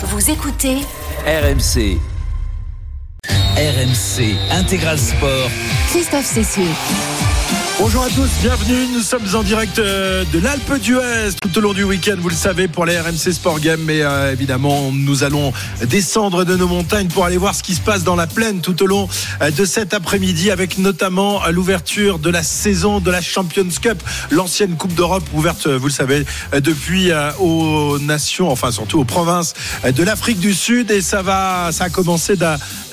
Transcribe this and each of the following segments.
Vous écoutez RMC. RMC Intégral Sport. Christophe Cessieux. Bonjour à tous, bienvenue. Nous sommes en direct euh, de l'Alpe d'Huez tout au long du week-end, vous le savez, pour les RMC Sport Game. Mais euh, évidemment, nous allons descendre de nos montagnes pour aller voir ce qui se passe dans la plaine tout au long euh, de cet après-midi, avec notamment l'ouverture de la saison de la Champions Cup, l'ancienne Coupe d'Europe ouverte, vous le savez, depuis aux nations, enfin surtout aux provinces de l'Afrique du Sud. Et ça va, ça a commencé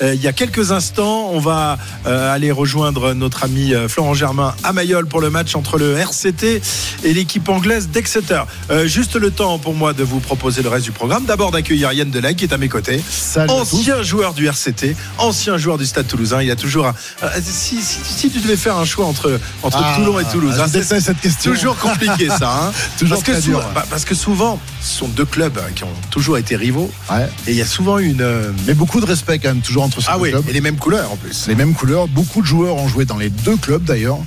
il y a quelques instants. On va aller rejoindre notre ami Florent Germain Mayol pour le match entre le RCT et l'équipe anglaise d'Exeter. Euh, juste le temps pour moi de vous proposer le reste du programme. D'abord d'accueillir Yann Delay qui est à mes côtés. ancien joueur du RCT, ancien joueur du Stade Toulousain. Il y a toujours un. Euh, si, tu devais faire un choix entre, entre ah, Toulon et Toulouse, hein, c'est cette question. toujours compliqué ça. Hein. toujours parce, que souvent, bah, parce que souvent, ce sont deux clubs qui ont toujours été rivaux. Et il y a souvent une. Euh, Mais beaucoup de respect quand même, toujours entre ces ah deux oui, Et les mêmes couleurs en plus. Les mêmes couleurs. Beaucoup de joueurs ont joué dans les deux clubs d'ailleurs.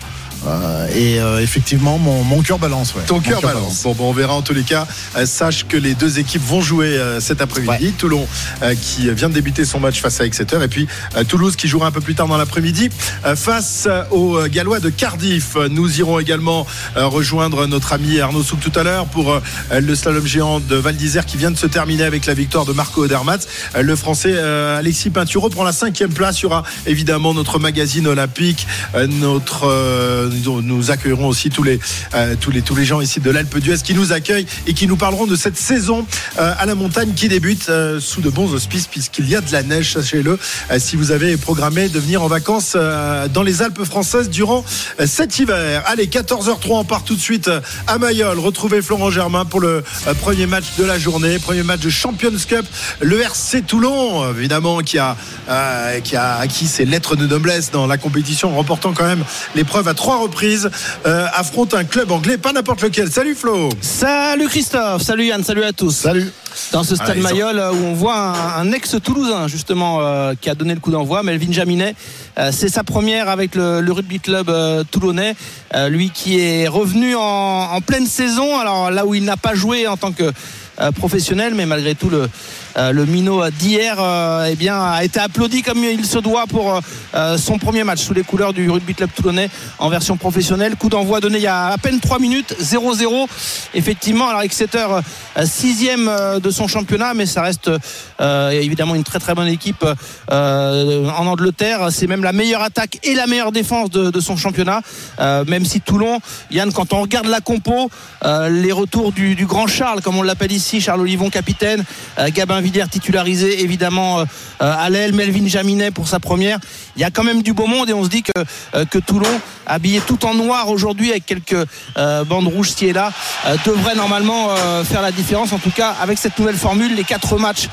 Euh, et euh, effectivement, mon, mon cœur balance. Ouais. Ton cœur balance. Bon, bon, on verra en tous les cas. Euh, sache que les deux équipes vont jouer cet après-midi. Toulon qui vient de débuter son match face à Exeter et puis Toulouse qui jouera un peu plus tard dans l'après-midi face aux Gallois de Cardiff. Nous irons également rejoindre notre ami Arnaud Souk tout à l'heure pour le slalom géant de Val d'Isère qui vient de se terminer avec la victoire de Marco Odermatt. Le français Alexis Pinturo prend la cinquième place. Il y aura évidemment notre magazine olympique, notre nous, accueillerons aussi tous les, euh, tous les, tous les gens ici de l'Alpe d'Huez qui nous accueillent et qui nous parleront de cette saison euh, à la montagne qui débute euh, sous de bons auspices puisqu'il y a de la neige, sachez-le, si vous avez programmé de venir en vacances dans les Alpes françaises durant cet hiver. Allez, 14h03, on part tout de suite à Mayol. Retrouvez Florent Germain pour le premier match de la journée, premier match de Champions Cup. Le RC Toulon, évidemment, qui a, qui a acquis ses lettres de noblesse dans la compétition, remportant quand même l'épreuve à trois reprise euh, affronte un club anglais, pas n'importe lequel. Salut Flo. Salut Christophe. Salut Yann. Salut à tous. Salut. Dans ce stade Mayol où on voit un, ex-Toulousain justement euh, qui a donné le coup d'envoi, Melvin Jaminet. Euh, c'est sa première avec le, rugby club toulonnais. lui qui est revenu en, en, pleine saison. Alors là où il n'a pas joué en tant que professionnel, mais malgré tout le euh, le minot d'hier euh, eh bien, a été applaudi comme il se doit pour euh, son premier match sous les couleurs du rugby club toulonnais en version professionnelle. Coup d'envoi donné il y a à peine 3 minutes, 0-0. Effectivement, alors Exeter sixième de son championnat, mais ça reste évidemment une très très bonne équipe en Angleterre. C'est même la meilleure attaque et la meilleure défense de, son championnat. même si Toulon, Yann, quand on regarde la compo, les retours du, grand Charles, comme on l'appelle ici, Charles Olivon capitaine, Gabin titularisé évidemment euh, à l'aile, Melvin Jaminet pour sa première. Il y a quand même du beau monde et on se dit que, euh, que Toulon, habillé tout en noir aujourd'hui avec quelques euh, bandes rouges ci et là, devrait normalement faire la différence. En tout cas, avec cette nouvelle formule, les quatre matchs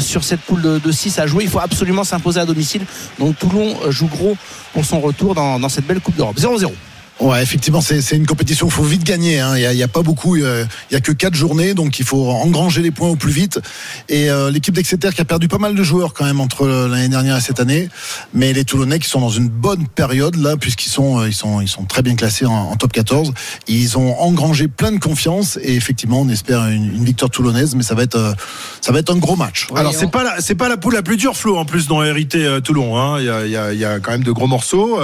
sur cette poule de, 6 à jouer, il faut absolument s'imposer à domicile. Donc Toulon joue gros pour son retour dans cette belle Coupe d'Europe. 0-0. Ouais, effectivement, c'est une compétition qu'il faut vite gagner. Hein. Il n'y a, pas beaucoup, il n'y a que quatre journées, donc il faut engranger les points au plus vite. Et euh, l'équipe d'Exeter qui a perdu pas mal de joueurs quand même entre l'année dernière et cette année, mais les Toulonnais qui sont dans une bonne période là, puisqu'ils sont, euh, ils sont, ils sont très bien classés en, top 14. Ils ont engrangé plein de confiance et effectivement, on espère une, victoire toulonnaise, mais ça va être, euh, ça va être un gros match. Alors c'est pas c'est pas la poule la plus dure, Flo, en plus dont hérité Toulon. Hein. Il, y a, il, y a, y a, quand même de gros morceaux,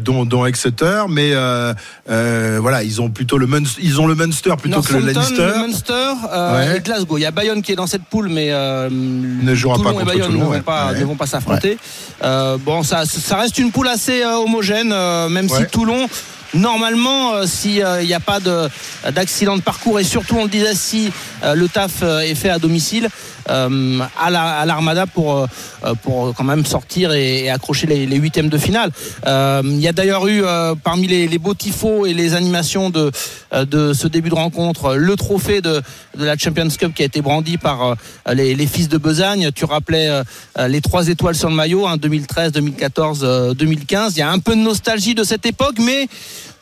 dont, dont Exeter, mais euh, euh, voilà, ils ont plutôt le Munster, ils ont le Munster plutôt que le Leinster. Le Munster euh, et Glasgow. Il y a Bayonne qui est dans cette poule, mais ne jouera pas contre Bayonne ne vont pas, ne vont pas s'affronter. bon, ça, ça reste une poule assez homogène, même si Toulon normalement, s'il n'y a pas d'accident de, parcours et surtout, on le disait, si le taf est fait à domicile, euh, à l'Armada pour, euh, pour quand même sortir et, accrocher les, huitièmes de finale. Euh, il y a d'ailleurs eu parmi les, les, beaux tifos et les animations de, de ce début de rencontre le trophée de, de la Champions Cup qui a été brandi par les, les fils de Besagne. Tu rappelais les trois étoiles sur le maillot, hein, 2013, 2014, 2015. Il y a un peu de nostalgie de cette époque, mais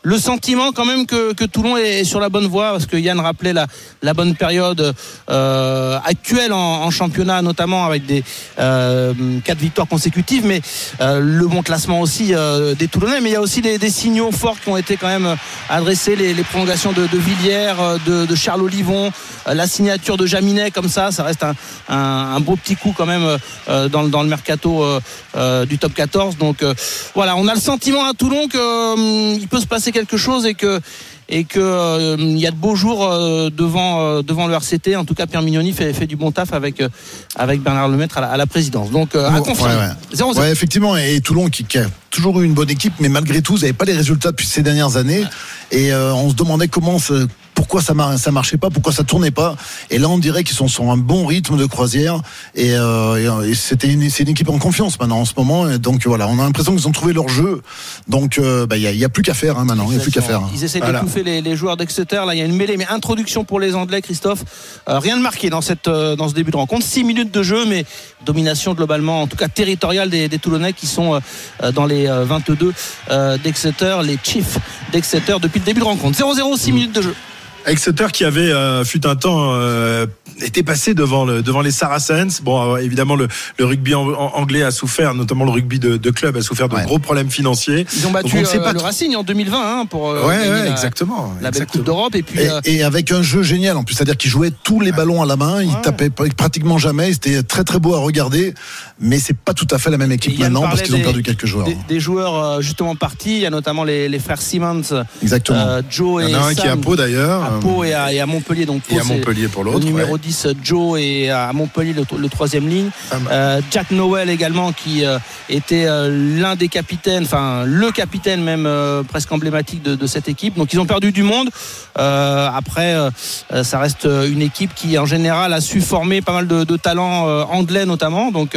le sentiment quand même que, que, Toulon est sur la bonne voie parce que Yann rappelait la, la bonne période euh, actuelle en, championnat notamment avec des euh, quatre victoires consécutives mais euh, le bon classement aussi des Toulonnais. Mais il y a aussi des, signaux forts qui ont été quand même adressés les, prolongations de, Villiers de, de, Charles Olivon la signature de Jaminet comme ça ça reste un, un, un beau petit coup quand même dans, dans, le mercato du top 14 donc voilà on a le sentiment à Toulon qu'il peut se passer quelque chose et que et que euh, il y a de beaux jours euh, devant euh, devant le RCT. En tout cas, Pierre Mignoni fait, fait du bon taf avec avec Bernard Lemaître à la, à la présidence. Donc à. Ouais, ouais. ouais, effectivement. Et Toulon qui, qui, a toujours eu une bonne équipe, mais malgré tout, vous n'avez pas les résultats depuis ces dernières années. Et on se demandait comment pourquoi ça, ça marchait pas, pourquoi ça tournait pas. Et là, on dirait qu'ils sont sur un bon rythme de croisière. Et, euh, et c'était une, c'est une équipe en confiance maintenant en ce moment. Et donc voilà, on a l'impression qu'ils ont trouvé leur jeu. Donc il euh, bah, y, a, y, a, plus qu'à faire hein, maintenant. Il y a plus qu'à faire. Ils essaient voilà. d'étouffer les, les, joueurs d'Exeter. Là, il y a une mêlée, mais introduction pour les Anglais, Christophe. Euh, rien de marqué dans cette euh, dans ce début de rencontre. 6 minutes de jeu, mais domination globalement, en tout cas territoriale des, des Toulonnais qui sont dans les 22 d'Exeter, les Chiefs d'Exeter depuis le début de rencontre. 0-0, 6 mmh. minutes de jeu. Exeter qui avait euh, fut un temps euh, été passé devant le, devant les Saracens. Bon, euh, évidemment le, le rugby en, en, anglais a souffert, notamment le rugby de, de club a souffert de ouais. gros problèmes financiers. Ils ont battu Donc, euh, le Racing en 2020 hein, pour ouais, ouais la, exactement, la belle Coupe d'Europe. Et puis et, et, avec un jeu génial en plus, c'est-à-dire qu'ils jouaient tous les ballons à la main, ils tapaient pratiquement jamais, c'était très très beau à regarder, mais c'est pas tout à fait la même équipe maintenant parce qu'ils ont perdu quelques joueurs. Des, des, joueurs justement partis, il y a notamment les, les frères Simmons, exactement. Joe et il y en a un Sam, qui est à Pau d'ailleurs. À Pau et à, et à Montpellier donc et à Montpellier pour l'autre. Numéro ouais. 10 Joe et à Montpellier le, le troisième ligne. Ah, euh, Jack Noel également qui euh, était euh, l'un des capitaines, enfin le capitaine même euh, presque emblématique de, de, cette équipe. Donc ils ont perdu du monde. Euh, après, ça reste une équipe qui en général a su former pas mal de, de talents anglais notamment. Donc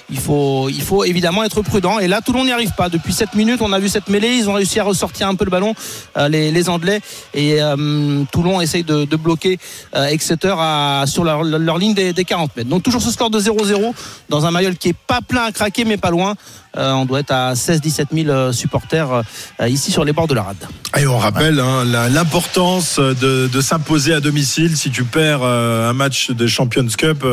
il faut, il faut évidemment être prudent. Et là, Toulon n'y arrive pas. Depuis 7 minutes, on a vu cette mêlée. Ils ont réussi à ressortir un peu le ballon, les, les Anglais. Et Toulon essaye de, bloquer Exeter à, sur leur, ligne des, des, 40 mètres. Donc toujours ce score de 0-0 dans un maillot qui est pas plein à craquer mais pas loin. Euh, on doit être à 16-17 000 supporters euh, ici sur les bords de la rade. Et on rappelle hein, l'importance de, s'imposer à domicile. Si tu perds euh, un match de Champions Cup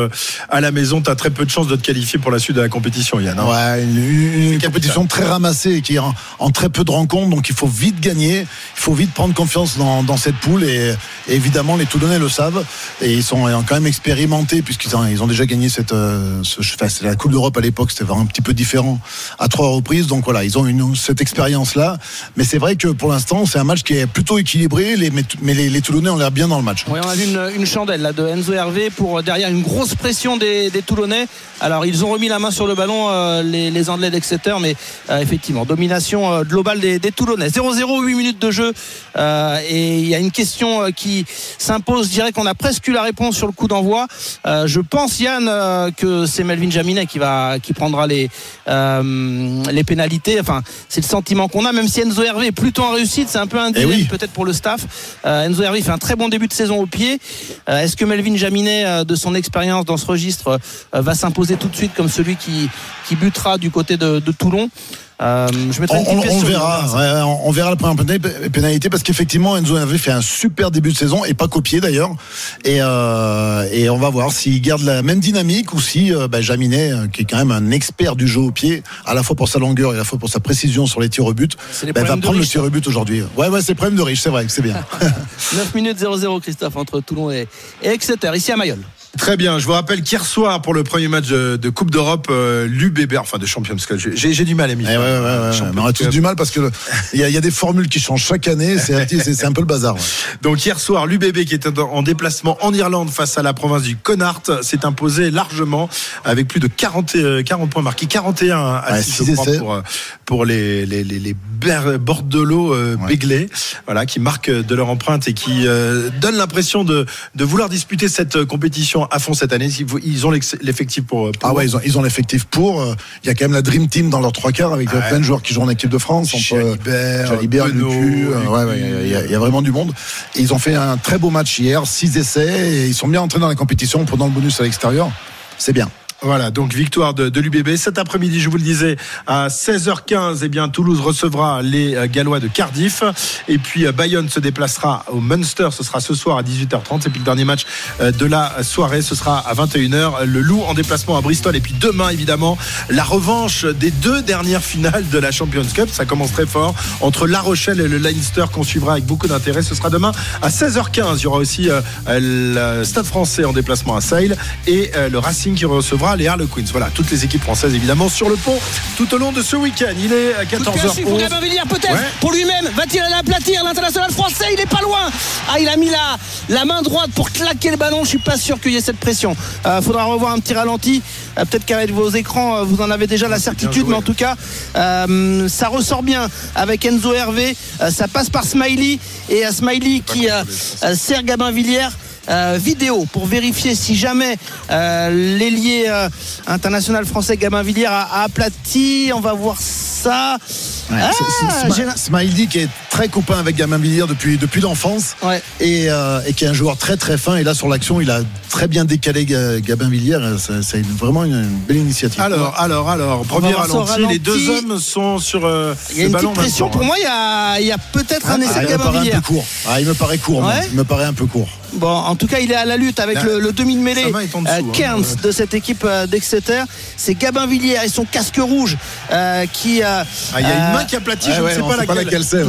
à la maison, tu as très peu de chances de te qualifier pour la suite de compétition, Yann. Hein ouais, une, une, compétition très ramassée qui est en, en, très peu de rencontres, donc il faut vite gagner, il faut vite prendre confiance dans, dans cette poule et, et, évidemment les Toulonnais le savent et ils sont quand même expérimentés puisqu'ils ont, ils ont déjà gagné cette, ce, enfin, la Coupe d'Europe à l'époque, c'était un petit peu différent à trois reprises. Donc voilà, ils ont une, cette expérience-là. Mais c'est vrai que pour l'instant, c'est un match qui est plutôt équilibré. Les, mais les, les Toulonnais ont l'air bien dans le match. Oui, on a vu une, une, chandelle là, de Enzo Hervé pour derrière une grosse pression des, des Toulonnais. Alors ils ont remis la main sur le ballon, euh, les, les, Anglais d'Exeter, mais euh, effectivement, domination euh, globale des, des Toulonnais. 0-0, 8 minutes de jeu. Et il y a une question qui s'impose. Je dirais qu'on a presque eu la réponse sur le coup d'envoi. je pense, Yann, que c'est Melvin Jaminet qui, va, qui prendra les les pénalités. Enfin, c'est le sentiment qu'on a, même si Enzo Hervé est plutôt en réussite, c'est un peu un dilemme oui. peut-être pour le staff. Enzo Hervé fait un très bon début de saison au pied. Est-ce que Melvin Jaminet, de son expérience dans ce registre, va s'imposer tout de suite comme celui qui, qui butera du côté de, de Toulon euh, je on, on, on verra, ouais, on, verra la première pénalité parce qu'effectivement Enzo avait fait un super début de saison et pas copié d'ailleurs. Et, euh, et on va voir s'il garde la même dynamique ou si euh, bah, Jaminet, qui est quand même un expert du jeu au pied, à la fois pour sa longueur et à la fois pour sa précision sur les tirs au but, bah, va prendre le tir au but aujourd'hui. Ouais, ouais, c'est problème de riche, c'est vrai, c'est bien. 9 minutes 0-0 Christophe entre Toulon et, et Exeter, ici à Mayol. Très bien. Je vous rappelle qu'hier soir, pour le premier match de Coupe d'Europe, euh, l'UBB, enfin de Champions Cup, j'ai du mal à m'y. Eh ouais, ouais, ouais, on a tous du mal parce que il y, y, a des formules qui changent chaque année. C'est un peu le bazar. Donc hier soir, l'UBB qui était en déplacement en Irlande face à la province du Connacht s'est imposé largement avec plus de 40, 40 euh, points marqués, 41 à 6, je crois, pour, pour les, les, les, les euh, béglés, voilà, qui marquent de leur empreinte et qui euh, donnent l'impression de, de vouloir disputer cette compétition à fond cette année. Ils ont l'effectif pour, pour, Ah ouais, ils ont, ils ont l'effectif pour. Il y a quand même la Dream Team dans leurs trois quarts avec ouais. plein de joueurs qui jouent en équipe de France. Jalibert, Jalibert Lucu, euh, ouais, ouais, il y, a, il y, a vraiment du monde. Et ils ont fait un très beau match hier, 6 essais, et ils sont bien entrés dans la compétition, prenant le bonus à l'extérieur. C'est bien. Voilà, donc victoire de, de l'UBB. Cet après-midi, je vous le disais, à 16h15, eh bien, Toulouse recevra les euh, Gallois de Cardiff. Et puis euh, Bayonne se déplacera au Munster. Ce sera ce soir à 18h30. Et puis le dernier match euh, de la soirée, ce sera à 21h. Le Loup en déplacement à Bristol. Et puis demain, évidemment, la revanche des deux dernières finales de la Champions Cup. Ça commence très fort entre La Rochelle et le Leinster qu'on suivra avec beaucoup d'intérêt. Ce sera demain à 16h15. Il y aura aussi le Stade français en déplacement à Sale et le Racing qui recevra les Harlequins. Voilà, toutes les équipes françaises évidemment sur le pont tout au long de ce week-end. Il est à Coup de pied aussi pour 14h11. Gabin Villiers, peut-être Ouais. pour lui-même. Va-t-il aller aplatir l'international français? Il est pas loin. Ah, il a mis la, la main droite pour claquer le ballon. Je suis pas sûr qu'il y ait cette pression. Euh, faudra revoir un petit ralenti. Euh, peut-être qu'avec vos écrans, euh, vous en avez déjà la certitude, joué. mais en tout cas, euh, ça ressort bien avec Enzo Hervé. Ça passe par Smiley et Smiley qui sert Gabin Villiers. Euh, vidéo pour vérifier si jamais euh, l'ailier euh, international français Gabin Villiers a, a aplati. On va voir ça. Ouais, Ah, Sma- Smiley qui est très copain avec Gamin Villiers depuis, depuis l'enfance Ouais. et, euh, et qui est un joueur très très fin. Et là sur l'action, il a très bien décalé Ga- Gabin Villiers. C'est vraiment une, une belle initiative. Alors, alors, alors, premier ralenti, les deux hommes sont sur euh, Il y a le une ballon petite pression. Pour moi, il y a, il y a peut-être un Ah, essai il de me Gabin paraît un Villiers. peu court. Ah, il me paraît court. Ouais. Il me paraît un peu court. Bon, en tout cas, il est à la lutte avec Là, le, est en dessous, euh, hein. Kearns de cette équipe euh, d'Exeter. C'est Gabin Villiers et son casque rouge euh, qui. euh, Ah, il y a une main qui aplatit, je ouais, ne sais pas laquelle. c'est.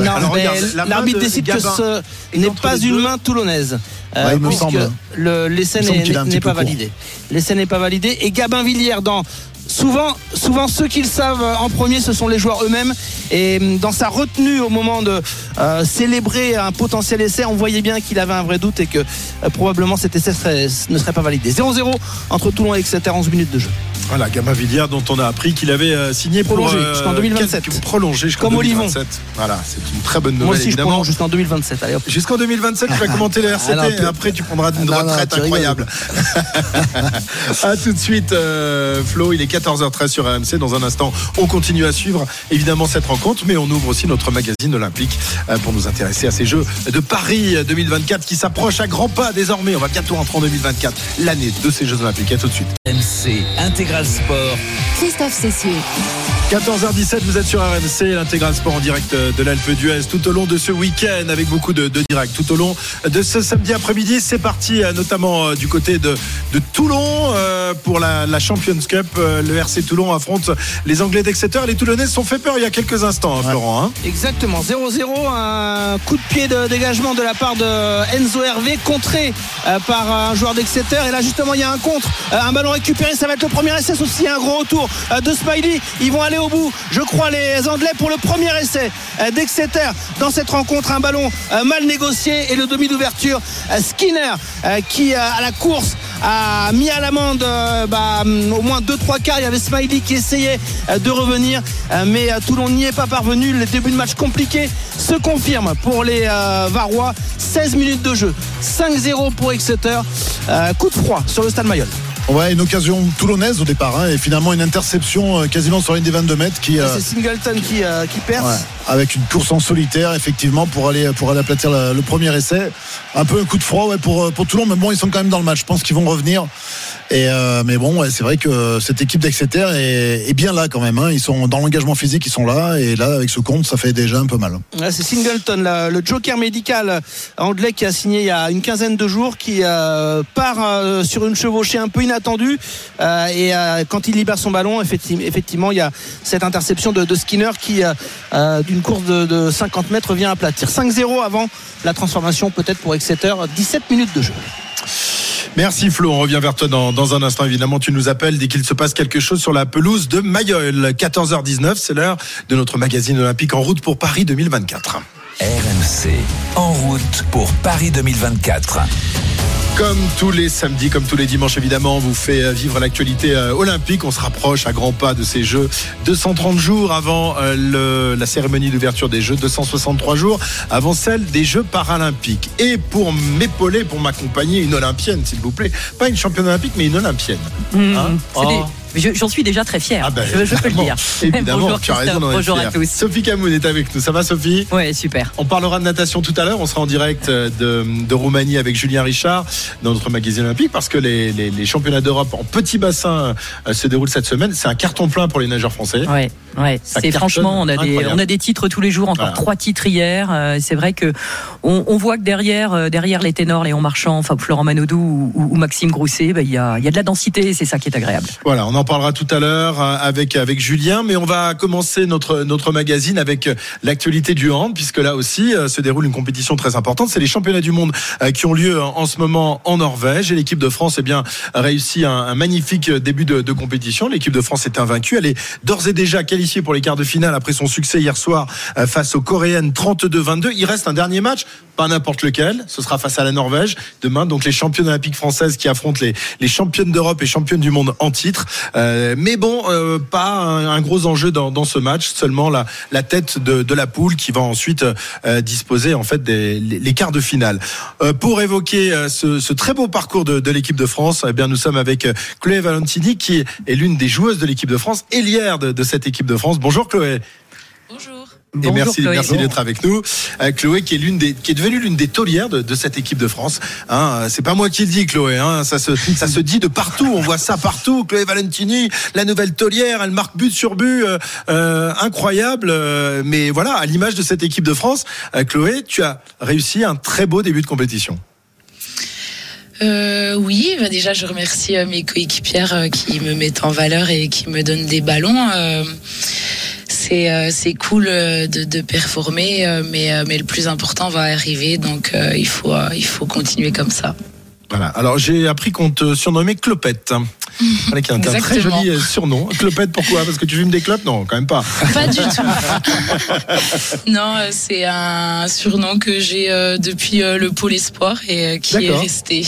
l'arbitre de décide que ce est n'est pas une deux. main toulonnaise. Euh, Ouais, il me puisque semble. le- l'essai n'est pas validé. L'essai n'est pas validé. Et Gabin Villiers, dans souvent, souvent ceux qui le savent euh, en premier, ce sont les joueurs eux-mêmes. Et hum, dans sa retenue au moment de euh, célébrer un potentiel essai, on voyait bien qu'il avait un vrai doute et que euh, probablement cet essai serait- ne serait pas validé. 0-0 entre Toulon et Exeter, 11 minutes de jeu. Voilà, Gabin Villiers, dont on a appris qu'il avait euh, signé Prolongé jusqu'en 2027. quelques- Prolongé jusqu'en Comme 2027. Voilà, c'est une très bonne nouvelle Moi aussi, je évidemment. prolonge jusqu'en 2027. Allez. Jusqu'en 2027, tu vas commenter les RCT Ah non, et après tu prendras une Ah non, non, retraite incroyable. à tout de suite, Flo. Il est 14h13 sur RMC. Dans un instant, on continue à suivre évidemment cette rencontre, mais on ouvre aussi notre magazine olympique euh, pour nous intéresser à ces Jeux de Paris 2024 qui s'approchent à grands pas désormais. On va bientôt entrer en 2024, l'année de ces Jeux olympiques. À tout de suite. RMC Intégral Sport. Christophe Cessieux. 14h17, vous êtes sur RMC, l'intégral sport en direct de l'Alpe d'Huez tout au long de ce week-end avec beaucoup de, de directs. Tout au long de ce samedi après-midi, c'est parti euh, notamment euh, du côté de, de Toulon euh, pour la, la Champions Cup. Euh, Le RC Toulon affronte les Anglais d'Exeter. Les Toulonnais se sont fait peur il y a quelques instants, hein, Florent. hein. Exactement, 0-0, un coup de pied de dégagement de la part de Enzo Hervé, contré euh, par un joueur d'Exeter. Et là, justement, il y a un contre, euh, un ballon récupéré, ça va être le premier essai, sauf s'il y a un gros retour euh, de Smiley. Ils vont aller au bout, je crois, les Anglais pour le premier essai d'Exeter dans cette rencontre. Un ballon mal négocié et le demi d'ouverture, Skinner, qui à la course a mis à l'amende euh, bah, hum, au moins 2-3 quarts. Il y avait Smiley qui essayait euh, de revenir, euh, mais Toulon n'y est pas parvenu. Le début de match compliqué se confirme pour les Varois. 16 minutes de jeu, 5-0 pour Exeter. Coup de froid sur le stade Mayol. Ouais, une occasion toulonnaise au départ hein, et finalement une interception euh, quasiment sur ligne des 22 mètres qui. euh, C'est Singleton qui, euh, qui perce. Ouais, avec une course en solitaire effectivement pour aller pour aller aplatir le, le premier essai un peu un coup de froid ouais, pour pour Toulon mais bon ils sont quand même dans le match je pense qu'ils vont revenir et euh, mais bon ouais, c'est vrai que cette équipe d'Exeter est, est bien là quand même hein. ils sont dans l'engagement physique ils sont là et là avec ce compte ça fait déjà un peu mal Ouais, C'est Singleton, le joker médical anglais qui a signé il y a une quinzaine de jours, qui euh, part euh, sur une chevauchée un peu inattendue. Euh, et euh, quand il libère son ballon, effectivement, effectivement il y a cette interception de, de Skinner qui, euh, euh, d'une course de, de 50 mètres, vient aplatir. 5-0 avant la transformation, peut-être pour Exeter. 17 minutes de jeu. Merci Flo, on revient vers toi dans, dans un instant. Évidemment, tu nous appelles dès qu'il se passe quelque chose sur la pelouse de Mayol. 14h19, c'est l'heure de notre magazine olympique en route pour Paris 2024. RMC en route pour Paris 2024. Comme tous les samedis, comme tous les dimanches, évidemment, on vous fait euh, vivre l'actualité euh, olympique. On se rapproche à grands pas de ces Jeux. 230 jours avant euh, le- la cérémonie d'ouverture des Jeux, 263 jours avant celle des Jeux paralympiques. Et pour m'épauler, pour m'accompagner, une olympienne, s'il vous plaît. Pas une championne olympique, mais une olympienne. Hein des- Oh. J'en suis déjà très fier. Ah ben, je, je peux le dire. Évidemment, bonjour, tu as raison. Bonjour à tous. Sophie Camoun est avec nous. Ça va, Sophie? Ouais, super. On parlera de natation tout à l'heure. On sera en direct euh, de, de Roumanie avec Julien Richard dans notre magazine olympique parce que les, les- les championnats d'Europe en petit bassin euh, se déroulent cette semaine. C'est un carton plein pour les nageurs français. Ouais, ouais. C'est franchement, on a des, on a des titres tous les jours, encore Voilà. trois titres hier. Euh, c'est vrai que on, on voit que derrière, derrière les ténors, Léon Marchand, enfin Florent Manodou ou, Maxime Grousset, ben, il y, a, y a de la densité. et C'est ça qui est agréable. Voilà, on en parlera tout à l'heure euh, avec avec Julien, mais on va commencer notre notre magazine avec euh, l'actualité du hand, puisque là aussi euh, se déroule une compétition très importante. C'est les championnats du monde qui ont lieu en, ce moment en Norvège, et l'équipe de France eh bien réussi un, magnifique début de, de compétition. L'équipe de France est invaincue, elle est d'ores et déjà qualifiée pour les quarts de finale après son succès hier soir face aux Coréennes 32-22. Il reste un dernier match, pas n'importe lequel. Ce sera face à la Norvège demain. Donc les championnes olympiques françaises qui affrontent les, les championnes d'Europe et championnes du monde en titre. Euh, mais bon, euh, pas un, gros enjeu dans, dans ce match. Seulement la, la tête de, de la poule qui va ensuite euh, disposer en fait des les, quarts de finale. Euh, pour évoquer euh, ce, ce très beau parcours de, de l'équipe de France, eh bien nous sommes avec Chloé Valentini qui est l'une des joueuses de l'équipe de France, ailière de, de cette équipe de France. Bonjour Chloé. Bonjour. Et merci, Chloé. merci d'être avec nous. Euh, Chloé, qui est l'une des, qui est devenue l'une des taulières de, de cette équipe de France. Hein, c'est pas moi qui le dis, Chloé. Hein, ça se, ça se dit de partout. On voit ça partout. Chloé Valentini, la nouvelle taulière, elle marque but sur but, euh, euh, incroyable. euh, mais voilà, à l'image de cette équipe de France, euh, Chloé, tu as réussi un très beau début de compétition. Euh, oui, bah déjà je remercie euh, mes coéquipières euh, qui me mettent en valeur et qui me donnent des ballons. Euh, c'est euh, c'est cool euh, de, de performer, euh, mais euh, mais le plus important va arriver, donc euh, il faut il faut continuer comme ça. Voilà. Alors j'ai appris qu'on te surnommait Clopette. Voilà, qui est un très joli surnom. Clopette, pourquoi? Parce que tu fumes des clopes? Non, quand même pas. Pas du tout. non, c'est un surnom que j'ai depuis le pôle espoir et qui est resté.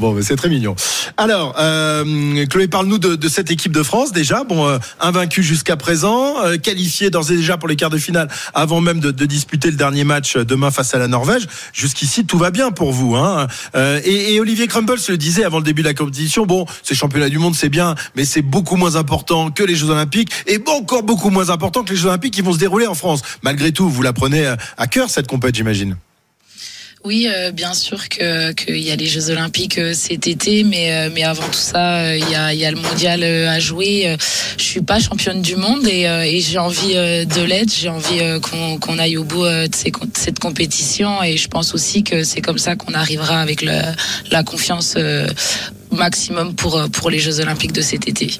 Bon, c'est très mignon. Alors, euh, Chloé, parle-nous de, de cette équipe de France déjà. Bon, euh, invaincue jusqu'à présent, euh, qualifiée d'ores et déjà pour les quarts de finale, avant même de, de disputer le dernier match euh, demain face à la Norvège. Jusqu'ici, tout va bien pour vous. Hein. Euh, et, et Olivier Crumbles le disait avant le début de la compétition. Bon, ces championnats du monde, c'est bien, mais c'est beaucoup moins important que les Jeux Olympiques, et encore beaucoup moins important que les Jeux Olympiques qui vont se dérouler en France. Malgré tout, vous la prenez euh, à cœur cette compète, j'imagine. Oui, euh, bien sûr que qu'il y a les Jeux Olympiques euh, cet été, mais euh, mais avant tout ça, euh, il y a y a le mondial euh, à jouer. Euh, Je suis pas championne du monde et, euh, et j'ai envie euh, de l'être. J'ai envie euh, qu'on aille au bout euh, de, ces de cette compétition et je pense aussi que c'est comme ça qu'on arrivera avec le, la confiance euh, maximum pour euh, pour les Jeux Olympiques de cet été.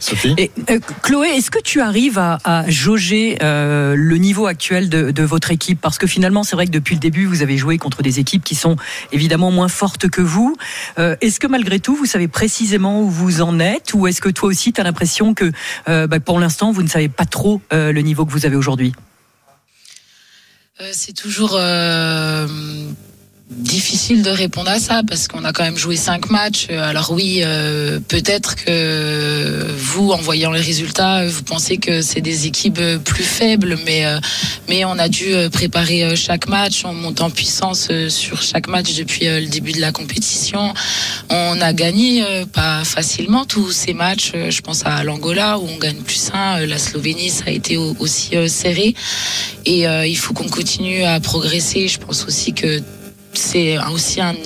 Sophie Et, euh, Chloé, est-ce que tu arrives à, à jauger euh, le niveau actuel de, de votre équipe? Parce que finalement, c'est vrai que depuis le début, vous avez joué contre des équipes qui sont évidemment moins fortes que vous. Euh, est-ce que malgré tout, vous savez précisément où vous en êtes? Ou est-ce que toi aussi, tu as l'impression que euh, bah, pour l'instant, vous ne savez pas trop euh, le niveau que vous avez aujourd'hui? Euh, c'est toujours euh, difficile de répondre à ça parce qu'on a quand même joué cinq matchs. Euh, Alors oui, euh, peut-être que vous, en voyant les résultats, vous pensez que c'est des équipes euh, plus faibles, mais euh, mais on a dû euh, préparer euh, chaque match. On monte en puissance euh, sur chaque match depuis euh, le début de la compétition. On a gagné euh, pas facilement tous ces matchs. Euh, Je pense à l'Angola où on gagne plus un. Euh, La Slovénie, ça a été au- aussi euh, serré. Et euh, il faut qu'on continue à progresser. Je pense aussi que c'est aussi un de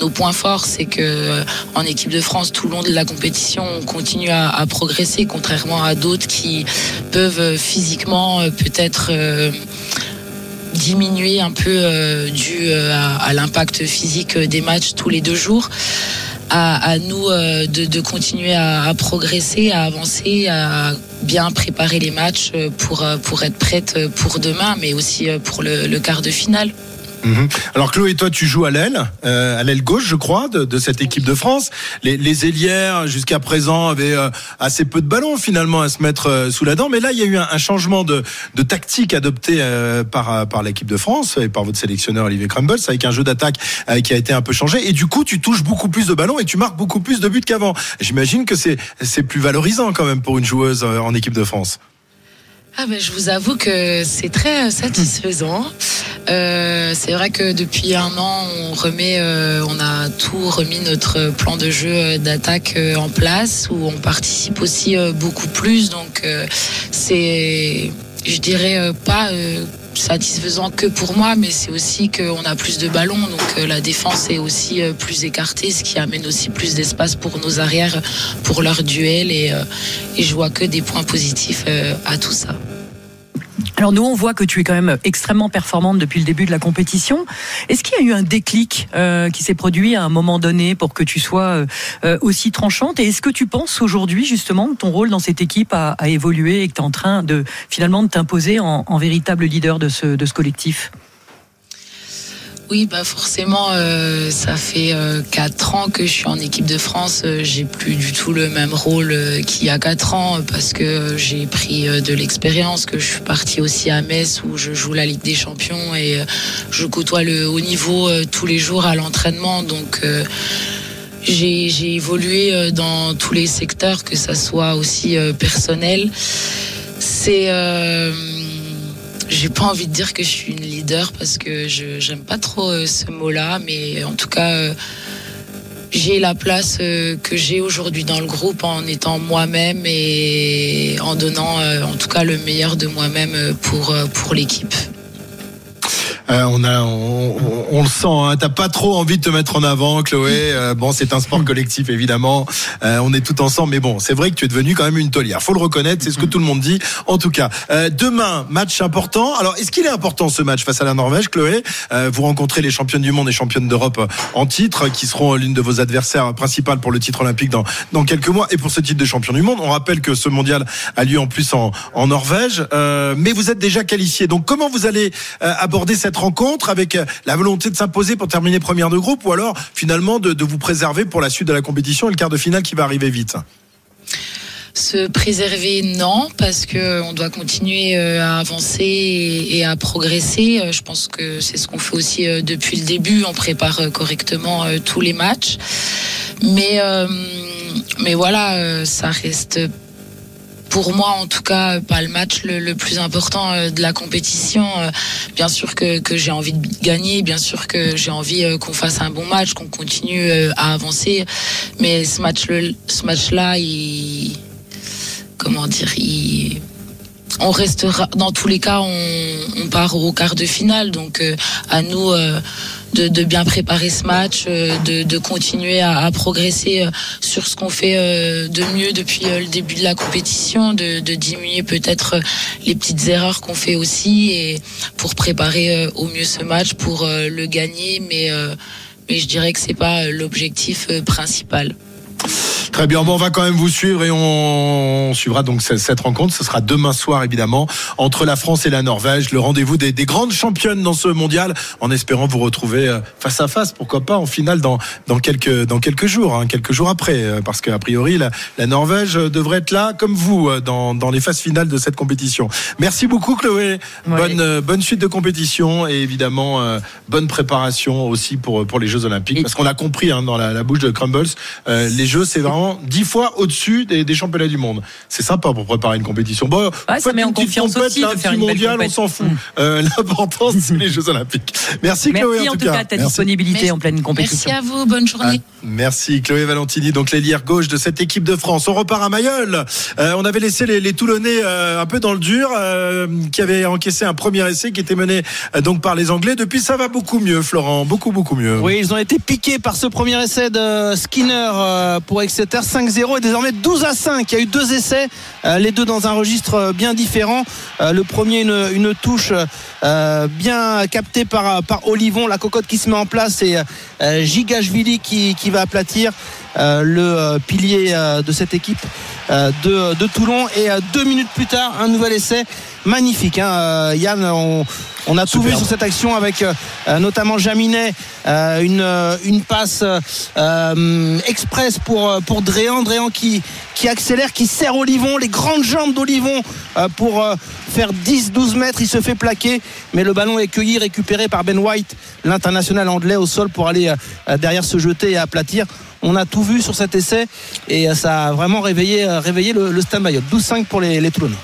nos, points forts, c'est que euh, en équipe de France, tout le long de la compétition, on continue à, progresser, contrairement à d'autres qui peuvent euh, physiquement euh, peut-être diminuer un peu dû à, l'impact physique des matchs tous les deux jours. À, nous de, continuer à, progresser, à avancer, à bien préparer les matchs pour, être prête pour demain, mais aussi pour le quart de finale. Mhm. Alors Chloé, toi tu joues à l'aile, euh, à l'aile gauche je crois, de, de cette équipe de France. Les, les ailières jusqu'à présent avaient euh, assez peu de ballons finalement à se mettre euh, sous la dent, mais là il y a eu un, un changement de, de tactique adopté euh, par, euh, par l'équipe de France et par votre sélectionneur Olivier Crumbles avec un jeu d'attaque qui a été un peu changé et du coup tu touches beaucoup plus de ballons et tu marques beaucoup plus de buts qu'avant. J'imagine que c'est plus valorisant quand même pour une joueuse en équipe de France. Ah ben, je vous avoue que c'est très euh, satisfaisant. Euh, c'est vrai que depuis un an, on remet, euh, on a tout remis notre plan de jeu euh, d'attaque euh, en place, où on participe aussi beaucoup plus. Donc euh, c'est, je dirais pas satisfaisant que pour moi, mais c'est aussi qu'on a plus de ballons, donc euh, la défense est aussi euh, plus écartée, ce qui amène aussi plus d'espace pour nos arrières, pour leur duel, et, euh, et je vois que des points positifs à tout ça. Alors nous, on voit que tu es quand même extrêmement performante depuis le début de la compétition. Est-ce qu'il y a eu un déclic euh, qui s'est produit à un moment donné pour que tu sois euh, euh, aussi tranchante? Et est-ce que tu penses aujourd'hui justement que ton rôle dans cette équipe a, a évolué et que tu es en train de finalement de t'imposer en, en véritable leader de ce, de ce collectif? Oui, bah forcément, euh, ça fait euh, quatre ans que je suis en équipe de France. Euh, j'ai plus du tout le même rôle qu'il y a quatre ans parce que j'ai pris de l'expérience, que je suis partie aussi à Metz où je joue la Ligue des Champions et je côtoie le haut niveau tous les jours à l'entraînement. Donc j'ai évolué dans tous les secteurs, que ça soit aussi personnel. C'est j'ai pas envie de dire que je suis une leader parce que je j'aime pas trop euh, ce mot-là, mais en tout cas, euh, j'ai la place euh, que j'ai aujourd'hui dans le groupe en étant moi-même et en donnant en tout cas le meilleur de moi-même pour pour l'équipe. Euh, on a, on, on- on le sent. Hein, T'as pas trop envie de te mettre en avant, Chloé. Euh, bon, c'est un sport collectif évidemment. Euh, on est tout ensemble, mais bon, c'est vrai que tu es devenu quand même une taulière. Faut le reconnaître, c'est ce que tout le monde dit. En tout cas, euh, demain, match important. Alors, est-ce qu'il est important ce match face à la Norvège, Chloé? Euh, Vous rencontrez les championnes du monde et championnes d'Europe en titre, qui seront l'une de vos adversaires principales pour le titre olympique dans dans quelques mois et pour ce titre de champion du monde. On rappelle que ce mondial a lieu en plus en, en Norvège, Euh, mais vous êtes déjà qualifié. Donc, comment vous allez euh, aborder cette rencontre avec euh, la volonté de s'imposer pour terminer première de groupe ou alors finalement de, vous préserver pour la suite de la compétition et le quart de finale qui va arriver vite? Se préserver, non, parce que on doit continuer euh, à avancer et, à progresser. Euh, Je pense que c'est ce qu'on fait aussi depuis le début. On prépare correctement tous les matchs, mais mais voilà, ça reste pour moi en tout cas pas le match le, le plus important euh, de la compétition. Euh, Bien sûr que, que j'ai envie de gagner, bien sûr que j'ai envie euh, qu'on fasse un bon match, qu'on continue à avancer, mais ce match ce match là il comment dire, il- on restera dans tous les cas, on, part au quart de finale, donc euh, à nous euh, de, bien préparer ce match, euh, de, continuer à, progresser sur ce qu'on fait de mieux depuis le début de la compétition, de, de diminuer peut-être les petites erreurs qu'on fait aussi et pour préparer au mieux ce match, pour le gagner, mais mais je dirais que c'est pas l'objectif principal. Très bien, bon, on va quand même vous suivre et on suivra donc cette, cette rencontre. Ce sera demain soir évidemment entre la France et la Norvège, le rendez-vous des, des grandes championnes dans ce mondial, en espérant vous retrouver euh, face à face, pourquoi pas en finale dans dans quelques dans quelques jours, hein, quelques jours après, euh, parce qu'a priori la, la Norvège euh, devrait être là comme vous dans dans les phases finales de cette compétition. Merci beaucoup Chloé, bonne bonne suite de compétition et évidemment euh, bonne préparation aussi pour pour les Jeux Olympiques, parce qu'on a compris hein, dans la, la bouche de Crumbles, euh, les Jeux c'est vraiment dix fois au-dessus des, des championnats du monde. C'est sympa pour préparer une compétition. Bon, ça faites met une en petite confiance compète, aussi là, de un faire une mondial, on s'en fout. Mm. Euh, L'important, c'est les Jeux Olympiques. Merci Chloé Merci en tout cas. cas de ta Merci. disponibilité Merci. en pleine Merci compétition. à vous, bonne journée. Ah, merci Chloé Valentini, donc l'ailière gauche de cette équipe de France. On repart à Mayol. Euh, on avait laissé les, les Toulonnais euh, un peu dans le dur, euh, qui avaient encaissé un premier essai qui était mené euh, donc par les Anglais. Depuis, ça va beaucoup mieux, Florent, beaucoup beaucoup mieux. Oui, ils ont été piqués par ce premier essai de Skinner euh, pour Exeter 5-0 et désormais 12 à 5. Il y a eu deux essais, euh, les deux dans un registre euh, bien différent. Euh, Le premier, une, touche bien captée par, Olivon, la cocotte qui se met en place et Gigashvili qui, qui va aplatir le pilier de cette équipe de, de Toulon. Et deux minutes plus tard, un nouvel essai magnifique. hein. Euh, Yann, on, on a tout vu sur cette action avec euh, euh, notamment Jaminet, une, une passe express pour, pour Dréan. Dréan qui, qui accélère, qui serre Olivon, les grandes jambes d'Olivon pour faire 10-12 mètres. Il se fait plaquer, mais le ballon est cueilli, récupéré par Ben White, l'international anglais au sol pour aller derrière se jeter et aplatir. On a tout vu sur cet essai et ça a vraiment réveillé, réveillé le, Mayotte. 12-5 pour les, les Toulonnais.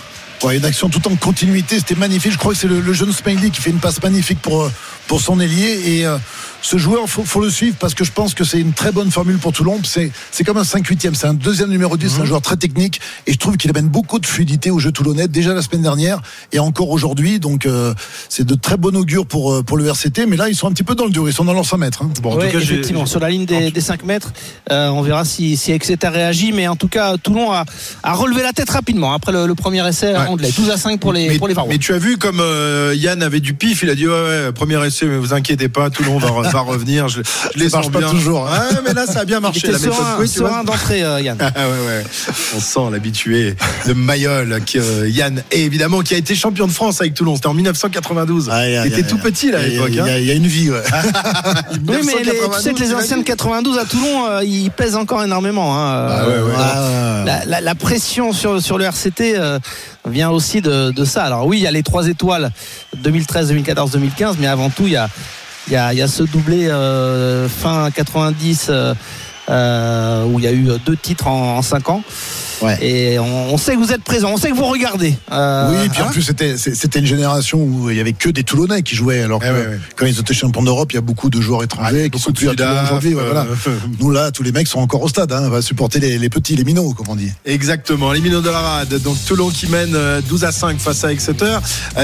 Ouais, une action tout en continuité, c'était magnifique. Je crois que c'est le, le jeune Smiley qui fait une passe magnifique pour, euh, pour son ailier. Et euh, ce joueur, faut, faut le suivre parce que je pense que c'est une très bonne formule pour Toulon. C'est, c'est comme un 5-8e, c'est un deuxième numéro 10, c'est un joueur très technique. Et je trouve qu'il amène beaucoup de fluidité au jeu toulonnais, déjà la semaine dernière et encore aujourd'hui. Donc euh, c'est de très bon augure pour, euh, pour le RCT. Mais là, ils sont un petit peu dans le dur, ils sont dans leur 100 mètres. hein. Bon, en Ouais, tout cas, effectivement, sur la ligne des, des 5 mètres, euh, on verra si, si Exeter réagit, mais en tout cas, Toulon a, a relevé la tête rapidement après le, le premier essai Ouais. Anglais. 12 à 5 pour les, mais, pour les Varois. mais tu as vu comme euh, Yann avait du pif, il a dit ouais, ouais premier essai, mais vous inquiétez pas, Toulon va, re- va revenir. Je, je les Ça marche sens pas bien. toujours, hein. Ouais, mais là ça a bien Il marché était la méthode serein, vois. serein d'entrée, euh, Yann. Ah ouais, ouais. On sent l'habitué de Mayol, qui, euh, Yann, et évidemment, qui a été champion de France avec Toulon. C'était en 1992. Ah, y a- il était tout petit là à Il y a- l'époque. il y, hein. a- il y a une vie, ouais. Oui, mais les- tu sais que les 1992, anciens de 92 à Toulon, euh, ils pèsent encore énormément. hein. Ah ouais, ouais. Ah, La, la- la pression sur, sur le RCT euh, vient aussi de, de ça. Alors oui, il y a les trois étoiles 2013, 2014, 2015, mais avant tout, il y a, il y a, il y a ce doublé euh, fin 90 euh, euh, où il y a eu deux titres en, en cinq ans. Ouais. Et on, on sait que vous êtes présents, on sait que vous regardez. Euh, Oui, et puis en hein. plus, c'était, une génération où il y avait que des Toulonnais qui jouaient, alors que Eh ouais, ouais. quand ils étaient champions d'Europe, il y a beaucoup de joueurs étrangers qui sont plus à Toulon Sudaf, aujourd'hui. ouais, voilà. euh, Nous, là, tous les mecs sont encore au stade, hein, on va supporter les, les petits, les minots, comme on dit. Exactement, les minots de la rade. Donc Toulon qui mène euh, 12 à 5 face à Exeter.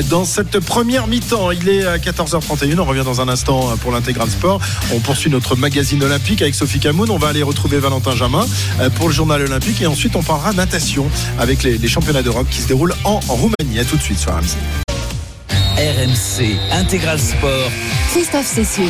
Dans cette première mi-temps, il est à 14h31. On revient dans un instant pour l'intégral sport. On poursuit notre magazine olympique avec Sophie Camoun. On va aller retrouver Valentin Jamin euh, pour le journal olympique. Et ensuite, on parlera natation avec les, les championnats d'Europe qui se déroulent en Roumanie. À tout de suite sur RMC. RMC Intégral Sport. Christophe Cessieux.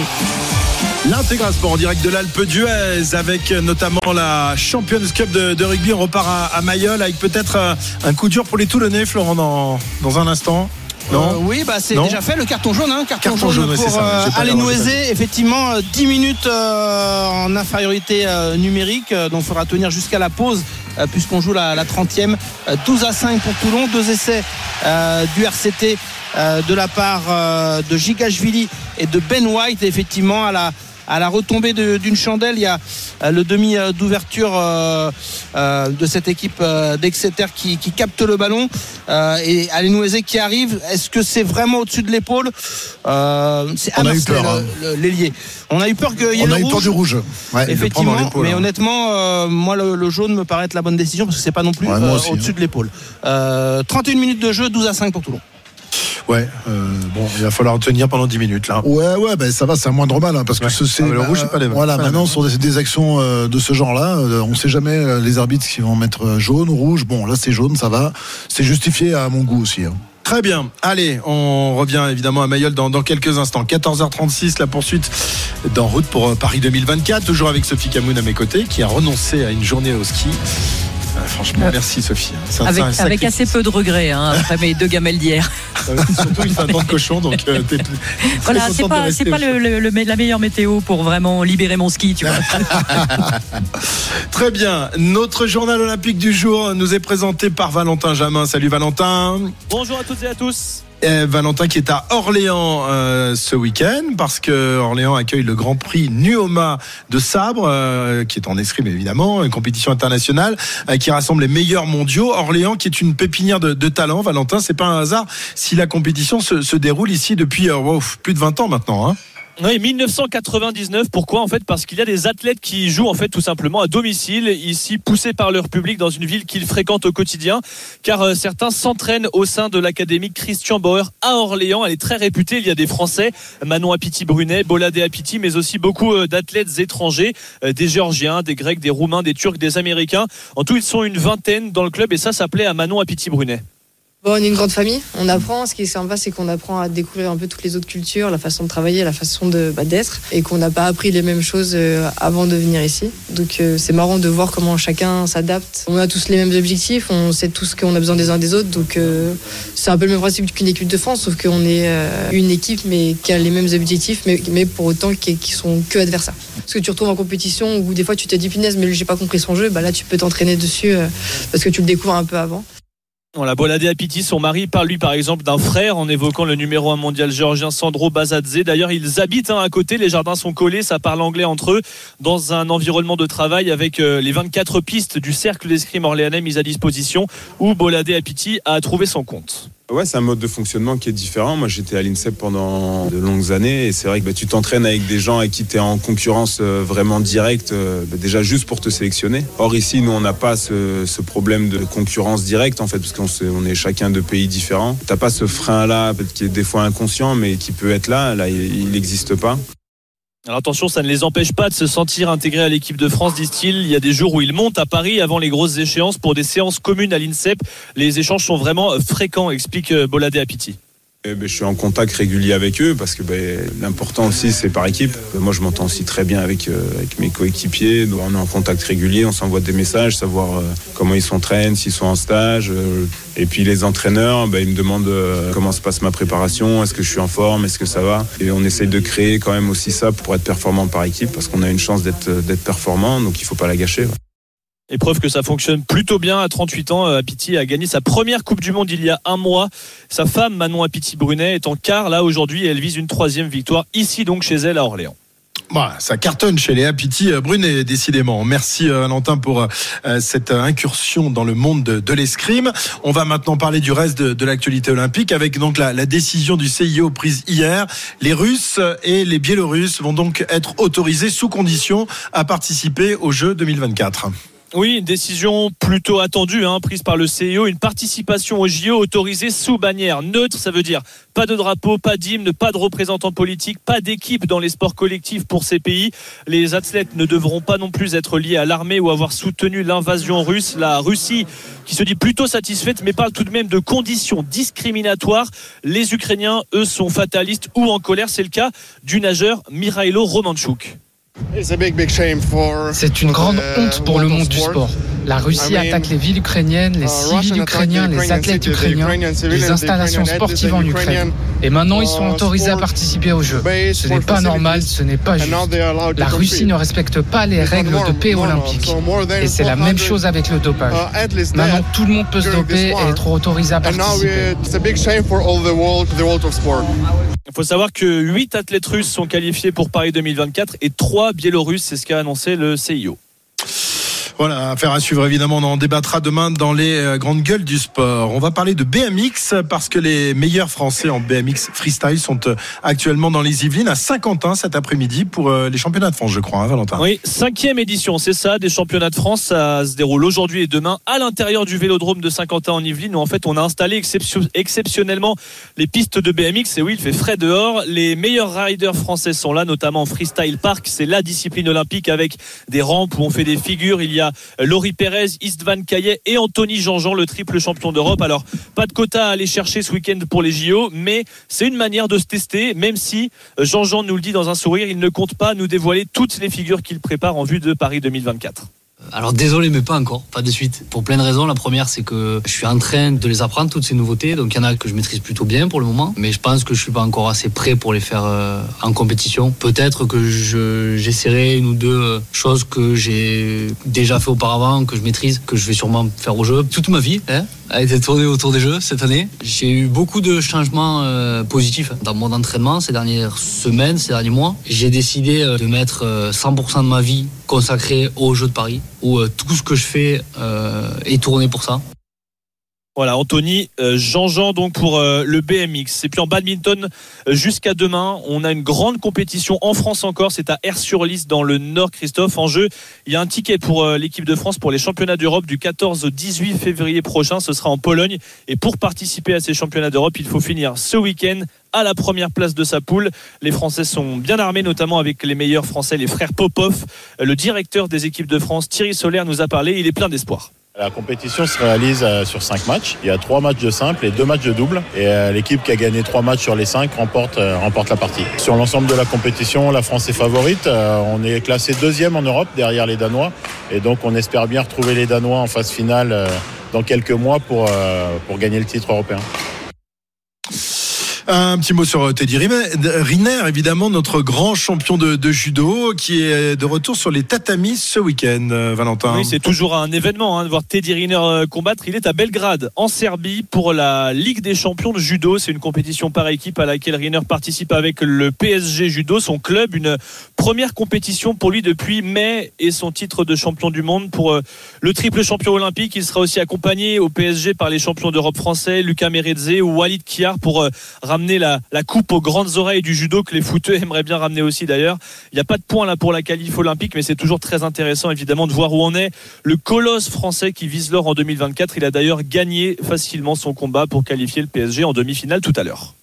L'intégral sport en direct de l'Alpe d'Huez avec euh, notamment la Champions Cup de, de rugby. On repart à, à Mayol avec peut-être euh, un coup dur pour les Toulonnais, Florent, dans, dans un instant. Non Euh, oui, bah c'est déjà fait le carton jaune, hein, carton, Carton jaune, pour euh, Noisé. Effectivement, euh, 10 minutes euh, en infériorité euh, numérique, euh, donc il faudra tenir jusqu'à la pause euh, puisqu'on joue la, la 30e. Euh, 12 à 5 pour Toulon, deux essais euh, du RCT euh, de la part euh, de Gigashvili et de Ben White. Et effectivement, à la à la retombée d'une chandelle, il y a euh, le demi euh, d'ouverture euh, de cette équipe d'Exeter qui, qui capte le ballon et Alenouezé qui arrive. Est-ce que c'est vraiment au-dessus de l'épaule? C'est On a eu Hammersley, peur, hein. l'ailier. On a eu peur qu'il y ait On le a eu peur du rouge. Ouais, Effectivement, mais hein. honnêtement, euh, moi le, le jaune me paraît être la bonne décision parce que c'est pas non plus Ouais, aussi, au-dessus hein. de l'épaule. Euh, 31 minutes de jeu, 12 à 5 pour Toulon. Ouais, euh, bon, il va falloir tenir pendant 10 minutes là. Ouais, ouais, ben ça va, c'est un moindre mal, hein, parce que ce- c'est. Ah, le rouge, c'est pas les- Voilà, pas les maintenant, mêmes. sur des, des actions euh, de ce genre-là, euh, on sait jamais euh, les arbitres qui vont mettre jaune ou rouge. Bon, là, c'est jaune, ça va. C'est justifié à mon goût aussi. hein. Très bien. Allez, on revient évidemment à Mayol dans, dans quelques instants. 14h36, la poursuite d'en route pour Paris 2024. Toujours avec Sophie Camoun à mes côtés, qui a renoncé à une journée au ski. Euh, franchement, Euh, merci Sophie. Un- Avec, assez peu de regrets hein, après mes deux gamelles d'hier. Euh, Surtout, il fait un temps de cochon, donc euh, t'es Voilà, c'est pas, c'est pas le- la meilleure météo pour vraiment libérer mon ski, tu vois. Très bien. Notre journal olympique du jour nous est présenté par Valentin Jamin. Salut Valentin. Bonjour à toutes et à tous. Valentin qui est à Orléans euh, ce week-end parce que Orléans accueille le Grand Prix Nuoma de sabre euh, qui est en escrime évidemment une compétition internationale euh, qui rassemble les meilleurs mondiaux Orléans qui est une pépinière de, talent Valentin c'est pas un hasard si la compétition se, déroule ici depuis euh, plus de 20 ans maintenant hein. Oui, 1999. Pourquoi En fait, parce qu'il y a des athlètes qui jouent en fait tout simplement à domicile, ici poussés par leur public dans une ville qu'ils fréquentent au quotidien, car euh, certains s'entraînent au sein de l'académie Christian Bauer à Orléans. Elle est très réputée. Il y a des Français, Manon Apiti-Brunet, Boladé Apiti, mais aussi beaucoup euh, d'athlètes étrangers, euh, des Géorgiens, des Grecs, des Roumains, des Turcs, des Américains. En tout, ils sont une vingtaine dans le club, et ça s'appelait à Manon Apiti-Brunet. On est une grande famille, on apprend. Ce qui est sympa, c'est qu'on apprend à découvrir un peu toutes les autres cultures, la façon de travailler, la façon bah, d'être, et qu'on n'a pas appris les mêmes choses euh, avant de venir ici. Donc euh, c'est marrant de voir comment chacun s'adapte. On a tous les mêmes objectifs, on sait tous qu'on a besoin des uns des autres, donc euh, c'est un peu le même principe qu'une équipe de France, sauf qu'on est une équipe mais qui a les mêmes objectifs, mais, pour autant qui, sont que adversaires. Parce que tu retrouves en compétition où des fois tu te dis punaise, mais j'ai pas compris son jeu, bah là tu peux t'entraîner dessus parce que tu le découvres un peu avant. Voilà, Boladé Apiti, son mari, parle lui par exemple d'un frère en évoquant le numéro 1 mondial géorgien Sandro Bazadze. D'ailleurs, ils habitent hein, à côté, les jardins sont collés, ça parle anglais entre eux, dans un environnement de travail avec euh, les 24 pistes du cercle d'escrime orléanais mises à disposition, où Boladé Apiti a trouvé son compte. Ouais, c'est un mode de fonctionnement qui est différent. Moi, j'étais à l'INSEP pendant de longues années et c'est vrai que bah, tu t'entraînes avec des gens avec qui tu es en concurrence euh, vraiment directe, euh, bah, déjà juste pour te sélectionner. Or, ici, nous, on n'a pas ce, ce, problème de concurrence directe, en fait, parce qu'on on est chacun de pays différents. T'as pas ce frein-là, qui est des fois inconscient, mais qui peut être là. Là, il n'existe pas. Alors attention, ça ne les empêche pas de se sentir intégrés à l'équipe de France, disent-ils. Il y a des jours où ils montent à Paris avant les grosses échéances pour des séances communes à l'INSEP. Les échanges sont vraiment fréquents, explique euh, Boladé Apiti. Eh ben, je suis en contact régulier avec eux parce que ben, l'important aussi c'est par équipe. Moi je m'entends aussi très bien avec, euh, avec mes coéquipiers. On est en contact régulier, on s'envoie des messages, savoir euh, comment ils s'entraînent, s'ils sont en stage. Euh, et puis les entraîneurs, ben, ils me demandent comment se passe ma préparation, est-ce que je suis en forme, est-ce que ça va? Et on essaye de créer quand même aussi ça pour être performant par équipe parce qu'on a une chance d'être performant, donc il ne faut pas la gâcher. Épreuve que ça fonctionne plutôt bien à 38 ans. Apiti a gagné sa première Coupe du Monde il y a un mois. Sa femme, Manon Apiti Brunet, est en quart là aujourd'hui elle vise une troisième victoire ici donc chez elle à Orléans. Bah, ça cartonne chez les Apiti Brunet, décidément. Merci euh, Valentin pour euh, cette incursion dans le monde de, l'escrime. On va maintenant parler du reste de, l'actualité olympique avec donc la, la, décision du CIO prise hier. Les Russes et les Biélorusses vont donc être autorisés sous condition à participer aux Jeux 2024. Oui, une décision plutôt attendue, hein, prise par le CIO. Une participation au JO autorisée sous bannière neutre. Ça veut dire pas de drapeau, pas d'hymne, pas de représentants politiques, pas d'équipe dans les sports collectifs pour ces pays. Les athlètes ne devront pas non plus être liés à l'armée ou avoir soutenu l'invasion russe. La Russie, qui se dit plutôt satisfaite, mais parle tout de même de conditions discriminatoires. Les Ukrainiens, eux, sont fatalistes ou en colère. C'est le cas du nageur Mirailo Romanchuk. C'est une grande honte pour le monde du sport. La Russie attaque les villes ukrainiennes, les uh, civils ukrainiens, les athlètes ukrainiens, les installations sportives en Ukraine. Et maintenant, ils sont uh, autorisés à participer aux Jeux. Ce n'est pas normal, ce n'est pas juste. La Russie ne respecte pas les règles de paix olympique. Et c'est la même chose avec le dopage. Uh, maintenant, tout le monde peut se doper et être autorisé à participer. Il faut savoir que 8 athlètes russes sont qualifiés pour Paris 2024 et 3 biélorusses, c'est ce qu'a annoncé le CIO. Voilà, affaire à suivre évidemment. On en débattra demain dans les euh, grandes gueules du sport. On va parler de BMX parce que les meilleurs Français en BMX freestyle sont euh, actuellement dans les Yvelines à Saint-Quentin cet après-midi pour euh, les championnats de France, je crois, hein, Valentin. Oui, cinquième édition, c'est ça, des championnats de France. Ça se déroule aujourd'hui et demain à l'intérieur du Vélodrome de Saint-Quentin en Yvelines où en fait on a installé exceptionnellement les pistes de BMX. Et oui, il fait frais dehors. Les meilleurs riders français sont là, notamment Freestyle Park. C'est la discipline olympique avec des rampes où on fait des figures. Il y a Laurie Pérez, Istvan Caillet et Anthony Jean-Jean, le triple champion d'Europe. Alors, pas de quota à aller chercher ce week-end pour les JO, mais c'est une manière de se tester, même si euh, Jean-Jean nous le dit dans un sourire, il ne compte pas nous dévoiler toutes les figures qu'il prépare en vue de Paris 2024. Alors désolé, mais pas encore, pas de suite. Pour plein de raisons. La première, c'est que je suis en train de les apprendre, toutes ces nouveautés. Donc il y en a que je maîtrise plutôt bien pour le moment. Mais je pense que je suis pas encore assez prêt pour les faire euh, en compétition. Peut-être que j'essaierai une ou deux euh, choses que j'ai déjà fait auparavant, que je maîtrise, que je vais sûrement faire au jeu. Toute ma vie hein, a été tournée autour des jeux cette année. J'ai eu beaucoup de changements euh, positifs dans mon entraînement ces dernières semaines, ces derniers mois. J'ai décidé de mettre 100% de ma vie consacré aux Jeux de Paris, où euh, tout ce que je fais euh, est tourné pour ça. Voilà, Anthony, euh, Jean-Jean donc pour le BMX. Et puis en badminton, jusqu'à demain, on a une grande compétition en France encore. C'est à Air-sur-Lys dans le Nord, Christophe. En jeu, il y a un ticket pour l'équipe de France pour les championnats d'Europe du 14 au 18 février prochain. Ce sera en Pologne. Et pour participer à ces championnats d'Europe, il faut finir ce week-end à la première place de sa poule. Les Français sont bien armés, notamment avec les meilleurs Français, les frères Popov. Le directeur des équipes de France, Thierry Solaire, nous a parlé. Il est plein d'espoir. La compétition se réalise euh, sur cinq matchs. Il y a trois matchs de simple et deux matchs de double. Et euh, l'équipe qui a gagné trois matchs sur les cinq remporte, euh, remporte la partie. Sur l'ensemble de la compétition, la France est favorite. On est classé deuxième en Europe derrière les Danois. Et donc on espère bien retrouver les Danois en phase finale dans quelques mois pour, pour gagner le titre européen. Un petit mot sur Teddy Riner, évidemment, notre grand champion de, judo qui est de retour sur les tatamis ce week-end, euh, Valentin. Oui, c'est toujours un événement hein, de voir Teddy Riner euh, combattre. Il est à Belgrade, en Serbie, pour la Ligue des champions de judo. C'est une compétition par équipe à laquelle Riner participe avec le PSG Judo, son club. Une première compétition pour lui depuis mai et son titre de champion du monde pour euh, le triple champion olympique. Il sera aussi accompagné au PSG par les champions d'Europe français, Lucas Meredze ou Walid Kiar pour ramener la, coupe aux grandes oreilles du judo que les footeux aimeraient bien ramener aussi d'ailleurs. Il n'y a pas de point là pour la qualif olympique, mais c'est toujours très intéressant évidemment de voir où on est. Le colosse français qui vise l'or en 2024, il a d'ailleurs gagné facilement son combat pour qualifier le PSG en demi-finale tout à l'heure.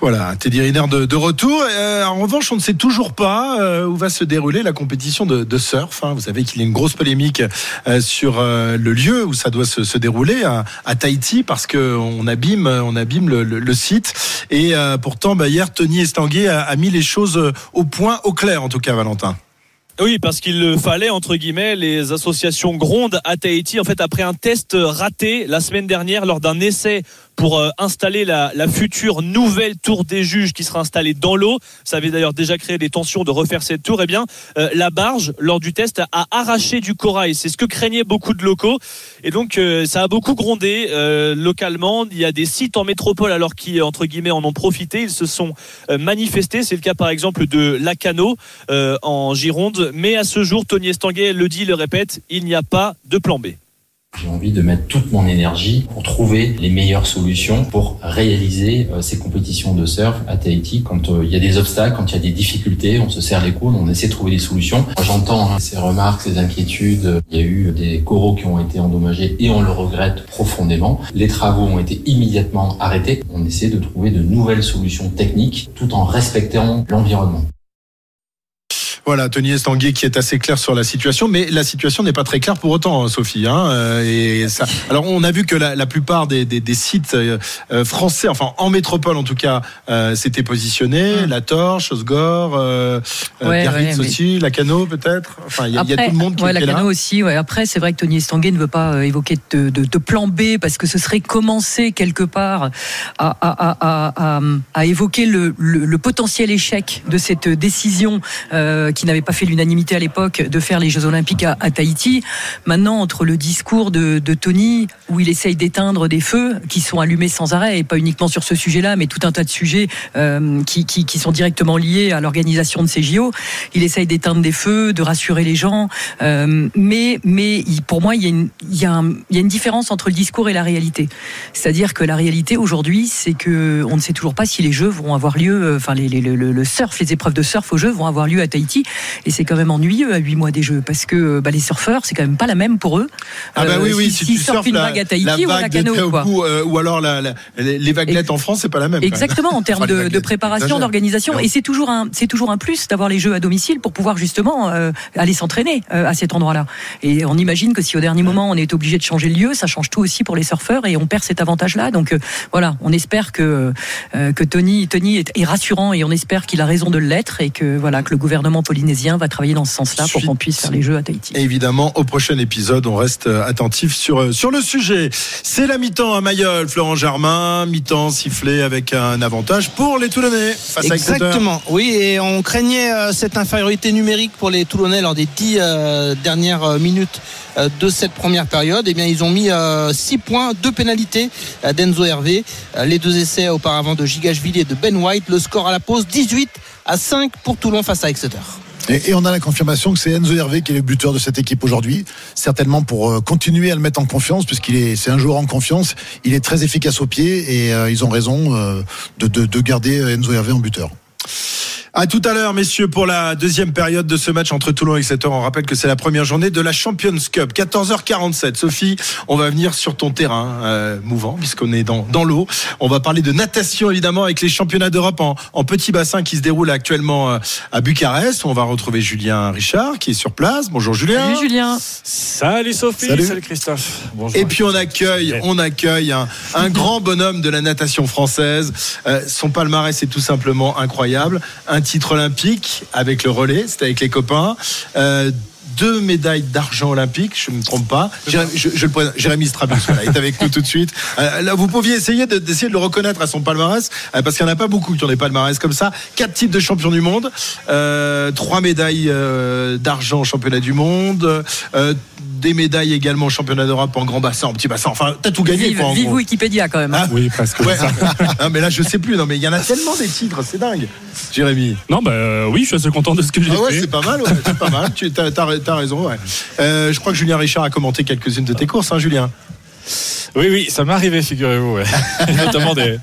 Voilà, Teddy Riner de, retour. Euh, en revanche, on ne sait toujours pas euh, où va se dérouler la compétition de, surf. Hein. Vous savez qu'il y a une grosse polémique euh, sur le lieu où ça doit se, dérouler à, Tahiti parce qu'on abîme, on abîme le, site. Et pourtant, bah, hier, Tony Estanguet a, a mis les choses au point, au clair en tout cas, Valentin. Oui, parce qu'il fallait, entre guillemets, les associations grondent à Tahiti. En fait, après un test raté la semaine dernière lors d'un essai pour euh, installer la, future nouvelle tour des juges qui sera installée dans l'eau. Ça avait d'ailleurs déjà créé des tensions de refaire cette tour. Eh bien, euh, la barge, lors du test, a arraché du corail. C'est ce que craignaient beaucoup de locaux. Et donc, euh, ça a beaucoup grondé localement. Il y a des sites en métropole, alors qui, entre guillemets, en ont profité. Ils se sont manifestés. C'est le cas, par exemple, de Lacano en Gironde. Mais à ce jour, Tony Estanguet le dit, le répète, il n'y a pas de plan B. J'ai envie de mettre toute mon énergie pour trouver les meilleures solutions pour réaliser euh, ces compétitions de surf à Tahiti. Quand euh, il y a des obstacles, quand il y a des difficultés, on se serre les coudes, on essaie de trouver des solutions. J'entends hein, ces remarques, ces inquiétudes. Il y a eu des coraux qui ont été endommagés et on le regrette profondément. Les travaux ont été immédiatement arrêtés. On essaie de trouver de nouvelles solutions techniques tout en respectant l'environnement. Voilà, Tony Estanguet qui est assez clair sur la situation, mais la situation n'est pas très claire pour autant, hein, Sophie. Hein, euh, et ça. Alors, on a vu que la, plupart des, sites euh, euh, français, enfin en métropole en tout cas, s'étaient positionnés. Mm. La Torche, Osgore, Biarritz aussi, la Cano peut-être. Enfin, il y, a tout le monde qui ouais, est la Cano aussi. Ouais. Après, c'est vrai que Tony Estanguet ne veut pas évoquer de, de, plan B parce que ce serait commencer quelque part à, à, à, évoquer le, le, potentiel échec de cette décision qui n'avait pas fait l'unanimité à l'époque de faire les Jeux Olympiques à, Tahiti. Maintenant, entre le discours de, Tony, où il essaye d'éteindre des feux qui sont allumés sans arrêt, et pas uniquement sur ce sujet-là, mais tout un tas de sujets euh, qui, sont directement liés à l'organisation de ces JO, il essaye d'éteindre des feux, de rassurer les gens. Euh, mais, mais pour moi, il y, a une, différence entre le discours et la réalité. C'est-à-dire que la réalité aujourd'hui, c'est que on ne sait toujours pas si les Jeux vont avoir lieu, euh, enfin le surf, les épreuves de surf aux Jeux vont avoir lieu à Tahiti. Et c'est quand même ennuyeux à 8 mois des Jeux parce que bah, les surfeurs, c'est quand même pas la même pour eux. Ah bah oui, euh, oui, si, tu surfes une vague à Tahiti ou à la canoë. Euh, ou alors les vaguelettes en France, c'est pas la même. Exactement, en termes de, préparation, d'organisation. Et c'est toujours un, c'est toujours un plus d'avoir les Jeux à domicile pour pouvoir justement euh, aller s'entraîner à cet endroit-là. Et on imagine que si au dernier moment on est obligé de changer le lieu, ça change tout aussi pour les surfeurs et on perd cet avantage-là. Donc voilà, on espère que que Tony, Tony est, est rassurant et on espère qu'il a raison de l'être et que voilà que le gouvernement polynésien va travailler dans ce sens-là pour qu'on puisse faire les Jeux à Tahiti. Évidemment, au prochain épisode, on reste euh, attentif sur, euh, sur le sujet. C'est la mi-temps à Mayol, Florent Germain, mi-temps sifflé avec un avantage pour les Toulonnais face Exactement, oui, et on craignait euh, cette infériorité numérique pour les Toulonnais lors des dix dernières minutes de cette première période. Et eh bien, ils ont mis 6 points, 2 pénalités d'Enzo Hervé. Les deux essais auparavant de Gigashvili et de Ben White. Le score à la pause 18 à 5 pour Toulon face à Exeter. Et, on a la confirmation que c'est Enzo Hervé qui est le buteur de cette équipe aujourd'hui, certainement pour euh, continuer à le mettre en confiance, puisqu'il est, c'est un joueur en confiance. Il est très efficace au pied et euh, ils ont raison euh, de, de, de garder Enzo Hervé en buteur. À tout à l'heure, messieurs, pour la deuxième période de ce match entre Toulon et Exeter. On rappelle que c'est la première journée de la Champions Cup. 14h47. Sophie, on va venir sur ton terrain euh, mouvant, puisqu'on est dans, dans l'eau. On va parler de natation, évidemment, avec les championnats d'Europe en, en, petit bassin qui se déroulent actuellement euh, à Bucarest. On va retrouver Julien Richard qui est sur place. Bonjour Julien. Salut Julien. Salut Sophie. Salut, Christophe. Bonjour. Et puis on accueille, on accueille un, un grand bonhomme de la natation française. Euh, son palmarès est tout simplement incroyable. Un titre olympique avec le relais, c'était avec les copains. Euh, deux médailles d'argent olympique, je ne me trompe pas. Jérémy, je, je le présente, Jérémy Strabus, voilà, est avec nous tout de suite. Euh, là, vous pouviez essayer de- d'essayer de le reconnaître à son palmarès, euh, parce qu'il n'y en a pas beaucoup qui ont des palmarès comme ça. Quatre titres de champion du monde, euh, trois médailles d'argent au championnat du monde, des médailles également au championnat d'Europe en grand bassin, en petit bassin. Enfin, t'as tout gagné, Vive, quoi, en vive gros. Wikipédia quand même. hein. Oui, presque. Ouais. non, mais là, je sais plus. Non, mais il y en a tellement des titres, c'est dingue. Jérémy. Non, bah euh, oui, je suis assez content de ce que j'ai Ah ouais, fait. c'est pas mal, ouais, c'est pas mal. Tu as, as raison, ouais. Euh, je crois que Julien Richard a commenté quelques-unes de tes courses, hein, Julien. Oui, oui, ça m'est arrivé, figurez-vous. ouais. notamment des,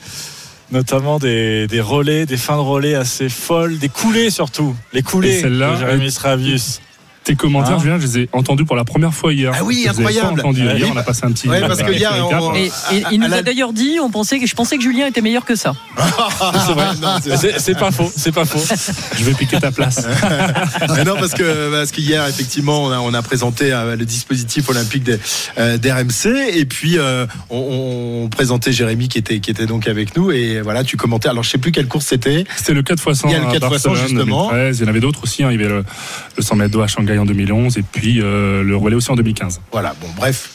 notamment des, des relais, des fins de relais assez folles, des coulées surtout. Les coulées celle-là, de Jérémy Stravius. Tes commentaires, Hein Julien, je les ai entendus pour la première fois hier. Ah oui, Je incroyable. Pas entendus. Ah Hier, oui. on a passé un petit. Ouais, parce que un hier, petit on- récap. Et, et il nous a d'ailleurs dit, on pensait que je pensais que Julien était meilleur que ça. C'est vrai. C'est- C'est pas faux, c'est pas faux. Je vais piquer ta place. Mais non, parce que parce qu'hier, effectivement, on a, on a présenté euh, le dispositif olympique des, euh, d'RMC et puis euh, on, on présentait Jérémy qui était qui était donc avec nous et voilà, tu commentais. Alors, je sais plus quelle course c'était. C'était le 4 x 100 Il y a le à 4 x 100 Barcelone justement. 2013. Il y en avait d'autres aussi. hein. Il y avait le, le 100 mètres d'eau à Shanghai en 2011 et puis euh, le relais aussi en 2015. Voilà, bon, bref.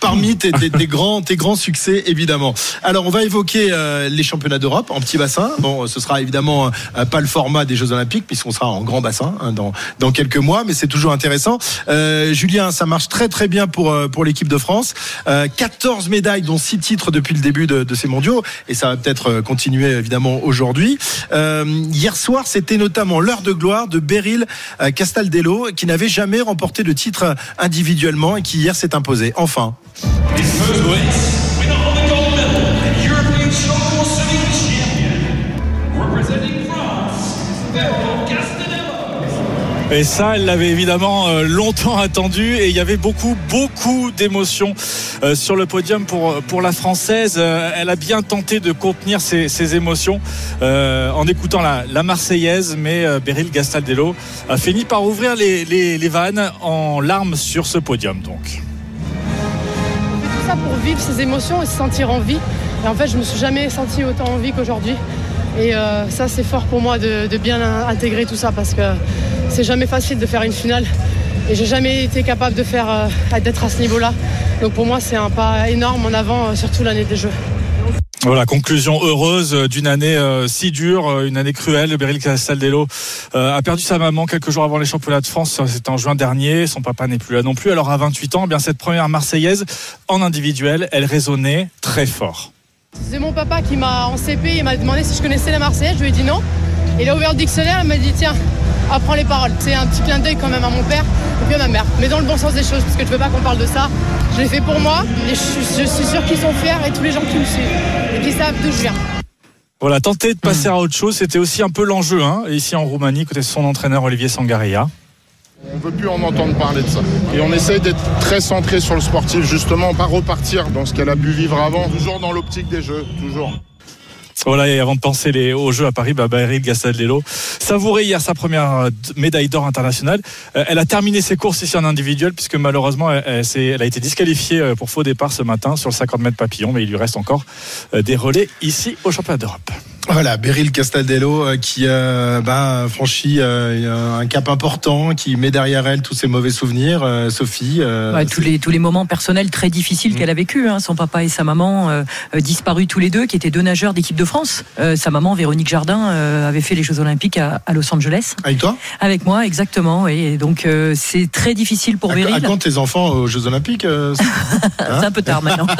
Parmi tes, grands, tes grands succès, évidemment. Alors, on va évoquer euh, les championnats d'Europe en petit bassin. Bon, ce sera évidemment euh, pas le format des Jeux Olympiques, puisqu'on sera en grand bassin hein, dans, quelques mois, mais c'est toujours intéressant. Euh, Julien, ça marche très très bien pour, pour l'équipe de France. Euh, 14 médailles, dont 6 titres depuis le début de, ces mondiaux, et ça va peut-être continuer évidemment aujourd'hui. Hier soir, c'était notamment l'heure de gloire de Beryl Castaldello, qui n'avait jamais remporté de titre individuellement et qui hier s'est imposé. Enfin. Et ça, elle l'avait évidemment euh, longtemps attendu et il y avait beaucoup, beaucoup d'émotions euh, sur le podium pour, pour la Française. Euh, Elle a bien tenté de contenir ses, émotions en écoutant la, la Marseillaise, mais Beryl Gastaldello a fini par ouvrir les, les, les vannes en larmes sur ce podium. Donc. Pour vivre ces émotions et se sentir en vie. Et en fait, je me suis jamais senti autant en vie qu'aujourd'hui. Et euh, ça, c'est fort pour moi de, de bien intégrer tout ça parce que c'est jamais facile de faire une finale. Et j'ai jamais été capable de faire euh, d'être à ce niveau-là. Donc pour moi, c'est un pas énorme en avant, euh, surtout l'année des Jeux. Voilà, conclusion heureuse euh, d'une année euh, si dure, euh, une année cruelle. Beryl Castaldello a perdu sa maman quelques jours avant les championnats de France. C'était en juin dernier. Son papa n'est plus là non plus. Alors à 28 ans, eh bien cette première Marseillaise en individuel, elle résonnait très fort. C'est mon papa qui m'a en CP, il m'a demandé si je connaissais la Marseillaise, je lui ai dit non. Il a ouvert le dictionnaire, il m'a dit tiens, apprends les paroles. C'est un petit clin d'œil quand même à mon père et puis à ma mère, mais dans le bon sens des choses, parce que je veux pas qu'on parle de ça. Je l'ai fait pour moi et je suis, je suis sûre qu'ils sont fiers et tous les gens qui me suivent et qui savent d'où je viens. Voilà, tenter de passer à autre chose, c'était aussi un peu l'enjeu. Hein, ici en Roumanie, côté son entraîneur Olivier Sangaria. On veut plus en entendre parler de ça. Et on essaye d'être très centré sur le sportif, justement, pas repartir dans ce qu'elle a pu vivre avant, toujours dans l'optique des jeux, toujours. Voilà, et avant de penser les, aux Jeux à Paris, bah, Beryl Gastaldello savourait hier sa première euh, médaille d'or internationale. Euh, elle a terminé ses courses ici en individuel, puisque malheureusement, elle, elle, s'est- elle a été disqualifiée euh, pour faux départ ce matin sur le 50 mètres papillon, mais il lui reste encore des relais ici au championnat d'Europe. Voilà, Beryl Castaldello euh, qui euh, bah, franchit euh, un cap important, qui met derrière elle tous ses mauvais souvenirs. Euh, Sophie. euh, Ouais, tous, les, tous les moments personnels très difficiles qu'elle a vécu. Hein. Son papa et sa maman disparus tous les deux, qui étaient deux nageurs d'équipe de France. Euh, sa maman, Véronique Jardin, euh, avait fait les Jeux Olympiques à, à Los Angeles. Avec toi? Avec moi, exactement. Et donc, euh, c'est très difficile pour Beryl. à quand tes enfants aux Jeux Olympiques euh, C'est un peu tard maintenant.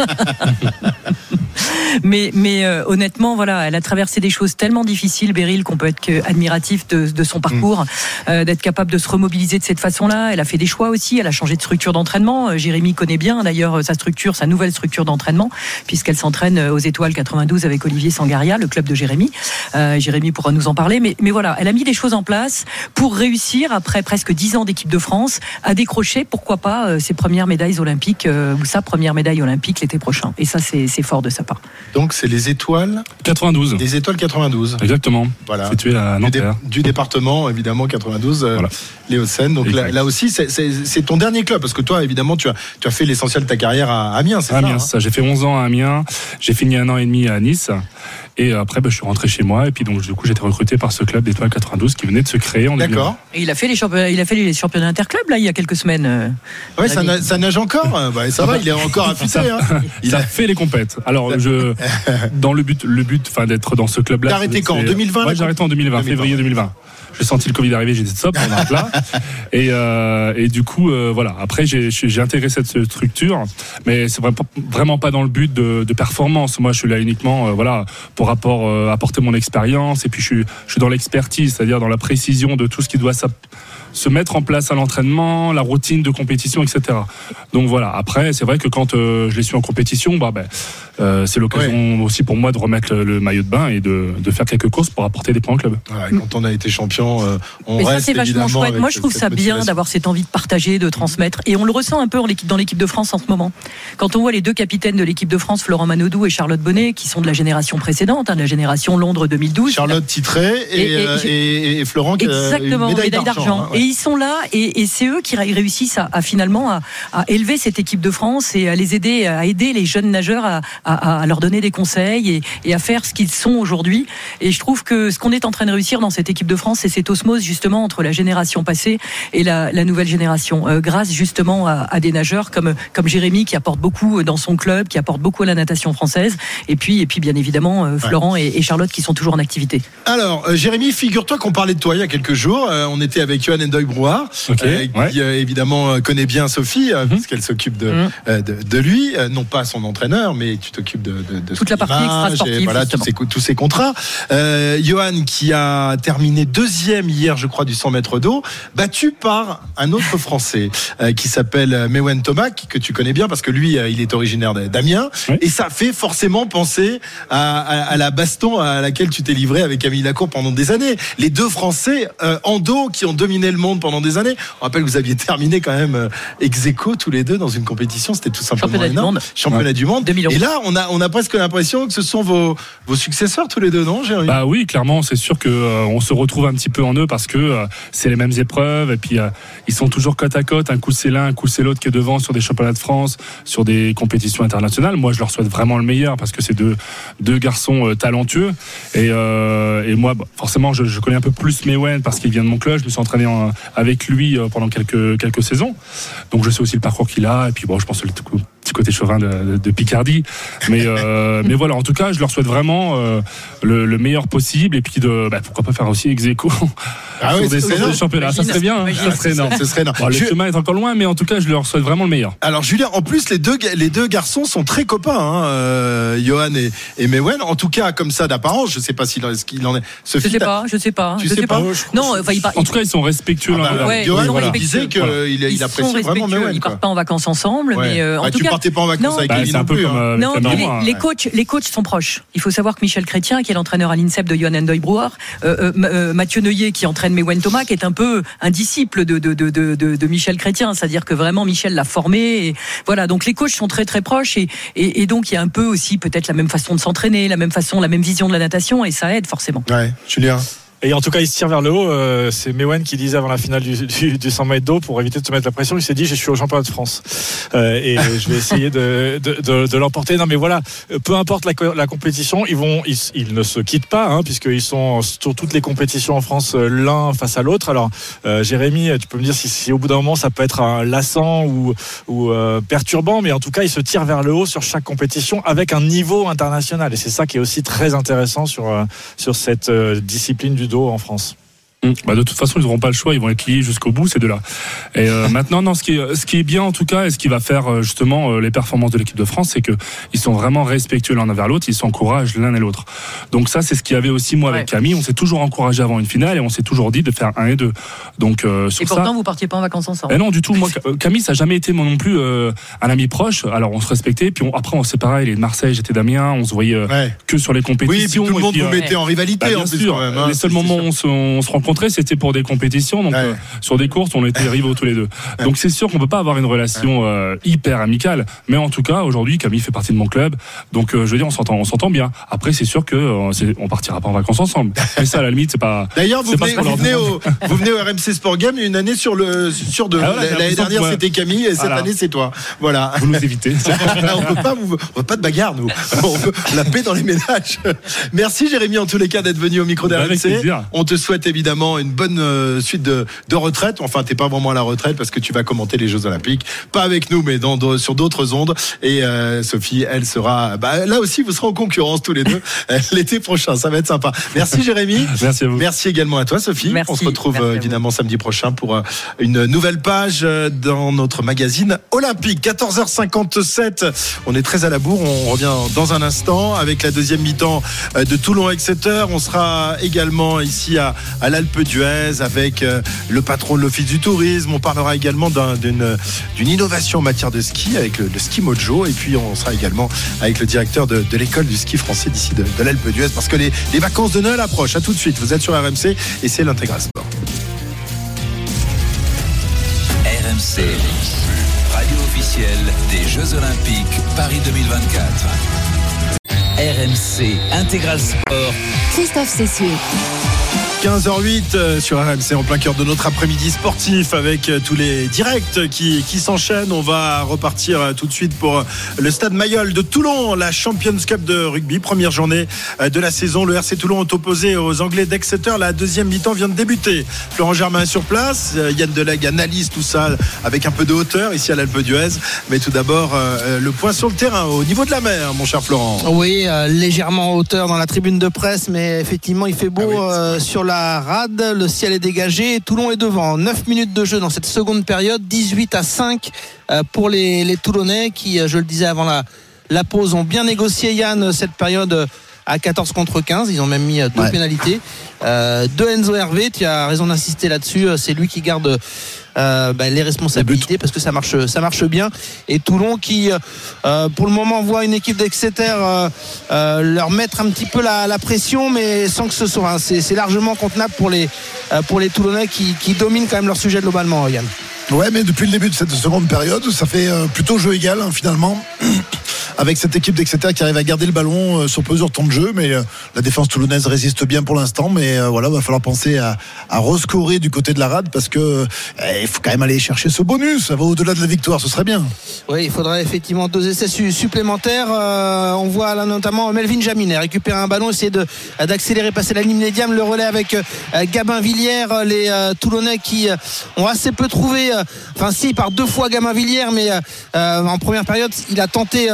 mais mais euh, honnêtement, voilà, elle a traversé des choses tellement difficiles, Beryl, qu'on peut être que admiratif de, de son parcours, euh, d'être capable de se remobiliser de cette façon-là. Elle a fait des choix aussi. Elle a changé de structure d'entraînement. Jérémy connaît bien d'ailleurs sa structure, sa nouvelle structure d'entraînement, puisqu'elle s'entraîne aux Étoiles 92 avec Olivier Le club de Jérémy. Euh, Jérémy pourra nous en parler. Mais mais voilà, elle a mis des choses en place pour réussir après presque dix ans d'équipe de France à décrocher, pourquoi pas, euh, ses premières médailles olympiques euh, ou sa première médaille olympique l'été prochain. Et ça, c'est c'est fort de sa part. Donc c'est les étoiles 92. Des étoiles 92. Exactement. Voilà. Situé à Du, dé- Nanterre. du département évidemment 92 euh, les Hauts-de-Seine. Donc là, aussi c'est- c'est c'est ton dernier club parce que toi évidemment tu as tu as fait l'essentiel de ta carrière à Amiens, c'est ça Amiens, hein ça. J'ai fait 11 ans à Amiens. J'ai fini un an et demi à Nice. Et après, bah, je suis rentré chez moi. Et puis donc, du coup, j'ai été recruté par ce club d'étoiles 92 qui venait de se créer en D'accord. Et il a fait les championnats, il a fait les championnats interclubs là il y a quelques semaines. euh, Ouais, ça, David. na- ça nage encore. Bah, ça va, il est encore affûté. Hein. Il a fait les compètes. Alors, je, dans le but, le but, enfin, d'être dans ce club-là. T'as arrêté quand, en c'est- 2020, Ouais, j'ai arrêté en 2020, 2020. février 2020. J'ai senti le Covid arriver, j'ai dit stop, on arrête là. Et, euh, et du coup, euh, voilà. Après, j'ai intégré cette structure, mais c'est vraiment- pas dans le but de, de performance. Moi, je suis là uniquement, euh, voilà, pour apport, euh, apporter mon expérience. Et puis, je suis, je suis dans l'expertise, c'est-à-dire dans la précision de tout ce qui doit s'app- se mettre en place à l'entraînement, la routine de compétition, etc. Donc voilà. Après, c'est vrai que quand euh, je les suis en compétition, bah, ben, euh, c'est l'occasion aussi pour moi de remettre le, le maillot de bain et de, de faire quelques courses pour apporter des points au club. Ouais, quand on a été champion, euh, on Mais ça, reste c'est vachement évidemment chouette. avec Moi, je trouve ça bien d'avoir cette envie de partager, de transmettre. Et on le ressent un peu dans l'équipe de France en ce moment. Quand on voit les deux capitaines de l'équipe de France, Florent Manodou et Charlotte Bonnet, qui sont de la génération précédente, hein, de la génération Londres 2012. Charlotte titrée et, Et- et- euh, et- et Florent qui a une Exactement, médaille médaille d'argent. hein, ouais. Et ils sont là, et, et c'est eux qui ré- réussissent à, à finalement à, à élever cette équipe de France et à les aider, à aider les jeunes nageurs à, leur donner des conseils et, et à faire ce qu'ils sont aujourd'hui. Et je trouve que ce qu'on est en train de réussir dans cette équipe de France, c'est cette osmose justement entre la génération passée et la, la nouvelle génération, euh, grâce justement à, à des nageurs comme comme Jérémy qui apporte beaucoup dans son club, qui apporte beaucoup à la natation française, et puis et puis bien évidemment euh, Florent et, et Charlotte qui sont toujours en activité. Alors, euh, Jérémy, figure-toi qu'on parlait de toi il y a quelques jours. Euh, on était avec Johan Endoy Brouard, Ok, euh, qui euh, évidemment euh, connaît bien Sophie, euh, puisqu'elle s'occupe de, euh, de, de lui, euh, non pas son entraîneur, mais tu t'occupes de, de, de Toute la partie extra-sportive, et Voilà, tous ses, co- tous ses contrats. Euh, Johan, qui a terminé deuxième hier, je crois, du 100 mètres d'eau, battu par un autre Français euh, qui s'appelle Mewen Thomas, que tu connais bien parce que lui, euh, il est originaire d'Amiens. Et ça fait forcément penser à, à- à la baston à laquelle tu t'es livré avec Camille Lacour pendant des années. Les deux Français euh, en dos qui ont dominé le monde pendant des années. On rappelle que vous aviez terminé quand même euh, ex aequo tous les deux dans une compétition. C'était tout simplement Championnat du énorme. monde. Championnat Ouais. du monde. 2011. Et là, on a, on a presque l'impression que ce sont vos, vos successeurs tous les deux, non, Jérémy? Bah oui, clairement, c'est sûr que euh, on se retrouve un petit peu en eux parce que euh, c'est les mêmes épreuves et puis euh, ils sont toujours côte à côte. Un coup c'est l'un, un coup c'est l'autre qui est devant sur des championnats de France, sur des compétitions internationales. Moi, je leur souhaite vraiment le meilleur parce que c'est deux deux garçons euh, talentueux et, euh, et moi, bah, forcément, je, je connais un peu plus Mewen parce qu'il vient de mon club. Je me suis entraîné en- avec lui euh, pendant quelques saisons, donc je sais aussi le parcours qu'il a et puis bon, je pense que petit côté chauvin de, Picardie. Mais, euh, mais voilà, en tout cas, je leur souhaite vraiment euh, le, le meilleur possible et puis de, bah, pourquoi pas faire aussi ex aequo Ah sur oui, des, sur des énorme. championnats. Ça serait bien, hein. Ça serait énorme. Ce serait énorme. Bon, le Je- chemin est encore loin, mais en tout cas, je leur souhaite vraiment le meilleur. Alors Julien, en plus les deux les deux garçons sont très copains, hein, euh, Johan et, et Mewen. En tout cas, comme ça d'apparence, je sais pas s'il qu'il en est. Je sais pas, je sais pas. Tu je sais sais pas pas. Non, enfin, il par- En tout cas, ils sont respectueux Ah bah. Ouais, Johan, ils voilà, disait qu'il Voilà. il, apprécie vraiment Mewen. Ils quoi. partent pas en vacances ensemble, Ouais. mais euh, en Bah, tout cas. Partais pas en vacances non, avec Bah, c'est un non peu plus. comme, Non, les, coachs, les coachs sont proches. Il faut savoir que Michel Chrétien, qui est l'entraîneur à l'INSEP de Johan Endoy Brouard, euh, euh, euh, Mathieu Neuillet, qui entraîne Mewen Thomas, qui est un peu un disciple de, de, de, de, de, de Michel Chrétien. C'est-à-dire que vraiment Michel l'a formé. Et voilà, donc les coachs sont très très proches et, et, et donc il y a un peu aussi peut-être la même façon de s'entraîner, la même façon, la même vision de la natation et ça aide forcément. Ouais, Julien. Et en tout cas, il se tire vers le haut. Euh, c'est Mewen qui disait avant la finale du, du, du 100 mètres d'eau, pour éviter de se mettre la pression, il s'est dit, je suis au championnat de France. Euh, et je vais essayer de, l'emporter. Non, mais voilà, peu importe la, co- la compétition, ils, ne se quittent pas, hein, puisqu'ils sont sur toutes les compétitions en France, euh, l'un face à l'autre. Alors, Jérémy, tu peux me dire si, au bout d'un moment, ça peut être lassant ou, perturbant, mais en tout cas, ils se tirent vers le haut sur chaque compétition avec un niveau international. Et c'est ça qui est aussi très intéressant sur, sur cette discipline du en France. Bah, de toute façon, ils n'auront pas le choix, ils vont être liés jusqu'au bout, ces deux-là. Et euh, maintenant, non, ce qui, est, ce qui est bien en tout cas, et ce qui va faire euh, justement euh, les performances de l'équipe de France, c'est que ils sont vraiment respectueux l'un envers l'autre, ils s'encouragent l'un et l'autre. Donc ça, c'est ce qu'il y avait aussi moi avec Ouais. Camille. On s'est toujours encouragé avant une finale et on s'est toujours dit de faire un et deux. Donc euh, sur Et ça. pourtant, vous partiez pas en vacances ensemble. Non, du tout. Moi, Camille, ça n'a jamais été moi non plus euh, un ami proche. Alors, on se respectait. Puis on- après, on s'est pareil. Il est de Marseille, j'étais d'Amiens. On se voyait euh, Ouais. que sur les Oui, et puis compétitions. tout le et monde euh, mettait en rivalité bah, en bien plus sûr. quand même. hein, les seuls c'est- moments c'est où on se, on se rencontre rencontrés, c'était pour des compétitions, donc euh, sur des courses, on était rivaux tous les deux. Donc c'est sûr qu'on peut pas avoir une relation euh, hyper amicale, mais en tout cas aujourd'hui, Camille fait partie de mon club, donc euh, je veux dire, on s'entend, on s'entend bien. Après, c'est sûr que on partira pas en vacances ensemble. Mais ça, à la limite, c'est pas. D'ailleurs, vous, venez, vous, au, vous venez au RMC Sport Game une année sur le sur deux. Ah L'année dernière c'était Camille et cette Voilà. année c'est toi. Voilà. Vous nous évitez. on peut pas on veut pas de bagarre nous. On veut la paix dans les ménages. Merci Jérémy en tous les cas d'être venu au micro d'RMC. On te souhaite évidemment une bonne euh, suite de, de retraite. Enfin, t'es pas vraiment à la retraite parce que tu vas commenter les Jeux Olympiques, pas avec nous, mais dans, dans- sur d'autres ondes. Et euh, Sophie, elle sera. Bah, là aussi, vous serez en concurrence tous les deux euh, l'été prochain. Ça va être sympa. Merci Jérémy. Merci à vous. Merci également à toi Sophie. Merci. On se retrouve Merci euh, évidemment samedi prochain pour euh, une nouvelle page euh, dans notre magazine Olympique. 14h57. On est très à la bourre. On revient dans un instant avec la deuxième mi-temps de Toulon-Exeter. On sera également ici à, à l'Alpe d'Huez avec euh, le patron de l'Office du tourisme. On parlera également d'un- d'une innovation en matière de ski avec le, le ski mojo. Et puis on sera également avec le directeur de, de l'école du ski français d'ici de, de l'Alpe d'Huez parce que les, les vacances de Noël approchent. À tout de suite. Vous êtes sur RMC et c'est l'intégral sport. RMC, radio officielle des Jeux Olympiques Paris 2024. RMC Intégral Sport. Christophe Cessieux. 15h08 euh, sur RMC en plein cœur de notre après-midi sportif avec euh, tous les directs qui, qui s'enchaînent. On va repartir euh, tout de suite pour le stade Mayol de Toulon, la Champions Cup de rugby, première journée de la saison. Le RC Toulon est opposé aux Anglais d'Exeter. La deuxième mi-temps vient de débuter. Florent Germain est sur place. Yann Delegue analyse tout ça avec un peu de hauteur ici à l'Alpe d'Huez. Mais tout d'abord, le point sur le terrain au niveau de la mer, mon cher Florent. Oui, euh, légèrement en hauteur dans la tribune de presse, mais effectivement, il fait beau euh, sur la rade. Le ciel est dégagé. Toulon est devant. 9 minutes de jeu dans cette seconde période. 18 à 5 euh, pour les, Toulonnais qui, euh, je le disais avant la, la pause, ont bien négocié, Yann, cette période. À 14 contre 15, ils ont même mis euh, deux Ouais. pénalités. Euh, de Enzo Hervé, tu as raison d'insister là-dessus, euh, c'est lui qui garde euh, bah, les responsabilités parce que ça marche, ça marche bien. Et Toulon qui, euh, pour le moment, voit une équipe d'Exeter leur mettre un petit peu la, la pression, mais sans que ce soit. hein, c'est largement contenable pour les, pour les Toulonnais qui, qui dominent quand même leur sujet globalement, Yann. Ouais, mais depuis le début de cette seconde période, ça fait plutôt jeu égal hein, finalement. Avec cette équipe d'Exeter qui arrive à garder le ballon euh, sur plusieurs temps de jeu, mais euh, la défense toulonnaise résiste bien pour l'instant. Mais euh, voilà, va falloir penser à, à rescorer du côté de la rade parce que euh, il faut quand même aller chercher ce bonus. Ça va au-delà de la victoire, ce serait bien. Oui, il faudrait effectivement deux essais su- supplémentaires. On voit là notamment Melvin Jaminet récupérer un ballon, essayer d'accélérer, passer la ligne médiane, le relais avec Gabin Villiers, les Toulonnais qui ont assez peu trouvé. Enfin, si, par deux fois Gabin Villiers, mais en première période, il a tenté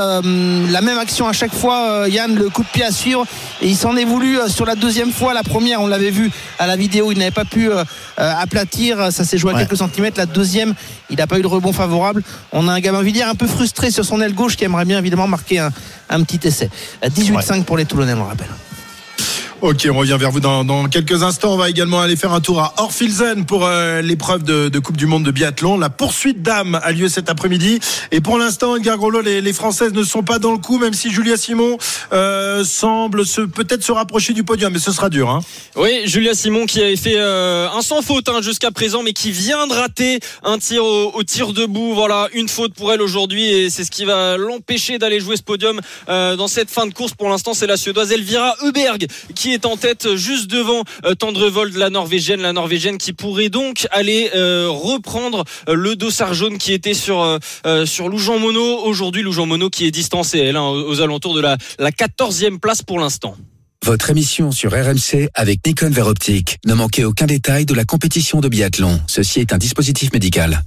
la même action à chaque fois. euh, Yann, le coup de pied à suivre, et il s'en est voulu euh, sur la deuxième fois. La première, on l'avait vu à la vidéo, il n'avait pas pu euh, aplatir. Ça s'est joué à Ouais. quelques centimètres. La deuxième, il n'a pas eu de rebond favorable. On a un Gabin Villiers un peu frustré sur son aile gauche qui aimerait bien évidemment marquer un, un petit essai. Euh, 18-5 pour les Toulonnais, on le rappelle. Ok, on revient vers vous dans, dans quelques instants. On va également aller faire un tour à Orfilsen pour euh, l'épreuve de, de Coupe du Monde de biathlon. La poursuite d'âme a lieu cet après-midi. Et pour l'instant, Edgar Groslo, les, les Françaises ne sont pas dans le coup, même si Julia Simon euh, semble se, peut-être se rapprocher du podium. Mais ce sera dur. Hein. Oui, Julia Simon qui avait fait euh, un sans faute hein, jusqu'à présent, mais qui vient de rater un tir au, au tir debout. Voilà, une faute pour elle aujourd'hui et c'est ce qui va l'empêcher d'aller jouer ce podium euh, dans cette fin de course. Pour l'instant, c'est la Suédoise Elvira Heuberg qui est en tête juste devant euh, Tendrevold, la Norvégienne, la Norvégienne qui pourrait donc aller euh, reprendre euh, le dossard jaune qui était sur euh, euh, sur Loujean Mono aujourd'hui. Loujean Mono qui est distancée elle hein, aux, alentours de la la 14e place pour l'instant. Votre émission sur RMC avec Nikon Vert Optique. Ne manquez aucun détail de la compétition de biathlon. Ceci est un dispositif médical.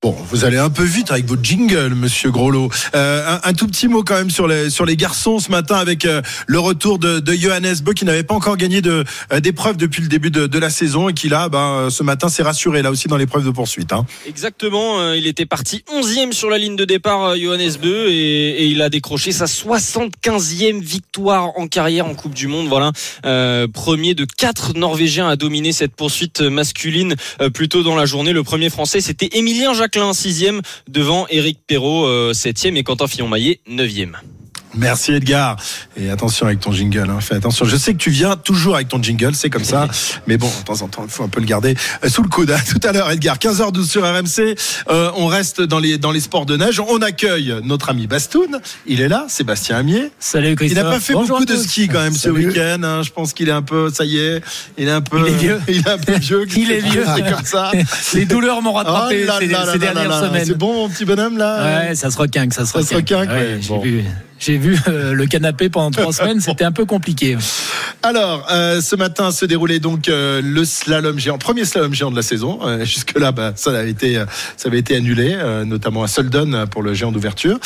Bon, vous allez un peu vite avec votre jingle, Monsieur Groslo. Euh, un, tout petit mot quand même sur les sur les garçons ce matin avec euh, le retour de, de Johannes Bö qui n'avait pas encore gagné euh, d'épreuve depuis le début de, de la saison et qui là, ben, ce matin s'est rassuré là aussi dans l'épreuve de poursuite. Hein. Exactement, euh, il était parti 11e sur la ligne de départ, euh, Johannes Bö, et, et il a décroché sa 75e victoire en carrière en Coupe du Monde. Voilà, Euh, premier de quatre Norvégiens à dominer cette poursuite masculine euh, plus tôt dans la journée. Le premier Français, c'était Émilien Jacquelin, 6e, devant Éric Perrault, euh, 7e, et Quentin Fillon-Maillet, 9e. Merci Edgar. Et attention avec ton jingle, hein. fais attention. Je sais que tu viens toujours avec ton jingle, c'est comme ça. Mais bon, de temps en temps, il faut un peu le garder euh, sous le coude. À tout à l'heure, Edgar. 15h12 sur RMC. Euh, on reste dans les, dans les sports de neige. On accueille notre ami Bastoun. Il est là, Sébastien Amier. Salut Christophe. Il n'a pas fait Bonjour beaucoup de ski quand même ce week-end. hein. Je pense qu'il est un peu, ça y est, il est un peu, Il est vieux. il est un peu vieux. Il est vieux. C'est comme ça. Les douleurs m'ont rattrapé Oh là ces, là là ces là dernières semaines. C'est bon, mon petit bonhomme là. Ouais, ça se requinque, ça se Ça se requinque. requinque, ouais. Bon. J'ai vu euh, le canapé pendant trois semaines, c'était un peu compliqué. Alors, euh, ce matin se déroulait donc euh, le slalom géant, premier slalom géant de la saison. Jusque-là, bah, ça avait été, ça avait été annulé, notamment à Soldon pour le géant d'ouverture.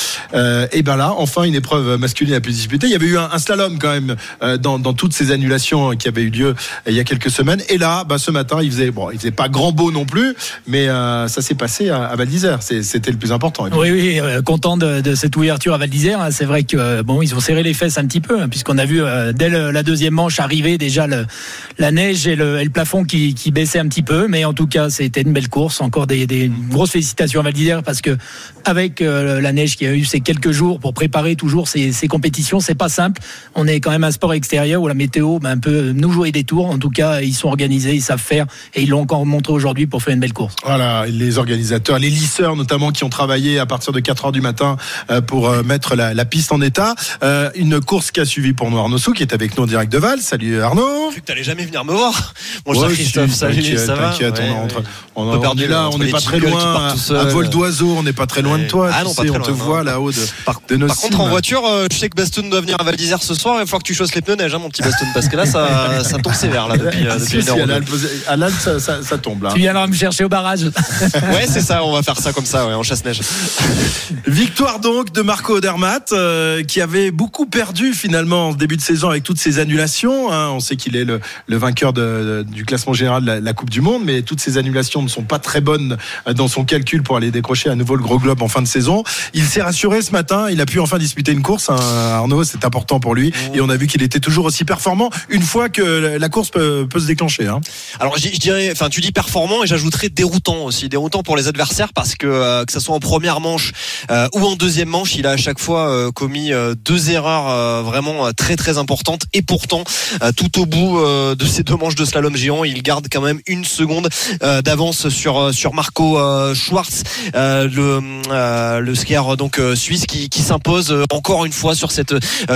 Et ben là, enfin, une épreuve masculine a pu se disputer. Il y avait eu un, un slalom quand même dans, dans toutes ces annulations qui avaient eu lieu il y a quelques semaines. Et là, bah, ce matin, il faisait, bon, il faisait pas grand beau non plus, mais ça s'est passé à, à Val d'Isère. C'était le plus important. Oui, oui, content de, de cette ouverture à Val d'Isère. hein. C'est vrai que euh, bon, ils ont serré les fesses un petit peu, hein, puisqu'on a vu euh, dès la deuxième manche arriver déjà la neige et le, plafond qui, baissait un petit peu. Mais en tout cas, c'était une belle course. Encore des, grosses félicitations à Val parce que avec euh, la neige qui a eu ces quelques jours pour préparer toujours ces, compétitions, c'est pas simple. On est quand même un sport extérieur où la météo ben, peut nous jouer des tours. En tout cas, ils sont organisés, ils savent faire et ils l'ont encore montré aujourd'hui pour faire une belle course. Voilà, les organisateurs, les lisseurs notamment qui ont travaillé à partir de 4 heures du matin pour mettre la piste en état. Euh, une course qui a suivi pour nous Arnaud Sou, qui est avec nous en direct de Val. Salut Arnaud. cru que t'allais jamais venir me voir. Cher Ouais, Christophe, si, salut, t'inquiète, ça va T'inquiète, Ouais, on, ouais. on, est là, on n'est pas très loin. À vol d'oiseau, on n'est pas très loin de toi. Ah non, pas sais, très on te loin, non. voit là-haut de, de nos Par contre, en voiture, euh, je sais que Bastoun doit venir à Val d'Isère ce soir. Il va falloir que tu chausses les pneus neige, hein, mon petit Bastoun, parce que là, ça, ça tombe sévère là, depuis, euh, Si, depuis une si, heure. à l'Alpe, ça, ça- ça tombe là. Tu viendras me chercher au barrage. Ouais, c'est ça, on va faire ça comme ça, en chasse-neige. Victoire donc de Marco Odermatt euh, qui avait beaucoup perdu finalement en début de saison avec toutes ces annulations. hein. On sait qu'il est le, le vainqueur de- de- du classement général de la, la Coupe du Monde, mais toutes ces annulations ne sont pas très bonnes euh, dans son calcul pour aller décrocher à nouveau le gros globe en fin de saison. Il s'est rassuré ce matin, il a pu enfin disputer une course. hein. Arnaud, c'est important pour lui et on a vu qu'il était toujours aussi performant une fois que la course peut, peut se déclencher. hein. Alors je dirais, enfin tu dis performant et j'ajouterais déroutant aussi, déroutant pour les adversaires parce que euh, que ça soit en première manche euh, ou en deuxième manche, il a à chaque fois euh, euh, deux erreurs euh, vraiment euh, très très importantes et pourtant tout au bout de ces deux manches de slalom géant, il garde quand même une seconde d'avance sur sur Marco Schwartz, le le skieur donc suisse qui, qui s'impose encore une fois sur cette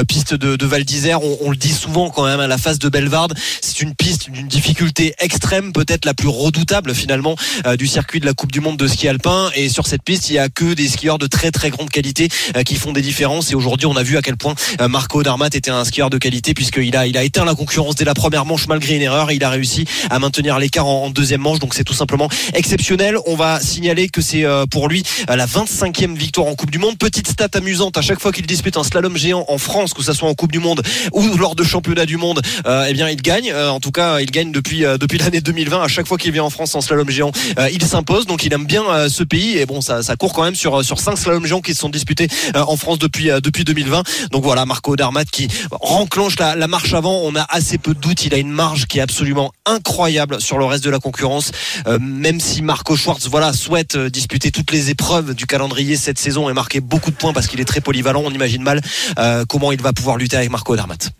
piste de, de Val d'Isère. On, le dit souvent quand même à la face de Belvarde, c'est une piste d'une difficulté extrême, peut-être la plus redoutable finalement du circuit de la Coupe du Monde de ski alpin. Et sur cette piste, il y a que des skieurs de très très grande qualité qui font des différences. Et aujourd'hui, on a vu à quel point euh, Marco Darmat était un skieur de qualité puisqu'il a il a éteint la concurrence dès la première manche malgré une erreur. Il a réussi à maintenir l'écart en, deuxième manche, donc c'est tout simplement exceptionnel. On va signaler que c'est euh, pour lui euh, la 25e victoire en Coupe du Monde. Petite stat amusante, à chaque fois qu'il dispute un slalom géant en France, que ce soit en Coupe du Monde ou lors de championnats du monde, eh bien il gagne. En tout cas, il gagne depuis depuis l'année 2020. À chaque fois qu'il vient en France en slalom géant, il s'impose. Donc il aime bien ce pays et bon, ça, ça court quand même sur sur cinq slaloms géants qui se sont disputés en France depuis depuis 2020. Donc voilà, Marco Odermatt qui renclenche la, marche avant. On a assez peu de doutes. Il a une marge qui est absolument incroyable sur le reste de la concurrence. Euh, même si Marco Schwartz voilà souhaite euh, disputer toutes les épreuves du calendrier cette saison et marquer beaucoup de points parce qu'il est très polyvalent, on imagine mal euh, comment il va pouvoir lutter avec Marco Odermatt.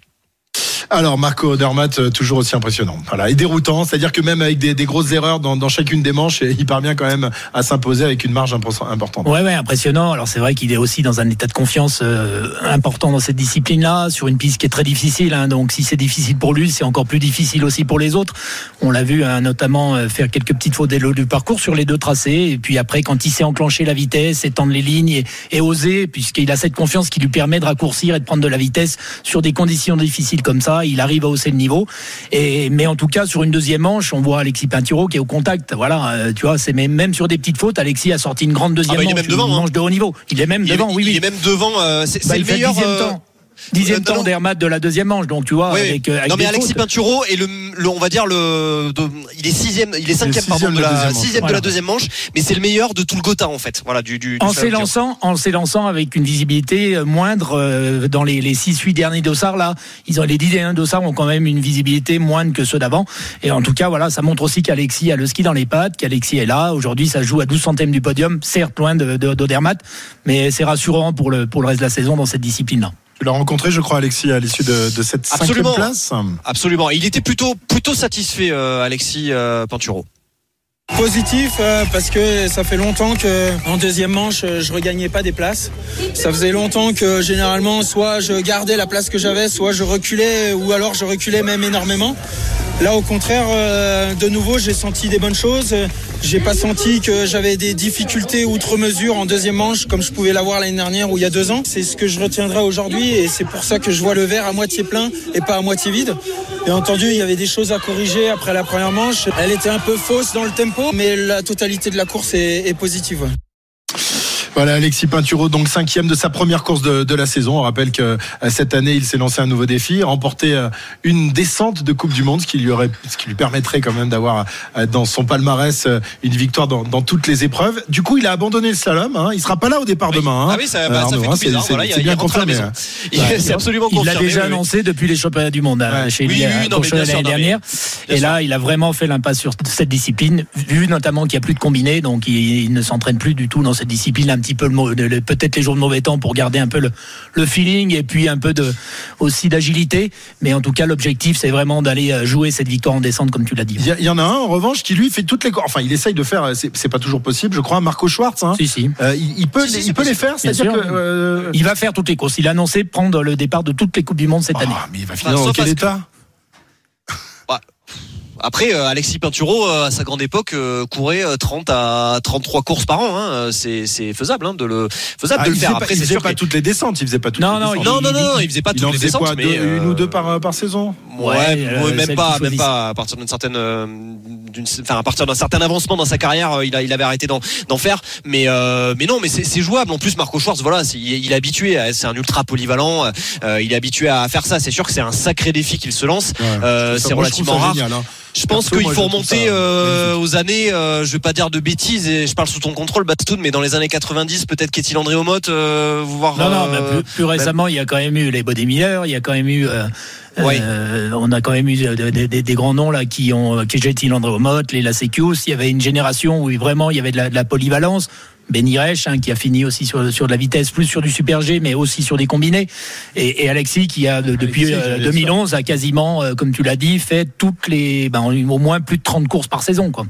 Alors Marco Odermatt, euh, toujours aussi impressionnant. Voilà, et déroutant, c'est-à-dire que même avec des, grosses erreurs dans, chacune des manches, il parvient quand même à s'imposer avec une marge importante. Ouais, ouais, impressionnant. Alors c'est vrai qu'il est aussi dans un état de confiance euh, important dans cette discipline-là, sur une piste qui est très difficile. hein. donc si c'est difficile pour lui, c'est encore plus difficile aussi pour les autres. On l'a vu hein, notamment euh, faire quelques petites fautes dès le du parcours sur les deux tracés. Et puis après, quand il sait enclencher la vitesse, étendre les lignes et oser, puisqu'il a cette confiance qui lui permet de raccourcir et de prendre de la vitesse sur des conditions difficiles comme ça, il arrive à hausser le niveau. Et mais en tout cas, sur une deuxième manche, on voit Alexis Pinturo qui est au contact. Voilà, euh, tu vois, c'est même, même sur des petites fautes, Alexis a sorti une grande deuxième Ah bah, manche, devant, une hein. manche de haut niveau. Il est même Il est- devant, oui, il oui. est même devant. euh, c'est Bah, le meilleur. euh, temps. Dixième euh, temps d'Hermat de la deuxième manche, donc tu vois, Oui, oui. avec, euh, avec non mais Alexis fautes. Pinturo est le, le- on va dire le de- il est sixième il est cinquième pardon de la la deuxième manche. sixième de la deuxième manche mais c'est le meilleur de tout le Gotha en fait voilà du, du, du en s'élançant, en s'élançant avec une visibilité euh, moindre euh, dans les, les 6-8 derniers dossards là, ils ont les 10 derniers dossards ont quand même une visibilité moindre que ceux d'avant. Et en tout cas, voilà, ça montre aussi qu'Alexis a le ski dans les pattes, qu'Alexis est là. Aujourd'hui, ça joue à 12 centièmes du podium, certes loin de, d'Odermatt, mais c'est rassurant pour le pour le reste de la saison dans cette discipline-là. Tu l'as rencontré, je crois, Alexis, à l'issue de, de cette cinquième Absolument. place. Absolument. Il était plutôt plutôt satisfait, euh, Alexis euh, Pinturo. Positif euh, parce que ça fait longtemps que en deuxième manche euh, je regagnais pas des places. Ça faisait longtemps que généralement soit je gardais la place que j'avais, soit je reculais ou alors je reculais même énormément. Là au contraire, euh, de nouveau j'ai senti des bonnes choses. J'ai pas senti que j'avais des difficultés outre mesure en deuxième manche comme je pouvais l'avoir l'année dernière ou il y a deux ans. C'est ce que je retiendrai aujourd'hui et c'est pour ça que je vois le verre à moitié plein et pas à moitié vide. Bien entendu, il y avait des choses à corriger après la première manche. Elle était un peu fausse dans le tempo, mais la totalité de la course est, est positive. Ouais. Voilà, Alexis Pinturo, donc cinquième de sa première course de, de la saison. On rappelle que euh, cette année, il s'est lancé un nouveau défi, remporter euh, une descente de Coupe du Monde, ce qui lui aurait, ce qui lui permettrait quand même d'avoir euh, dans son palmarès une victoire dans, dans toutes les épreuves. Du coup, il a abandonné le slalom. Hein. Il sera pas là au départ demain. hein. Ah oui, ça, bah, ça fait hein, tout c'est- bizarre. Voilà, il il bien la confirmé. hein. Il- Ouais. c'est absolument Il l'a confirmé, déjà oui, oui. annoncé depuis les championnats du monde hein, chez Oui, l'année dernière. Et là, il a vraiment fait l'impasse sur cette discipline, vu notamment qu'il n'y a plus de combiné, donc il, il ne s'entraîne plus du tout dans cette discipline. Petit peu le, le- peut-être les jours de mauvais temps pour garder un peu le, le feeling et puis un peu de aussi d'agilité. Mais en tout cas, l'objectif, c'est vraiment d'aller euh, jouer cette victoire en descente, comme tu l'as dit. Il y, en a un en revanche qui lui fait toutes les courses. Enfin, il essaye de faire. C'est c'est pas toujours possible, je crois. Marco Schwartz. Hein. Si, si. Euh, il, il peut, Si, il peut les faire. C'est-à-dire sûr. que. euh, Il va faire toutes les courses. Il a annoncé prendre le départ de toutes les Coupes du Monde cette année. mais il va finir Enfin, dans quel état? Après, euh, Alexis Pinturo, euh, à sa grande époque, euh, courait euh, 30 à 33 courses par an. Hein. C'est c'est faisable hein, de le faisable Ah, de il le faire. pas, Après, il c'est faisait sûr pas que- toutes les descentes. Il faisait pas toutes Non, les non, descentes. non, non, non, il faisait pas il toutes en les faisait descentes, quoi, mais, deux- euh, une ou deux par, par saison? Ouais, Ouais, euh, même pas, même pas à partir d'une certaine, euh, d'une, enfin à partir d'un certain avancement dans sa carrière, il a, il avait arrêté d'en, d'en faire. Mais, euh, mais non, mais c'est, c'est jouable. En plus, Marco Schwartz, voilà, c'est- il, est- il est habitué, à- c'est un ultra polyvalent. euh, il est habitué à faire ça. C'est sûr que c'est un sacré défi qu'il se lance. Euh, c'est relativement rare. génial, hein. Je pense qu'il faut remonter ça euh, aux années, euh, je vais pas dire de bêtises, et je parle sous ton contrôle, Bastoun, mais dans les années 90, peut-être qu'est-il André Omotte, euh, voir. Non, non, euh, mais plus, plus récemment, il y a quand même eu les Body Miller, il y a quand même eu. euh, Ouais. euh, on a quand même eu des, des- des grands noms là qui ont qui Jetil André Motte, les Lasekius. Il y avait une génération où vraiment il y avait de la, de la polyvalence. Benny Reich, hein, qui a fini aussi sur, sur de la vitesse, plus sur du super G, mais aussi sur des combinés. Et, et Alexis, qui a de- depuis Alexis, euh, j'allais 2011 a quasiment, euh, comme tu l'as dit, fait toutes les, ben, au moins plus de 30 courses par saison, quoi.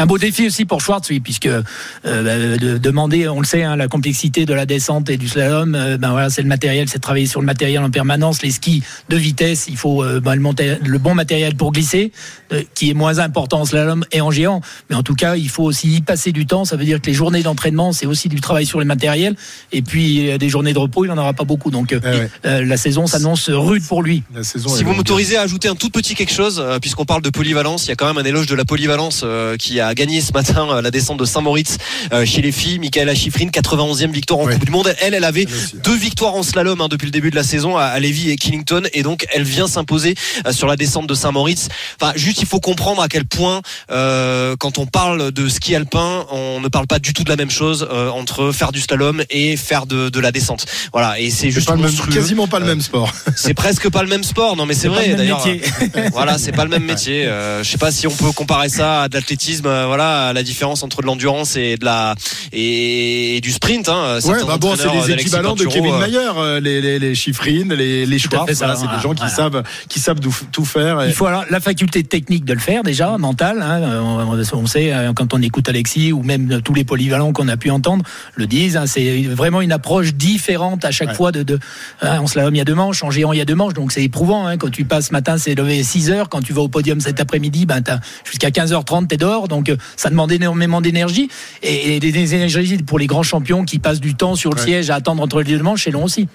Un beau défi aussi pour Schwartz, oui, puisque euh, bah, de, demander, on le sait, hein, la complexité de la descente et du slalom, euh, ben voilà, c'est le matériel, c'est travailler sur le matériel en permanence. Les skis de vitesse, il faut euh, ben, le, bon matériel pour glisser, euh, qui est moins important en slalom et en géant. Mais en tout cas, il faut aussi y passer du temps. Ça veut dire que les journées d'entraînement, c'est aussi du travail sur le matériel. Et puis euh, des journées de repos, il n'en aura pas beaucoup. Donc euh, euh, la saison s'annonce rude pour lui. La saison Si vous m'autorisez à ajouter un tout petit quelque chose, euh, puisqu'on parle de polyvalence, il y a quand même un éloge de la polyvalence euh, qui a gagné ce matin euh, la descente de Saint-Moritz euh, chez les filles. Michaela Schifrin, 91e victoire en Coupe du Monde. Elle, elle avait deux victoires en slalom hein, depuis le début de la saison à, à Lévis et Killington, et donc elle vient s'imposer euh, sur la descente de Saint-Moritz. Enfin, juste il faut comprendre à quel point euh, quand on parle de ski alpin, on ne parle pas du tout de la même chose euh, entre faire du slalom et faire de, de la descente. Voilà, et c'est juste pas le même- monstrueux. quasiment pas le même sport. C'est presque pas le même sport, non mais c'est C'est pas vrai le même d'ailleurs. métier. euh, voilà, c'est pas le même métier. Euh, je sais pas si on peut comparer ça à de l'athlétisme. Euh, voilà, la différence entre de l'endurance et de la et, et du sprint. Hein. Ouais, bah bon, c'est les équivalents de Kevin euh, Mayer, euh, les, les, les Chiffrines, les, les Schwartz. fait voilà, c'est des gens qui voilà. savent, qui savent tout, faire. et- Il faut alors la faculté technique de le faire déjà, mentale. hein. on, on sait quand on écoute Alexis ou même tous les polyvalents qu'on a pu entendre le disent. hein, c'est vraiment une approche différente à chaque fois de. de hein, en slalom il y a deux manches, en géant il y a deux manches, donc c'est éprouvant. hein. quand tu passes ce matin, c'est levé 6 heures. Quand tu vas au podium cet après-midi, ben jusqu'à 15h30 t'es dehors, donc euh, ça demande énormément d'énergie et, et des, des énergies pour les grands champions qui passent du temps sur le Ouais. siège à attendre entre les deux manches, c'est long aussi.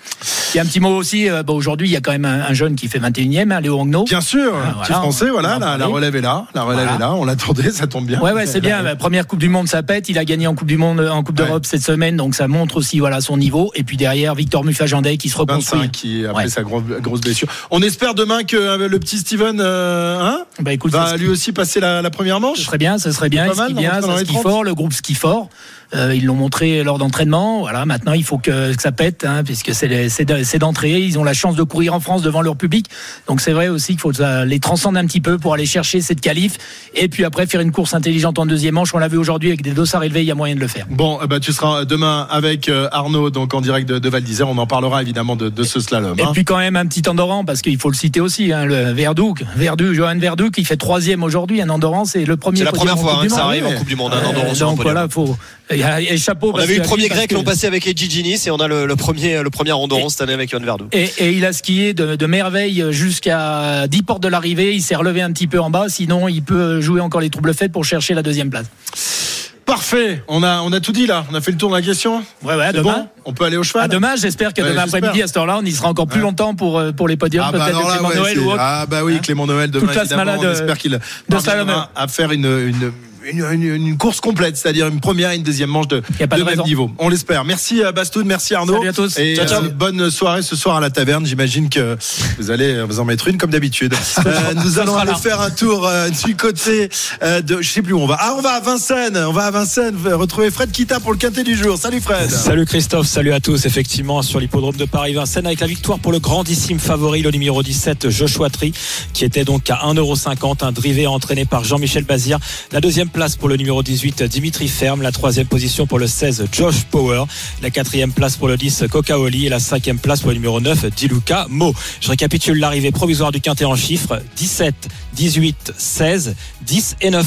Il y a un petit mot aussi. euh, aujourd'hui il y a quand même un, un jeune qui fait 21e, hein, Léo Angno. Bien sûr, Ah, petit voilà, français, on- voilà, on la, relève est là, la relève Voilà. est là, on l'attendait, ça tombe bien. Ouais, ouais, c'est bien. Première Coupe du Monde, ça pète. Il a gagné en Coupe du Monde, en Coupe d'Europe cette semaine, donc ça montre aussi voilà son niveau. Et puis derrière, Victor Muffagendey qui se reconstruit. 25 qui après Ouais. sa grosse, grosse blessure. On espère demain que euh, le petit Steven euh, hein, Bah écoute, va ça- lui aussi passer la, la première manche. ce serait bien. Ce serait bien. Dans- bien, 30. fort, le groupe ski fort. Euh, ils l'ont montré lors d'entraînement. Voilà, maintenant il faut que, que ça pète, hein, puisque c'est d'entrée. Ils ont la chance de courir en France devant leur public. Donc c'est vrai aussi qu'il faut les transcender un petit peu pour aller chercher cette qualif. Et puis après faire une course intelligente en deuxième manche. On l'a vu aujourd'hui avec des dossards élevés, il y a moyen de le faire. Bon, eh ben, tu seras demain avec euh, Arnaud, donc en direct de, de Val d'Isère. On en parlera évidemment de, de ce slalom. Et hein. puis quand même un petit endurant parce qu'il faut le citer aussi, hein, le Verdouk, Verdu, Johan Verdouk, qui fait troisième aujourd'hui, un endurant, c'est le premier. C'est la première fois hein, que ça arrive en. Coupe du Monde, un Euh, sur un donc voilà, faut. Et, et chapeau. On parce avait eu le premier grec que- l'an passé avec Edgy Ginis et on a le, le premier le premier endurance cette année avec Johan Verdou. Et, et il a skié de, de merveille jusqu'à 10 portes de l'arrivée. Il s'est relevé un petit peu en bas. Sinon, il peut jouer encore les troubles faits pour chercher la deuxième place. Parfait. On a, on a tout dit là. On a fait le tour de la question. Ouais, ouais, demain. bon? On peut aller au cheval? À demain, j'espère que Ouais, demain après-midi, à cette heure-là, on y sera encore plus Ouais. longtemps pour, euh, pour les podiums. Ah bah peut-être Clément ouais, Noël ou autre. ah bah oui, Hein? Clément Noël demain. Toute la évidemment, semaine on de- espère qu'il de à faire une, une, une, une- une course complète, c'est-à-dire une première et une deuxième manche de, Y a pas de de même niveau. On l'espère. Merci à Bastoun, merci Arnaud. Salut à tous. Et Ciao, ciao. euh, bonne soirée ce soir à la taverne. J'imagine que vous allez vous en mettre une comme d'habitude. Euh, nous allons aller faire un tour euh, du côté euh, de, je sais plus où on va. Ah, on va à Vincennes. On va à Vincennes retrouver Fred Kita pour le quintet du jour. Salut Fred. Salut Christophe, salut à tous. Effectivement, sur l'hippodrome de Paris-Vincennes, avec la victoire pour le grandissime favori, le numéro 17, Joshua Tree, qui était donc à 1,50€, un drivé entraîné par Jean-Michel Bazir. La deuxième place pour le numéro 18, Dimitri Ferme. La troisième position pour le 16, Josh Power. La quatrième place pour le 10, Cocaoli. Et la cinquième place pour le numéro 9, Diluca Mo. Je récapitule l'arrivée provisoire du quintet en chiffres 17, 18, 16, 10 et 9.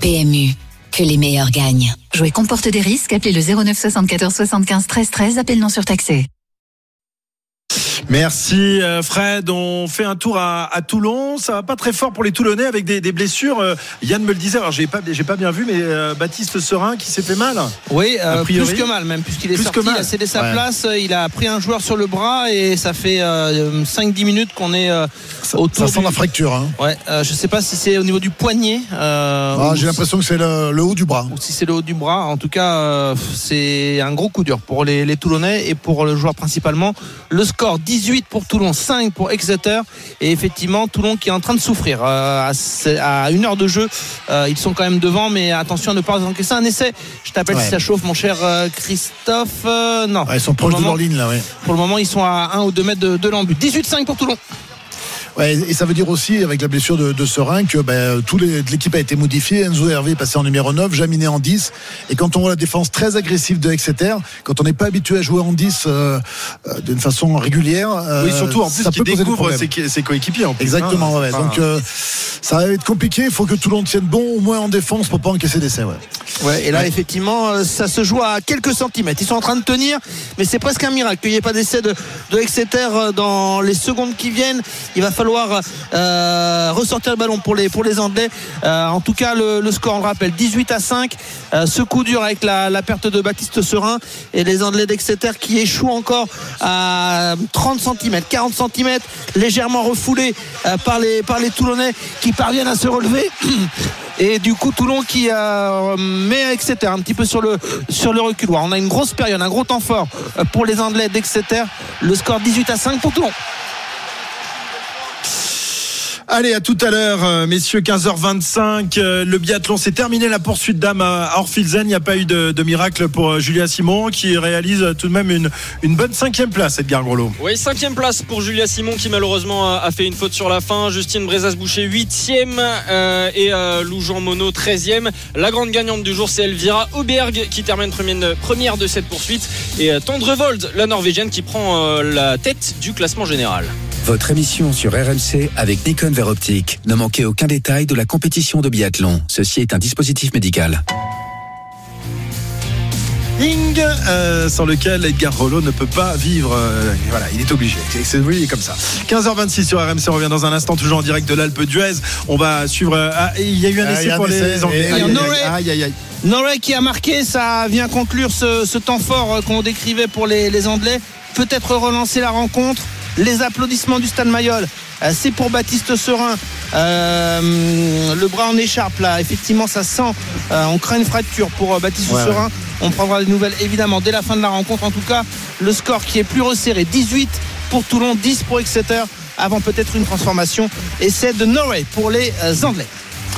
PMU, que les meilleurs gagnent. Jouer comporte des risques, appelez le 09 74 75 13 13, appel non surtaxé. Merci euh, Fred. On fait un tour à, à Toulon. Ça va pas très fort pour les Toulonnais avec des, des blessures. Euh, Yann me le disait. Alors j'ai pas, j'ai pas bien vu, mais euh, Baptiste Serin qui s'est fait mal. Oui, euh, plus que mal même, puisqu'il est Plus sorti, que mal. il a cédé sa Ouais. place, il a pris un joueur sur le bras et ça fait euh, 5-10 minutes qu'on est autour Ça sent du- la fracture. Hein. Ouais, je sais pas si c'est au niveau du poignet. Ah, J'ai l'impression que c'est le, le haut du bras. ou si c'est le haut du bras. En tout cas, c'est un gros coup dur pour les, les Toulonnais et pour le joueur principalement. Le score 18 pour Toulon, 5 pour Exeter. Et effectivement, Toulon qui est en train de souffrir. Euh, à, une heure de jeu, euh, ils sont quand même devant, mais attention à ne pas encaisser un essai. Je t'appelle Ouais. si ça chauffe, mon cher euh, Christophe. Non. Ouais, ils sont proches de leur ligne là. Ouais. Pour le moment, ils sont à 1 ou 2 mètres de, de l'embut. 18-5 pour Toulon. Ouais, et ça veut dire aussi, avec la blessure de, de Serein, que ben, tout les- l'équipe a été modifiée. Enzo Hervé est passé en numéro 9, Jaminet en 10. Et quand on voit la défense très agressive de Exeter, quand on n'est pas habitué à jouer en 10 euh, euh, d'une façon régulière. euh, oui, surtout en plus ça peut découvre ses, ses coéquipiers. En plus, Exactement, hein. ouais. Enfin, Donc euh, ça va être compliqué. Il faut que tout le monde tienne bon, au moins en défense, pour pas encaisser d'essai. Ouais. Ouais, et là, effectivement, ça se joue à quelques centimètres. Ils sont en train de tenir, mais c'est presque un miracle qu'il n'y ait pas d'essai de, de Exeter dans les secondes qui viennent. Il va falloir euh, ressortir le ballon pour les, pour les Anglais. Euh, en tout cas, le, score, on le rappelle, 18 à 5. Euh, ce coup dur avec la, perte de Baptiste Serin et les Anglais d'Exeter qui échouent encore à 30 cm, 40 cm, légèrement refoulés par, les, par les Toulonnais qui parviennent à se relever. Et du coup, Toulon qui met Exeter un petit peu sur le, sur le. On a une grosse période, un gros temps fort pour les Anglais d'Exeter. Le score 18 à 5 pour Toulon. Allez, à tout à l'heure, euh, messieurs, 15h25. euh, le biathlon, c'est terminé. La poursuite d'âme à Orfilzen. Il n'y a pas eu de, miracle pour euh, Julia Simon, qui réalise tout de même une, une bonne cinquième place, Edgar Grelot. Oui, cinquième place pour Julia Simon qui malheureusement a, fait une faute sur la fin. Justine Brezas-Boucher, huitième et euh, Lou Jean Monod, treizième. La grande gagnante du jour, c'est Elvira Auberg qui termine première, de cette poursuite. Et Tendrevold, la Norvégienne, qui prend la tête du classement général. Votre émission sur RMC avec Nikon Veroptique. Ne manquez aucun détail de la compétition de biathlon. Ceci est un dispositif médical. Ing, euh, sans lequel Edgar Rollo ne peut pas vivre. euh, voilà, il est obligé. C'est- oui, il est comme ça. 15h26 sur RMC, on revient dans un instant, toujours en direct de l'Alpe d'Huez. On va suivre. euh, ah, il y a eu un Ah, essai un pour essai, les Anglais. et- Aïe, qui a marqué, ça vient conclure ce, ce temps fort euh, qu'on décrivait pour les, les Anglais. Peut-être relancer la rencontre. Les applaudissements du Stade Mayol, euh, c'est pour Baptiste Serin. Euh, le bras en écharpe là, effectivement ça sent. Euh, on craint une fracture pour euh, Baptiste Ouais, Serin. On prendra des nouvelles évidemment dès la fin de la rencontre. En tout cas, le score qui est plus resserré, 18 pour Toulon, 10 pour Exeter, avant peut-être une transformation. Et c'est de Norway pour les Anglais.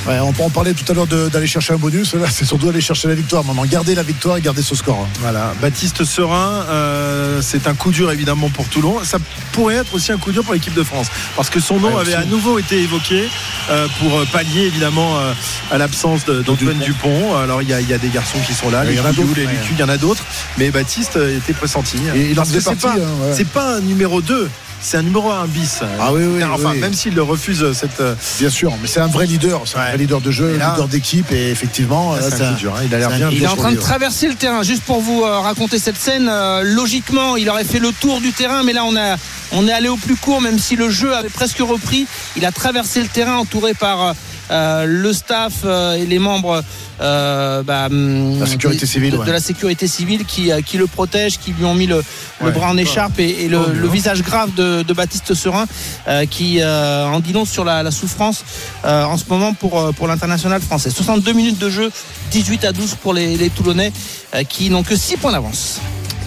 Ouais, on, on parlait tout à l'heure d'aller chercher un bonus. Là, c'est surtout aller chercher la victoire. Maintenant, garder la victoire et garder ce score. hein. Voilà, Baptiste Serein, euh, c'est un coup dur évidemment pour Toulon. Ça pourrait être aussi un coup dur pour l'équipe de France, parce que son nom Ouais, avait à nouveau été évoqué euh, pour pallier évidemment euh, à l'absence d'Antoine Dupont. Alors il y, a- il y a des garçons qui sont là, il y en a d'autres, ouais. Il y en a d'autres, mais Baptiste euh, était pressenti. Et que faisait c'est pas, hein, pas un numéro 2 c'est un numéro 1 bis. Ah oui, oui, Enfin, oui. même s'il le refuse euh, cette. euh, Bien sûr, mais c'est un vrai leader. C'est un vrai leader de jeu, Et là- leader d'équipe. Et effectivement, Là, là, c'est un coup dur, hein. Il a l'air bien Il est en train de traverser le terrain. Juste pour vous euh, raconter cette scène, euh, logiquement, il aurait fait le tour du terrain, mais là, on, a, on est allé au plus court, même si le jeu avait presque repris. Il a traversé le terrain entouré par euh, le staff euh, et les membres euh, bah, hum, La sécurité de- civile, de, ouais. de la sécurité civile qui, qui le protège, qui lui ont mis le, le bras en écharpe et, et le, Oh, le visage grave de, de Baptiste Serin, euh, qui euh, en dit long sur la, la souffrance euh, en ce moment pour, pour l'international français. 62 minutes de jeu, 18 à 12 pour les, les Toulonnais euh, qui n'ont que 6 points d'avance.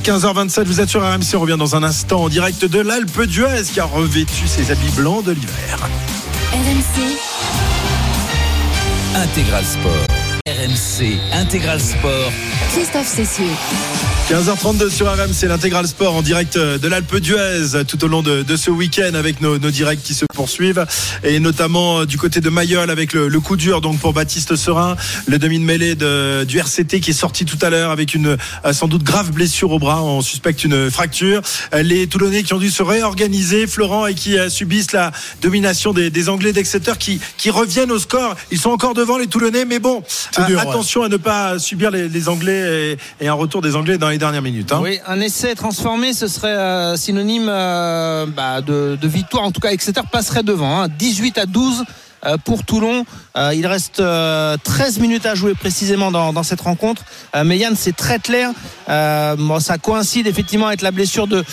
15h27, vous êtes sur RMC, on revient dans un instant en direct de l'Alpe d'Huez qui a revêtu ses habits blancs de l'hiver. RMC, Intégral Sport. RMC Intégral Sport. Christophe Cessieux. 15h32 sur RMC, l'intégral sport en direct de l'Alpe d'Huez tout au long de, de ce week-end avec nos, nos directs qui se poursuivent et notamment euh, du côté de Mayol avec le, le coup dur donc pour Baptiste Serin, le demi de mêlée de, du RCT qui est sorti tout à l'heure avec une euh, sans doute grave blessure au bras, on suspecte une fracture. Euh, Les Toulonnais qui ont dû se réorganiser, Florent, et qui subissent la domination des, des Anglais d'Exeter qui, qui reviennent au score. Ils sont encore devant les Toulonnais, mais bon, dur, ouais. attention à ne pas subir les, les Anglais et, et un retour des Anglais dans les dernières minutes. hein. Oui, un essai transformé, ce serait euh, synonyme euh, bah, de, victoire. En tout cas, Exeter passerait devant. hein. 18 à 12 euh, pour Toulon. Il reste euh, 13 minutes à jouer précisément dans, cette rencontre. Mais Yann, c'est très clair. Ça coïncide effectivement avec la blessure de,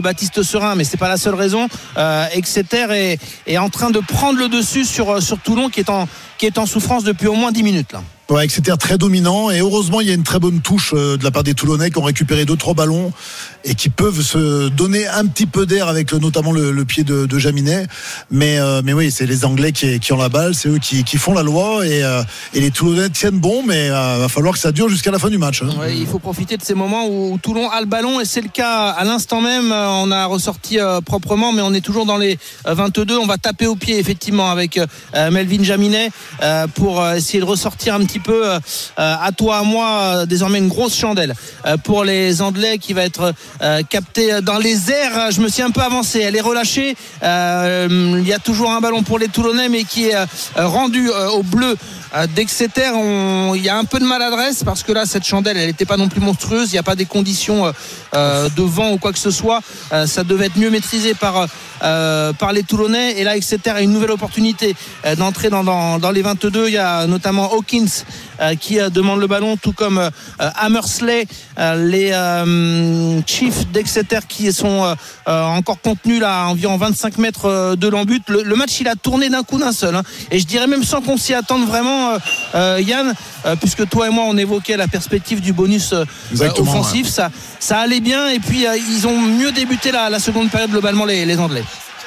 Baptiste Serin, mais c'est pas la seule raison. Euh, Exeter est, en train de prendre le dessus sur, Toulon qui est, en, qui est en souffrance depuis au moins 10 minutes. Là. Ouais, Exeter très dominant et heureusement il y a une très bonne touche euh, de la part des Toulonnais qui ont récupéré deux trois ballons et qui peuvent se donner un petit peu d'air avec euh, notamment le, pied de, Jaminet. Mais euh, mais oui, c'est les Anglais qui, qui ont la balle, c'est eux qui, qui font la loi et, et les Toulonnais tiennent bon, mais euh, va falloir que ça dure jusqu'à la fin du match. hein. Il faut profiter de ces moments où Toulon a le ballon et c'est le cas à l'instant même. On a ressorti proprement, mais on est toujours dans les euh, 22. On va taper au pied effectivement avec Melvin Jaminet pour essayer de ressortir un petit peu euh, euh, à toi à moi euh, désormais une grosse chandelle euh, pour les Anglais qui va être euh, capté dans les airs. Je me suis un peu avancé. Elle est relâchée. Il y a toujours un ballon pour les Toulonnais, mais qui est rendu au bleu d'Exeter. On- Il y a un peu de maladresse parce que là, cette chandelle, elle n'était pas non plus monstrueuse. Il n'y a pas des conditions euh, euh, de vent ou quoi que ce soit. Euh, ça devait être mieux maîtrisé par, euh, par les Toulonnais. Et là, Exeter a une nouvelle opportunité euh, d'entrer dans, dans, dans les 22. Il y a notamment Hawkins euh, qui euh, demande le ballon, tout comme euh, Hammersley, euh, les euh, Chiefs d'Exeter qui sont euh, euh, encore contenus là à environ 25 mètres euh, de l'embut. Le, le match, il a tourné d'un coup d'un seul. hein. Et je dirais même sans qu'on s'y attende vraiment, euh, euh, Yann, euh, puisque toi et moi, on évoquait la perspective du bonus offensif. Ça, ça allait bien. Et puis, ils ont mieux débuté la, la seconde période globalement, les, les Anglais.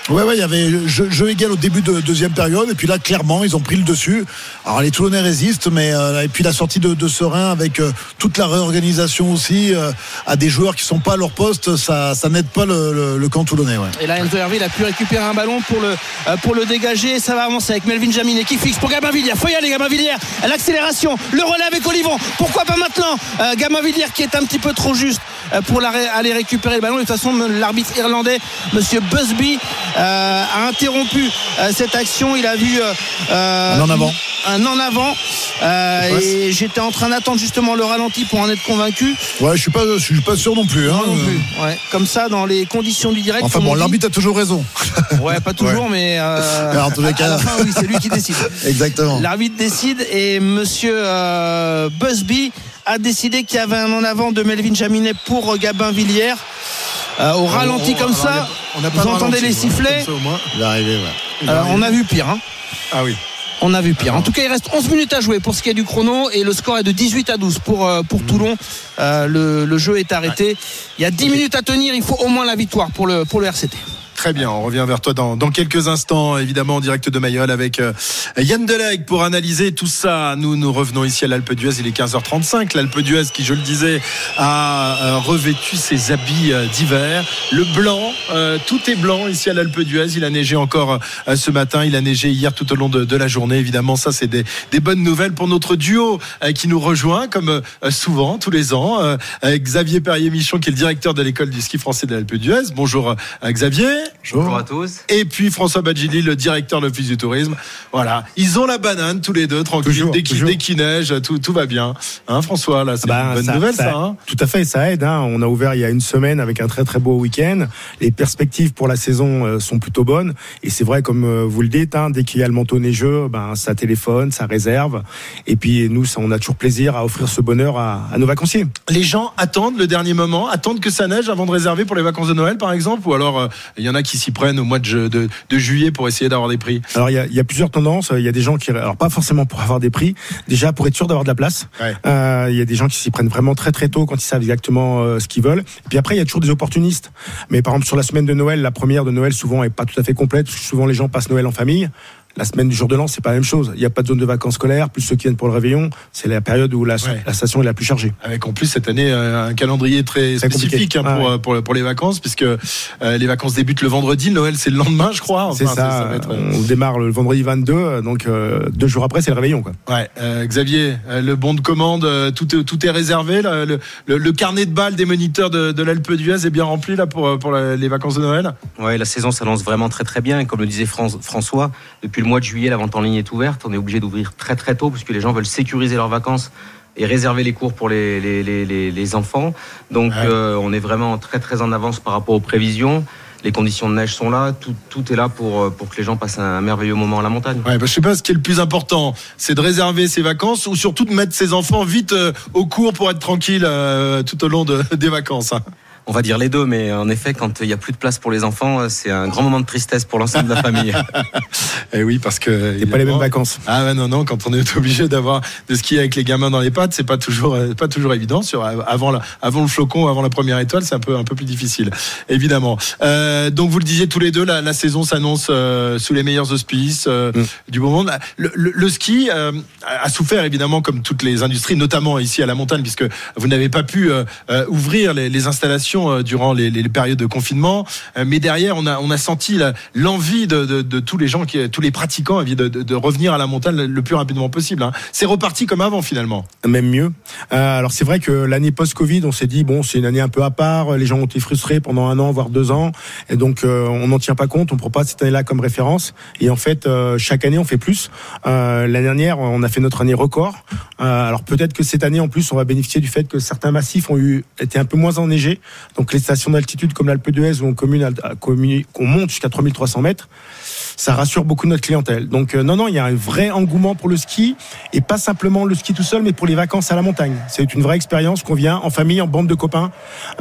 Ouais, ouais, il y avait jeu, égal au début de deuxième période, et puis là, clairement, ils ont pris le dessus. Alors, les Toulonnais résistent, mais euh, et puis la sortie de, Serein avec euh, toute la réorganisation aussi euh, à des joueurs qui sont pas à leur poste, ça, ça n'aide pas le, camp toulonnais. Et là, Enzo Hervé, il a pu récupérer un ballon pour le, dégager. Ça va avancer avec Melvin Jaminet qui fixe pour Gabin Villiers. Faut y aller, Gabin Villiers. L'accélération, le relais avec Olivon. Pourquoi pas maintenant Gabin Villiers qui est un petit peu trop juste pour la ré- aller récupérer le ballon. De toute façon, l'arbitre irlandais, Monsieur Busby, euh, a interrompu euh, cette action. Il a vu euh, euh, Un en avant. Un en avant. Euh, et j'étais en train d'attendre justement le ralenti pour en être convaincu. Ouais, je suis pas, je suis pas sûr non plus. hein. Non plus. Ouais. Comme ça, dans les conditions du direct. Enfin bon, l'arbitre a toujours raison. Ouais, pas toujours, mais euh, Mais en tous les cas- oui, c'est lui qui décide. Exactement. L'arbitre décide et Monsieur euh, Busby a décidé qu'il y avait un en avant de Melvin Jaminet pour euh, Gabin Villiers. Euh, au ralenti on- comme ça, on n'a pas vous de entendez ralenti, les sifflets. ouais. Euh, on a vu pire. hein. Ah oui. On a vu pire. En tout cas, il reste 11 minutes à jouer pour ce qui est du chrono et le score est de 18 à 12 pour, euh, pour Toulon. Euh, le, le jeu est arrêté. Il y a 10 minutes à tenir. Il faut au moins la victoire pour le, pour le RCT. Très bien, on revient vers toi dans, dans quelques instants, évidemment en direct de Mayol avec euh, Yann Deleg pour analyser tout ça. Nous nous revenons ici à l'Alpe d'Huez, il est 15h35. L'Alpe d'Huez qui, je le disais, a euh, revêtu ses habits euh, d'hiver. Le blanc, tout est blanc ici à l'Alpe d'Huez. Il a neigé encore ce matin, il a neigé hier tout au long de, la journée. Évidemment, ça c'est des, des bonnes nouvelles pour notre duo qui nous rejoint comme souvent, tous les ans. avec Xavier Perrier-Michon qui est le directeur de l'école du ski français de l'Alpe d'Huez. Bonjour Xavier. Bonjour à tous. Et puis François Badjili, le directeur de l'Office du tourisme. Voilà, ils ont la banane tous les deux, tranquille. Toujours, dès qu'il toujours. dès qu'il neige, tout, tout va bien. Hein, François, là, c'est Bah, une bonne nouvelle, ça. hein tout à fait, ça aide. hein. On a ouvert il y a une semaine avec un très très beau week-end. Les perspectives pour la saison euh, sont plutôt bonnes. Et c'est vrai, comme euh, vous le dites, hein, dès qu'il y a le manteau neigeux, ben, ça téléphone, ça réserve. Et puis nous, ça, on a toujours plaisir à offrir ce bonheur à, à nos vacanciers. Les gens attendent le dernier moment, attendent que ça neige avant de réserver pour les vacances de Noël, par exemple, ou alors euh, il y en a qui s'y prennent au mois de, ju- de- de juillet pour essayer d'avoir des prix. Alors il y a, il y a plusieurs tendances. Il y a des gens qui, alors pas forcément pour avoir des prix, déjà pour être sûr d'avoir de la place. Euh, il y a des gens qui s'y prennent vraiment très très tôt quand ils savent exactement euh, ce qu'ils veulent. Et puis après il y a toujours des opportunistes. Mais par exemple sur la semaine de Noël, la première de Noël souvent est pas tout à fait complète. parce que souvent les gens passent Noël en famille. La semaine du jour de l'an, c'est pas la même chose. Il n'y a pas de zone de vacances scolaires, plus ceux qui viennent pour le réveillon. C'est la période où la, la station est la plus chargée. Avec en plus cette année euh, un calendrier très Très spécifique hein, pour, Ah ouais. euh, pour, pour les vacances, puisque euh, les vacances débutent le vendredi, le Noël c'est le lendemain, je crois. c'est ça. être, On démarre le vendredi 22, donc euh, deux jours après, c'est le réveillon. Quoi. Ouais, euh, Xavier, euh, le bon de commande, euh, tout, est- tout est réservé. là, le, le- le carnet de balles des moniteurs de, de l'Alpe d'Huez est bien rempli là pour, pour la- les vacances de Noël? Ouais, la saison s'annonce vraiment très très bien. Et comme le disait Fran- François, depuis le mois de juillet, la vente en ligne est ouverte. On est obligé d'ouvrir très très tôt puisque les gens veulent sécuriser leurs vacances et réserver les cours pour les, les, les, enfants. Donc euh, on est vraiment très très en avance par rapport aux prévisions. Les conditions de neige sont là, tout, tout est là pour, euh, pour que les gens passent un merveilleux moment à la montagne. Ouais, bah, je sais pas ce qui est le plus important, c'est de réserver ses vacances ou surtout de mettre ses enfants vite euh, au cours pour être tranquille euh, tout au long de- des vacances. hein. On va dire les deux, mais en effet, quand il n'y a plus de place pour les enfants, euh, c'est un grand moment de tristesse pour l'ensemble de la famille. Et oui, parce que C'est pas les mêmes vacances. Ah ouais, non non, quand on est obligé d'avoir de skier avec les gamins dans les pattes, c'est pas toujours euh, pas toujours évident. Sur avant la, avant le flocon, avant la première étoile, c'est un peu un peu plus difficile, évidemment. Euh, donc vous le disiez tous les deux, la, la saison s'annonce euh, sous les meilleurs auspices euh, du beau monde. Le, le- le ski euh, a souffert évidemment comme toutes les industries, notamment ici à la montagne, puisque vous n'avez pas pu euh, euh, ouvrir les, les installations euh, durant les, périodes de confinement. Euh, mais derrière, on a senti l'envie de, tous les gens tous les pratiquants de, de, revenir à la montagne le, plus rapidement possible. hein. C'est reparti comme avant finalement. Même mieux. Euh, alors c'est vrai que l'année post-Covid, on s'est dit bon, c'est une année un peu à part. Les gens ont été frustrés pendant un an, voire deux ans, et donc on n'en tient pas compte. On ne prend pas cette année-là comme référence. Et en fait, chaque année, on fait plus. L'année dernière, on a fait notre année record. Alors peut-être que cette année, en plus, on va bénéficier du fait que certains massifs ont été un peu moins enneigés. Donc les stations d'altitude comme l'Alpe d'Huez où on, commune, monte jusqu'à 3300 mètres, ça rassure beaucoup notre clientèle. Donc euh, non, non, il y a un vrai engouement pour le ski et pas simplement le ski tout seul, mais pour les vacances à la montagne. C'est une vraie expérience qu'on vient en famille, en bande de copains.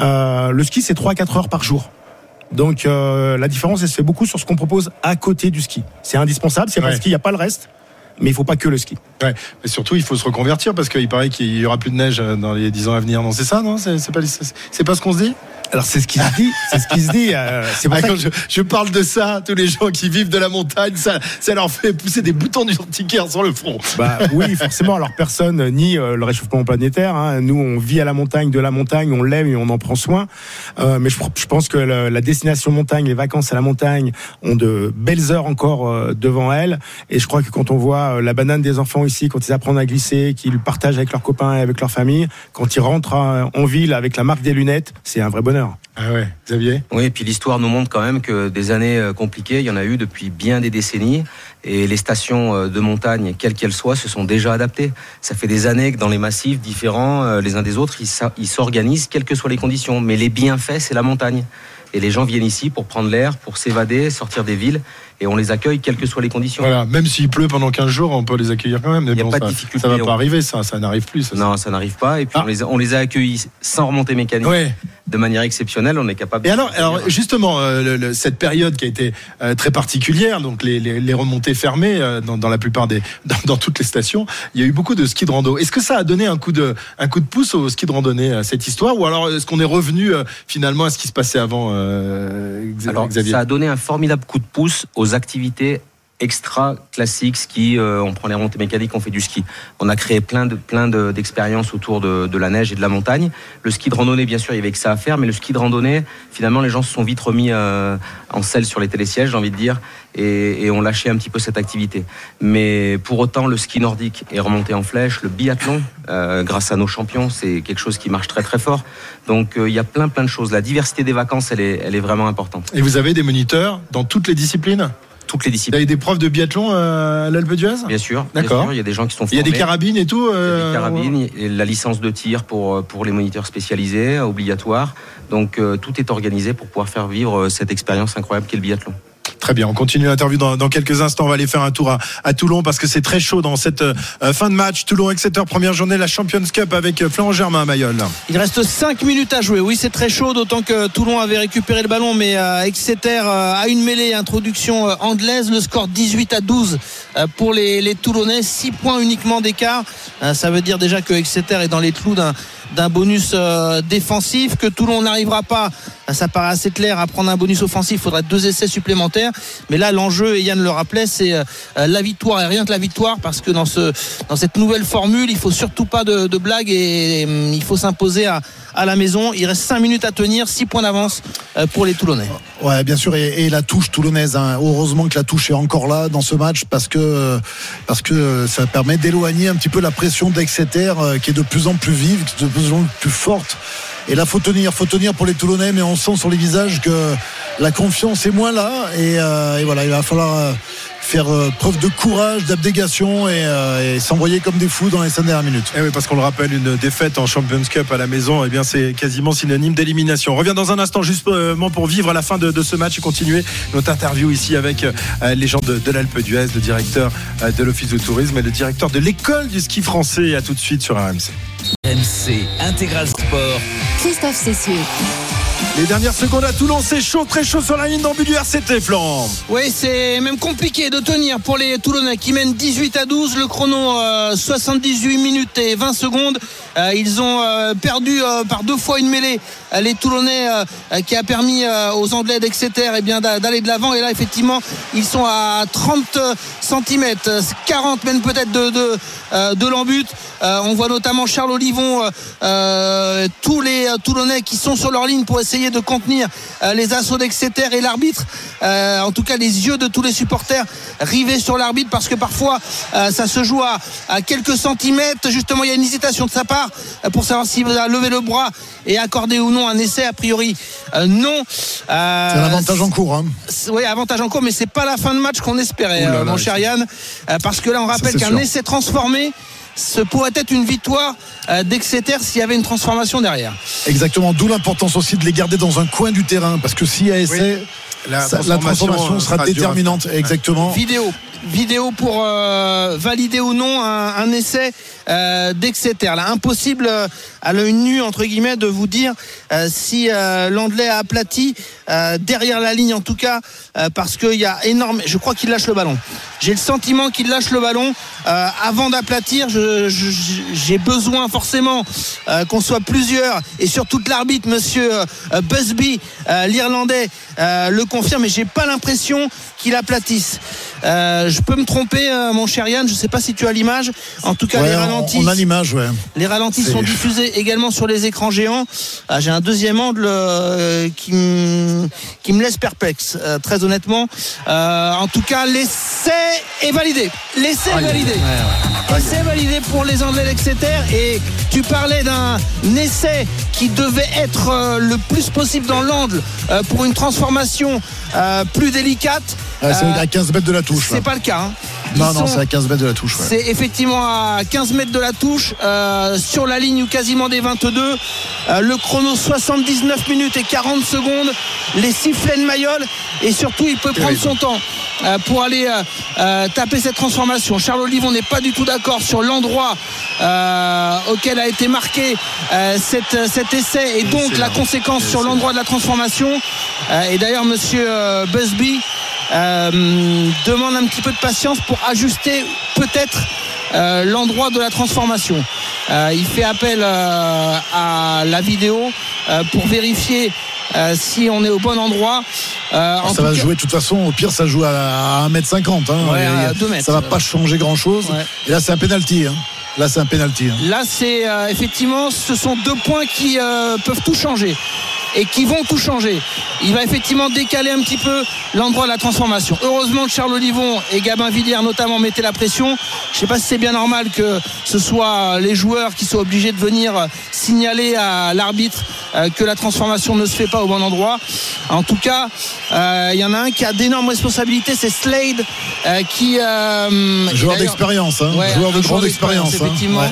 Euh, le ski, c'est 3-4 heures par jour. Donc euh, la différence, elle se fait beaucoup sur ce qu'on propose à côté du ski. C'est indispensable, c'est pas Ouais. le ski, il n'y a pas le reste, mais il faut pas que le ski. Ouais, mais surtout il faut se reconvertir parce qu'il paraît qu'il y aura plus de neige euh, dans les 10 ans à venir. Non, c'est ça, non? C'est pas ce qu'on se dit? Alors c'est ce qui se dit, c'est ce qui se dit. euh, c'est Ah, quand que- je, je parle de ça, tous les gens qui vivent de la montagne, ça, ça leur fait pousser des boutons d'urticaire sur le front. Bah oui, forcément. Alors personne nie euh, le réchauffement planétaire. hein. Nous, on vit à la montagne, de la montagne, on l'aime et on en prend soin. Euh, mais je, je pense que le- la destination montagne, les vacances à la montagne, ont de belles heures encore euh, devant elles. Et je crois que quand on voit euh, la banane des enfants ici, quand ils apprennent à glisser, qu'ils partagent avec leurs copains et avec leur famille, quand ils rentrent euh, en ville avec la marque des lunettes, c'est un vrai bonheur. Ah ouais, Xavier? Oui, et puis l'histoire nous montre quand même que des années euh, compliquées, il y en a eu depuis bien des décennies. Et les stations euh, de montagne, quelles qu'elles soient, se sont déjà adaptées. Ça fait des années que dans les massifs différents, euh, les uns des autres, ils s'organisent, quelles que soient les conditions. Mais les bienfaits, c'est la montagne. Et les gens viennent ici pour prendre l'air, pour s'évader, sortir des villes. Et on les accueille, quelles que soient les conditions. Voilà, même s'il pleut pendant 15 jours, on peut les accueillir quand même. Il n'y a bon, pas de ça, difficulté. Ça va On- pas arriver, ça, ça n'arrive plus. ça. Non, ça n'arrive pas. Et puis on, les a, on les a accueillis sans remontée mécanique, Ouais. de manière exceptionnelle. On est capable. Et de- alors, alors justement, euh, le- le- cette période qui a été euh, très particulière, donc les, les- les remontées fermées euh, dans, dans la plupart des, dans, dans toutes les stations, il y a eu beaucoup de ski de rando. Est-ce que ça a donné un coup de, un coup de pouce au ski de randonnée cette histoire, ou alors est-ce qu'on est revenu finalement à ce qui se passait avant, Alors, Xavier ça a donné un formidable coup de pouce aux activités extra classiques, ski, euh, on prend les remontées mécaniques, on fait du ski. On a créé plein de plein de- d'expériences autour de, de la neige et de la montagne. Le ski de randonnée, bien sûr, il y avait que ça à faire, mais le ski de randonnée, finalement, les gens se sont vite remis euh, en selle sur les télésièges, j'ai envie de dire, et, ont lâché un petit peu cette activité. Mais pour autant, le ski nordique est remonté en flèche, le biathlon, euh, grâce à nos champions, c'est quelque chose qui marche très très fort. Donc il y a plein plein de choses. La diversité des vacances, elle est, elle est vraiment importante. Et vous avez des moniteurs dans toutes les disciplines? Toutes les Vous disciplines. avez des profs de biathlon euh, à l'Alpe d'Huez? Bien sûr. D'accord. Il y a des gens qui sont Il y a des formés. carabines et tout Il y a euh, des carabines, et la licence de tir pour, pour les moniteurs spécialisés, euh, obligatoire. Donc euh, tout est organisé pour pouvoir faire vivre euh, cette expérience incroyable qu'est le biathlon. Très bien, on continue l'interview dans, quelques instants. On va aller faire un tour à, Toulon parce que c'est très chaud dans cette euh, fin de match. Toulon-Exeter, première journée la Champions Cup avec euh, Florent Germain à Mayol. Il reste 5 minutes à jouer. Oui, c'est très chaud, d'autant que Toulon avait récupéré le ballon, mais Exeter euh, a une mêlée, introduction anglaise. Le score 18 à 12 euh, pour les, Toulonnais. 6 points uniquement d'écart. Ça veut dire déjà que Exeter est dans les clous d'un d'un bonus euh, défensif que Toulon n'arrivera pas euh, ça paraît assez clair à prendre un bonus offensif il faudrait deux essais supplémentaires mais là l'enjeu et Yann le rappelait c'est euh, la victoire et rien que la victoire parce que dans ce dans cette nouvelle formule il faut surtout pas de, de blagues et, hum, il faut s'imposer à, à la maison il reste 5 minutes à tenir 6 points d'avance euh, pour les Toulonnais Ouais, bien sûr, et, et la touche toulonnaise. hein. Heureusement que la touche est encore là dans ce match parce que parce que ça permet d'éloigner un petit peu la pression d'Exeter euh, qui est de plus en plus vive, de plus plus forte. Et là, faut tenir, faut tenir pour les Toulonnais, mais on sent sur les visages que la confiance est moins là. Et, euh, et voilà, il va falloir euh, faire euh, preuve de courage, d'abnégation et, euh, et s'envoyer comme des fous dans les cinq dernières minutes. Eh oui, parce qu'on le rappelle, une défaite en Champions Cup à la maison, eh bien, c'est quasiment synonyme d'élimination. On revient dans un instant, justement, pour vivre la fin de, ce match et continuer notre interview ici avec les gens de, de l'Alpe d'Huez, le directeur de l'Office du tourisme et le directeur de l'école du ski français. À tout de suite sur RMC. RMC Intégral Sport. Christophe Cessieux. Les dernières secondes à Toulon, c'est chaud, très chaud sur la ligne d'embut du RCT, Florent. Oui, c'est même compliqué de tenir pour les Toulonnais qui mènent 18 à 12. Le chrono, euh, 78 minutes et 20 secondes. Euh, ils ont euh, perdu euh, par deux fois une mêlée. Les Toulonnais euh, euh, qui a permis euh, aux Anglais d'Exeter eh bien, d'a- d'aller de l'avant. Et là, effectivement, ils sont à 30 cm, 40 même peut-être de, de, l'embut. On voit notamment Charles Olivon, tous les Toulonnais qui sont sur leur ligne pour essayer de contenir les assauts d'Exeter et l'arbitre. En tout cas, les yeux de tous les supporters rivés sur l'arbitre parce que parfois ça se joue à, à quelques centimètres. Justement, il y a une hésitation de sa part pour savoir s'il va lever le bras et accorder ou non un essai. A priori, euh, non. C'est un avantage en cours. Hein. Oui, avantage en cours, mais c'est pas la fin de match qu'on espérait, là euh, là, mon cher Yann, euh, parce que là, on rappelle qu'un essai transformé. Ce pourrait être une victoire euh, d'Exeter s'il y avait une transformation derrière. Exactement, d'où l'importance aussi de les garder dans un coin du terrain, parce que s'il y a essai, La transformation, euh, sera sera déterminante. Exactement. Vidéo. Vidéo pour euh, valider ou non un, un essai euh, d'Exeter. Là, impossible euh, à l'œil nu entre guillemets de vous dire euh, si euh, l'Anglais a aplati derrière la ligne en tout cas parce qu'il y a énorme. Je crois qu'il lâche le ballon. J'ai le sentiment qu'il lâche le ballon avant d'aplatir. J'ai besoin forcément qu'on soit plusieurs et surtout que l'arbitre, Monsieur Busby, l'Irlandais, le confirme. Mais j'ai pas l'impression qu'il aplatisse. Euh, je peux me tromper, euh, mon cher Yann. Je sais pas si tu as l'image. En tout cas, Ouais, les on- ralentis. on a l'image, ouais. Les ralentis sont diffusés également sur les écrans géants. Ah, J'ai un deuxième angle euh, qui, me- qui me laisse perplexe, euh, très honnêtement. Euh, en tout cas, l'essai est validé. L'essai est validé. Essai validé pour les Anglais d'Exeter. Et tu parlais d'un essai qui devait être euh, le plus possible dans l'angle euh, pour une transformation euh, plus délicate. Ouais, c'est Euh, à 15 mètres de la touche. c'est pas le cas. hein. Non, non, c'est à 15 mètres de la touche. ouais. c'est effectivement à 15 mètres de la touche, euh, sur la ligne ou quasiment des 22. Euh, le chrono 79 minutes et 40 secondes. Les sifflets de Mayol et surtout il peut prendre son temps euh, pour aller taper cette transformation. Charles Olivon n'est pas du tout d'accord sur l'endroit auquel a été marqué cette- cet essai et donc la conséquence sur l'endroit de la transformation. Et d'ailleurs, Monsieur Busby euh, demande un petit peu de patience pour ajuster peut-être euh, l'endroit de la transformation. Euh, il fait appel à la vidéo pour vérifier euh, si on est au bon endroit. Euh, en ça va cas- jouer de toute façon, au pire ça joue à 1m50. Hein. Ouais, a- mètres. ça va pas changer grand chose. Et là c'est un penalty. Hein. Là c'est un penalty. hein. Là, c'est euh, effectivement, ce sont deux points qui peuvent tout changer et qui vont tout changer. Il va effectivement décaler un petit peu l'endroit de la transformation. Heureusement Charles Olivon et Gabin Villiers notamment mettaient la pression. Je ne sais pas si c'est bien normal que ce soit les joueurs qui soient obligés de venir signaler à l'arbitre que la transformation ne se fait pas au bon endroit. En tout cas, euh, il y en a un qui a d'énormes responsabilités, c'est Slade, euh, qui euh, Joueur d'expérience, hein. Ouais, joueur de grande expérience. hein. effectivement. Ouais.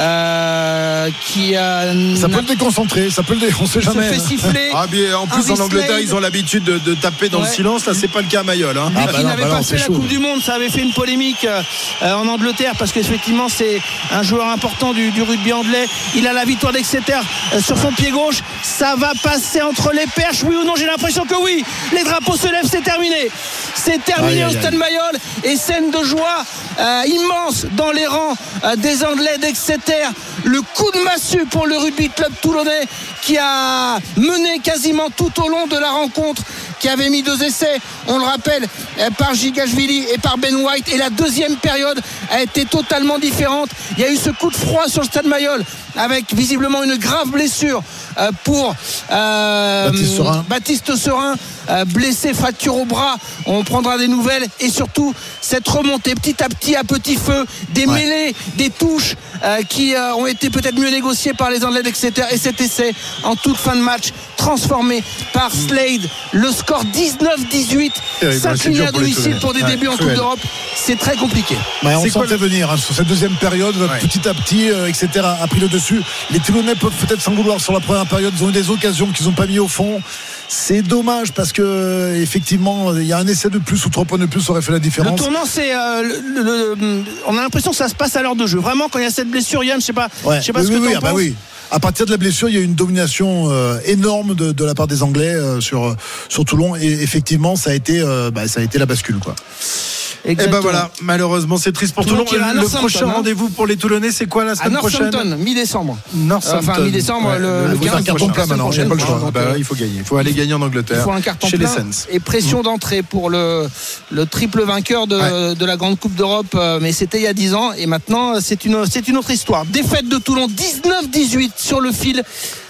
Euh, qui a Ça peut le déconcentrer, ça peut le dé... on sait se jamais. fait hein. siffler. Ah, bien, en plus, en Angleterre, Slade. ils ont l'habitude de, de taper dans Ouais. le silence. Là, c'est pas le cas à Mayol. Hein. Lui bah qui non, n'avait bah pas non, fait la chaud. Coupe du Monde, ça avait fait une polémique euh, euh, en Angleterre parce qu'effectivement c'est un joueur important du, du rugby anglais. Il a la victoire d'Exeter euh, sur son pied gauche. Ça va passer entre les perches, oui ou non J'ai l'impression que oui. Les drapeaux se lèvent, c'est terminé. C'est terminé au Stade. Mayol et scène de joie euh, immense dans les rangs euh, des Anglais d'Exeter. Le coup de massue pour le rugby club toulonnais qui a mené quasiment tout au long de la rencontre qui avait mis deux essais, on le rappelle, euh, par Gigashvili et par Ben White. Et la deuxième période a été totalement différente. Il y a eu ce coup de froid sur le stade Mayol avec visiblement une grave blessure euh, pour euh, Baptiste Serin. Baptiste Serin, blessé, fracture au bras. On prendra des nouvelles et surtout cette remontée petit à petit à petit feu, des Ouais. mêlées, des touches euh, qui euh, ont été peut-être mieux négociées par les Anglais d'Exeter et cet essai en toute fin de match transformé par Slade. Le score 19-18 Terrible, c'est s'incliner à pour domicile Toulonnais. pour des Ouais, débuts en Coupe d'Europe. C'est très compliqué. Ouais, on sentait venir hein, sur cette deuxième période, Ouais. petit à petit, euh, etc. a pris le dessus. Les Toulonnais peuvent peut-être s'en vouloir sur la première période. Ils ont eu des occasions qu'ils n'ont pas mis au fond. C'est dommage parce que euh, effectivement, il y a un essai de plus ou trois points de plus aurait fait la Le différence. tournant, c'est. euh, le- le- le- on a l'impression que ça se passe à l'heure de jeu. Vraiment, quand il y a cette blessure, Yann, je sais pas, Ouais. je sais pas oui, ce oui, que oui, t'en ah bah oui. À partir de la blessure, il y a eu une domination euh, énorme de, de la part des Anglais euh, sur sur Toulon et effectivement, ça a été euh, bah, ça a été la bascule quoi. Et ben Exactement. voilà, malheureusement, c'est triste pour Toulon à Le prochain hein. rendez-vous pour les Toulonnais, c'est quoi la À semaine prochaine Northampton, mi-décembre. Enfin, mi-décembre, Ouais, le, le faut faire 15 carton plein maintenant, j'ai pas le choix. prochaine. Bah, il faut gagner. Il faut aller gagner en Il Angleterre. faut un carton chez les Saints. et pression d'entrée pour le, le triple vainqueur de, de la Grande Coupe d'Europe. euh, Mais c'était il y a 10 ans et maintenant euh, c'est une, autre histoire. Défaite de Toulon 19-18 sur le fil.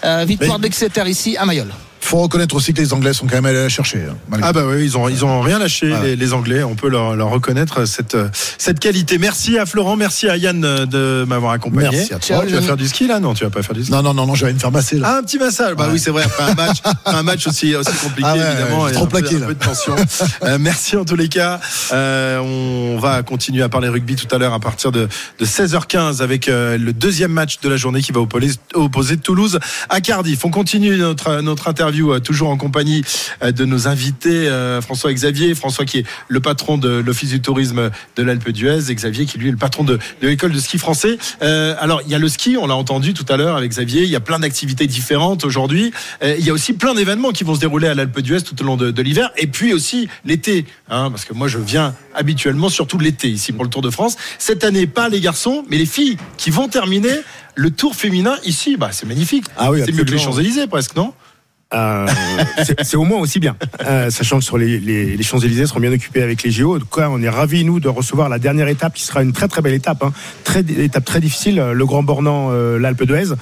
Euh, victoire d'Exeter ici à Mayol. Faut reconnaître aussi que les Anglais sont quand même allés la chercher. hein, Ah bah oui, ils ont ils ont rien lâché Ouais. les, les Anglais. On peut leur, leur reconnaître cette cette qualité. Merci à Florent, merci à Yann euh, de m'avoir accompagné. Merci à toi. toi. tu vas faire du ski là? Non, tu vas pas faire du ski. Non non non non, j'allais me faire masser là. Ah, un petit massage. Bah Ouais. oui, c'est vrai. Après un match, un match aussi, aussi compliqué, Ah ouais, évidemment. ouais, et trop un peu- plaqué, un là. peu de tension. Euh, merci en tous les cas. Euh, on va continuer à parler rugby tout à l'heure à partir de, de 16h15 avec euh, le deuxième match de la journée qui va opposer, opposer Toulouse à Cardiff. On continue notre, notre interview euh, toujours en compagnie euh, de nos invités euh, François Xavier. François qui est le patron de l'Office du tourisme de l'Alpe d'Huez. Xavier qui lui est le patron de, de l'école de ski français. Euh, alors il y a le ski, on l'a entendu tout à l'heure avec Xavier. Il y a plein d'activités différentes aujourd'hui. Euh, il y a aussi plein d'événements qui vont se dérouler à l'Alpe d'Huez tout au long de, de l'hiver. Et puis aussi l'été. Hein, parce que moi je viens habituellement surtout l'été ici pour le Tour de France. Cette année, pas les garçons, mais les filles qui vont terminer le Tour féminin ici. Bah, c'est magnifique. Ah oui, c'est mieux que les. Champs-Élysées presque, non? Euh, c'est- au moins aussi bien, Euh, sachant que sur les, les- les Champs-Élysées seront bien occupés avec les JO. En tout cas, on est ravis nous de recevoir la dernière étape, qui sera une très très belle étape, hein. très étape très difficile, le Grand Bornand, euh, l'Alpe d'Huez.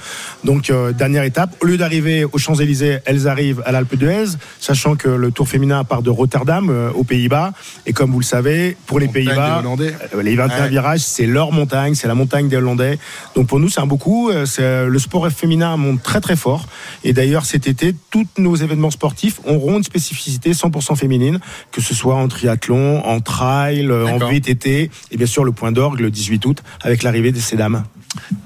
Donc euh, dernière étape. Au lieu d'arriver aux Champs-Élysées, elles arrivent à l'Alpe d'Huez, sachant que le Tour féminin part de Rotterdam, euh, aux Pays-Bas. Et comme vous le savez, pour les Pays-Bas, euh, les 21 Ouais. virages, c'est leur montagne, c'est la montagne des Hollandais. Donc pour nous, c'est un beau coup. Euh, c'est, euh, Le sport féminin monte très très fort. Et d'ailleurs, cet été, tous nos événements sportifs auront une spécificité 100% féminine, que ce soit en triathlon, en trail, euh, en. VTT, et bien sûr le point d'orgue le 18 août avec l'arrivée de ces dames.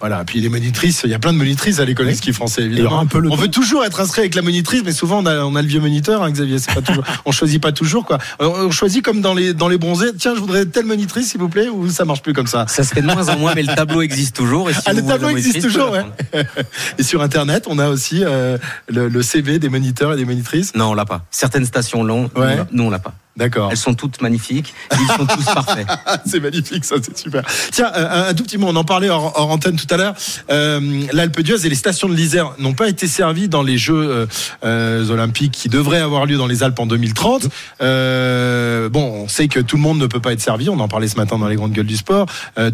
Voilà, puis les monitrices, il y a plein de monitrices à l'école de ski français, évidemment. un peu le on temps. veut toujours être inscrit avec la monitrice, mais souvent on a, on a le vieux moniteur, hein, Xavier. C'est pas toujours, on choisit pas toujours, quoi. Euh, On choisit comme dans les, dans les bronzés. Tiens, je voudrais telle monitrice, s'il vous plaît, ou ça marche plus comme ça? Ça se fait de moins en moins, mais le tableau existe toujours. Et si Ah, le tableau existe toujours, ouais. Et sur Internet, on a aussi euh, le, le CV des moniteurs et des monitrices. Non, on l'a pas. Certaines stations l'ont, Ouais. nous, on l'a pas. D'accord. Elles sont toutes magnifiques. Ils sont tous parfaits. c'est magnifique, ça, c'est super. Tiens, euh, un, un tout petit mot, on en parlait hors, hors antenne tout à l'heure. Euh, L'Alpe d'Huez et les stations de l'Isère n'ont pas été servies dans les Jeux euh, euh, olympiques qui devraient avoir lieu dans les Alpes en 2030. Euh, bon, on sait que tout le monde ne peut pas être servi. On en parlait ce matin dans les grandes gueules du sport.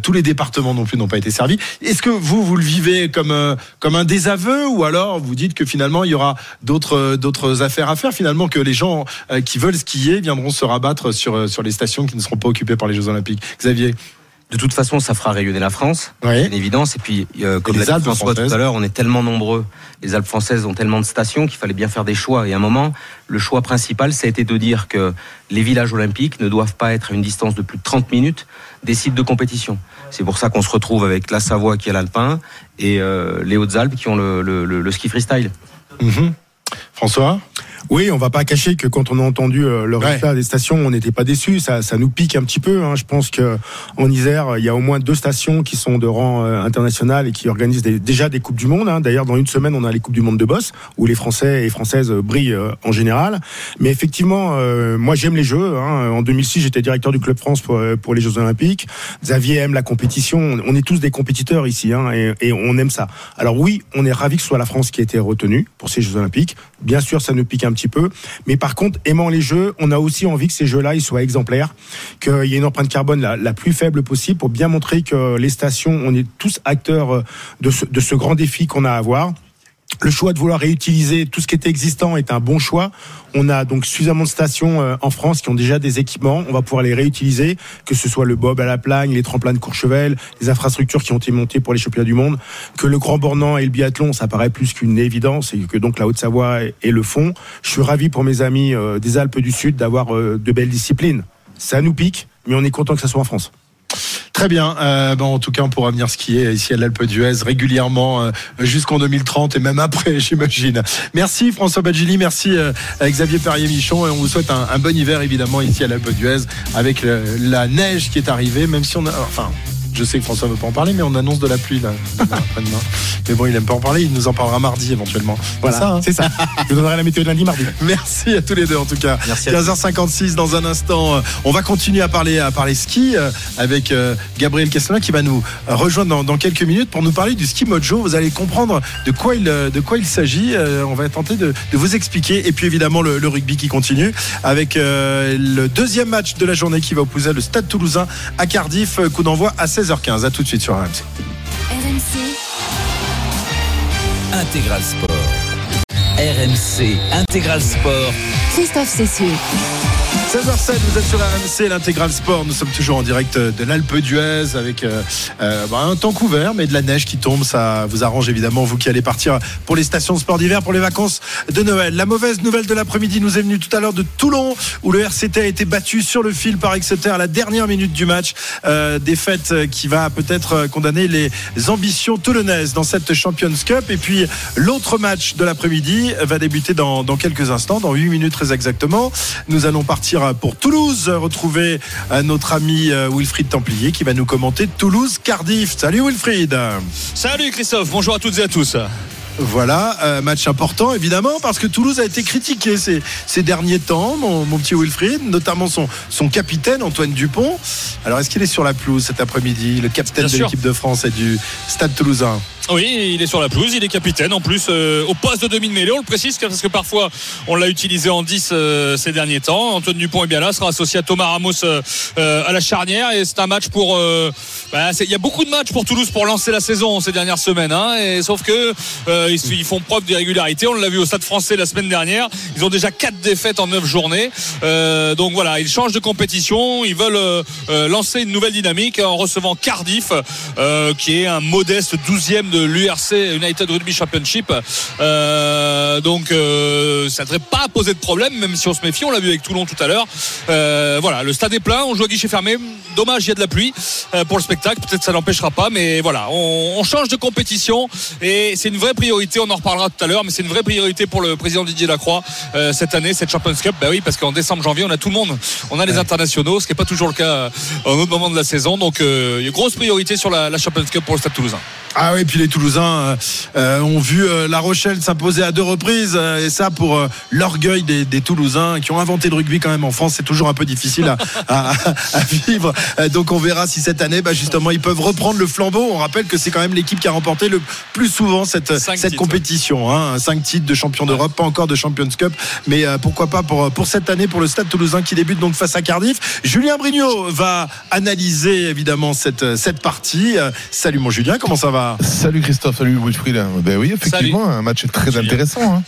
Tous les départements non plus n'ont pas été servis. Est-ce que vous, vous le vivez comme comme un désaveu ou alors vous dites que finalement il y aura d'autres d'autres affaires à faire finalement que les gens qui veulent skier viendront se rabattre sur euh, sur les stations qui ne seront pas occupées par les Jeux Olympiques. Xavier. De toute façon, ça fera rayonner la France, Oui. bien évidence. Et puis, euh, comme l'a dit François tout à l'heure, on est tellement nombreux. Les Alpes françaises ont tellement de stations qu'il fallait bien faire des choix. Et à un moment, le choix principal, ça a été de dire que les villages olympiques ne doivent pas être à une distance de plus de 30 minutes des sites de compétition. C'est pour ça qu'on se retrouve avec la Savoie qui est l'Alpin et euh, les Hautes-Alpes qui ont le, le- le- le ski freestyle. Mhm. François? Oui, on va pas cacher que quand on a entendu euh, le résultat des stations, on n'était pas déçus. Ça, ça nous pique un petit peu. hein. Je pense que en Isère, il y a au moins deux stations qui sont de rang euh, international et qui organisent des- déjà des coupes du monde. hein. D'ailleurs, dans une semaine, on a les coupes du monde de boss où les Français et Françaises euh, brillent en général. Mais effectivement, euh, moi j'aime les jeux. hein. En 2006, j'étais directeur du club France pour, pour les Jeux Olympiques. Xavier aime la compétition. On est tous des compétiteurs ici hein, et, et on aime ça. Alors oui, on est ravi que ce soit la France qui ait été retenue pour ces Jeux Olympiques. Bien sûr, ça nous pique un peu. Mais par contre, aimant les jeux, on a aussi envie que ces jeux-là soient exemplaires, qu'il y ait une empreinte carbone la, plus faible possible pour bien montrer que les stations, on est tous acteurs euh, de ce grand défi qu'on a à avoir. Le choix de vouloir réutiliser tout ce qui était existant est un bon choix. On a donc suffisamment de stations euh, en France qui ont déjà des équipements. On va pouvoir les réutiliser, que ce soit le bob à la plagne, les tremplins de Courchevel, les infrastructures qui ont été montées pour les championnats du monde. Que le grand bornant et le biathlon, ça paraît plus qu'une évidence et que donc la Haute-Savoie est le fond. Je suis ravi pour mes amis euh, des Alpes du Sud d'avoir euh, de belles disciplines. Ça nous pique, mais on est content que ça soit en France. Très bien. Euh, en tout cas, on pourra venir skier ici à l'Alpe d'Huez régulièrement euh, jusqu'en 2030 et même après, j'imagine. Merci François Badgili, merci euh, Xavier Perrier-Michon et on vous souhaite un, bon hiver évidemment ici à l'Alpe d'Huez avec la neige qui est arrivée, même si on a, enfin. Je sais que François ne veut pas en parler, mais on annonce de la pluie là. demain, après-demain. mais bon, il aime pas en parler. Il nous en parlera mardi éventuellement. Voilà, hein c'est ça. Je vous donnerai la météo de lundi, mardi. Merci à tous les deux en tout cas. Merci à 15h56 dans un instant. euh, On va continuer à parler à parler ski euh, avec euh, Gabriel Castellin qui va nous rejoindre dans, dans quelques minutes pour nous parler du ski mojo. Vous allez comprendre de quoi il de quoi il s'agit. On va tenter de, de vous expliquer et puis évidemment le, le rugby qui continue avec euh, le deuxième match de la journée qui va opposer le Stade Toulousain à Cardiff. Coup d'envoi à 16h15. À tout de suite sur RMC. RMC, Intégral Sport. RMC Intégral Sport. Christophe Cessieux. 16h07, vous êtes sur RMC, l'intégral sport. Nous sommes toujours en direct de l'Alpe d'Huez avec euh, euh, bah, un temps couvert, mais de la neige qui tombe. Ça vous arrange évidemment, vous qui allez partir pour les stations de sport d'hiver, pour les vacances de Noël. La mauvaise nouvelle de l'après-midi nous est venue tout à l'heure de Toulon, où le RCT a été battu sur le fil par Exeter à la dernière minute du match. Euh, défaite qui va peut-être condamner les ambitions toulonnaises dans cette Champions Cup. Et puis l'autre match de l'après-midi va débuter dans, dans quelques instants, dans 8 minutes très exactement. Nous allons partir pour Toulouse, retrouver euh, notre ami euh, Wilfried Templier qui va nous commenter Toulouse-Cardiff. Salut Wilfried Salut Christophe, bonjour à toutes et à tous. Voilà, euh, match important évidemment parce que Toulouse a été critiqué ces, ces derniers temps, mon, mon petit Wilfried, notamment son, son capitaine Antoine Dupont. Alors est-ce qu'il est sur la pelouse cet après-midi, le capitaine Bien de l'équipe de France et du Stade Toulousain? Oui, il est sur la pelouse, il est capitaine en plus euh, au poste de demi de mêlée. On le précise parce que parfois on l'a utilisé en 10 euh, ces derniers temps. Antoine Dupont est bien là, sera associé à Thomas Ramos euh, à la charnière et c'est un match pour. bah, il y a beaucoup de matchs pour Toulouse pour lancer la saison ces dernières semaines. hein, et sauf que ils, ils font preuve d'irrégularité. On l'a vu au Stade Français la semaine dernière. Ils ont déjà quatre défaites en 9 journées. Donc voilà, ils changent de compétition. Ils veulent lancer une nouvelle dynamique en recevant Cardiff, qui est un modeste 12e de l'URC United Rugby Championship. Euh, donc euh, ça ne devrait pas poser de problème, même si on se méfie. On l'a vu avec Toulon tout à l'heure. Euh, voilà, le stade est plein. On joue à guichet fermé. Dommage, il y a de la pluie pour le spectacle. Peut-être ça l'empêchera pas, mais voilà, on, on change de compétition et c'est une vraie priorité. On en reparlera tout à l'heure, mais c'est une vraie priorité pour le président Didier Lacroix cette année, cette Champions Cup. Bah oui, parce qu'en décembre, janvier, on a tout le monde. On a les internationaux, ce qui n'est pas toujours le cas en autre moment de la saison. Donc, il y a une grosse priorité sur la, la Champions Cup pour le Stade Toulousain. Ah oui, puis les Toulousains euh, euh, ont vu euh, La Rochelle s'imposer à deux reprises, et ça pour l'orgueil des, des Toulousains qui ont inventé le rugby quand même en France. C'est toujours un peu difficile à, à- à vivre. Donc on verra si cette année, bah, justement, ils peuvent reprendre le flambeau. On rappelle que c'est quand même l'équipe qui a remporté le plus souvent cette, cette compétition. Hein. Cinq titres de champion d'Europe, pas encore de Champions Cup, mais pourquoi pas pour, pour cette année pour le Stade Toulousain qui débute donc face à Cardiff. Julien Brignot va analyser évidemment cette, cette partie. Salut mon Julien, comment ça va? Salut Christophe, salut Wilfried. Ben oui, effectivement, un match très intéressant. hein.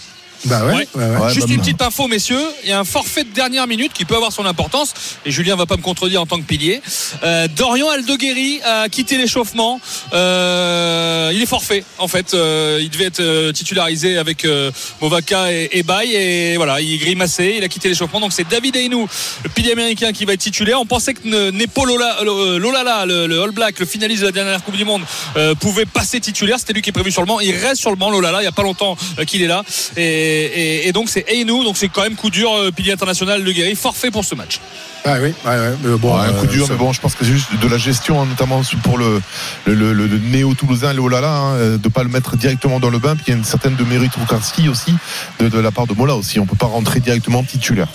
Bah ouais. Ouais, Juste bah, une petite info, messieurs. Il y a un forfait de dernière minute qui peut avoir son importance. Et Julien va pas me contredire en tant que pilier. Euh, Dorian Aldeguerri a quitté l'échauffement. Euh, il est forfait, en fait. Euh, il devait être euh, titularisé avec euh, Movaca et, et Baye. Et voilà, il grimaçait. Il a quitté l'échauffement. Donc c'est David Aynou, le pilier américain, qui va être titulaire. On pensait que ne- Nepo Lola, euh, Lolala, le, le All Black, le finaliste de la dernière Coupe du Monde, euh, pouvait passer titulaire. C'était lui qui est prévu sur le banc. Il reste sur le banc, Lolala. Il y a pas longtemps qu'il est là. Et, et- et donc c'est Aynou. Donc c'est quand même coup dur, euh, pilier international de Guéry. Forfait pour ce match. Ah oui, ouais, ouais, mais bon, Ouais, un coup euh, dur, mais bon, je pense que c'est juste de la gestion, hein, notamment pour le, le, le- le néo-toulousain, le Olala, hein, euh, de pas le mettre directement dans le bain. Puis il y a une certaine de méritocratie aussi de, de la part de Mola aussi. On peut pas rentrer directement titulaire.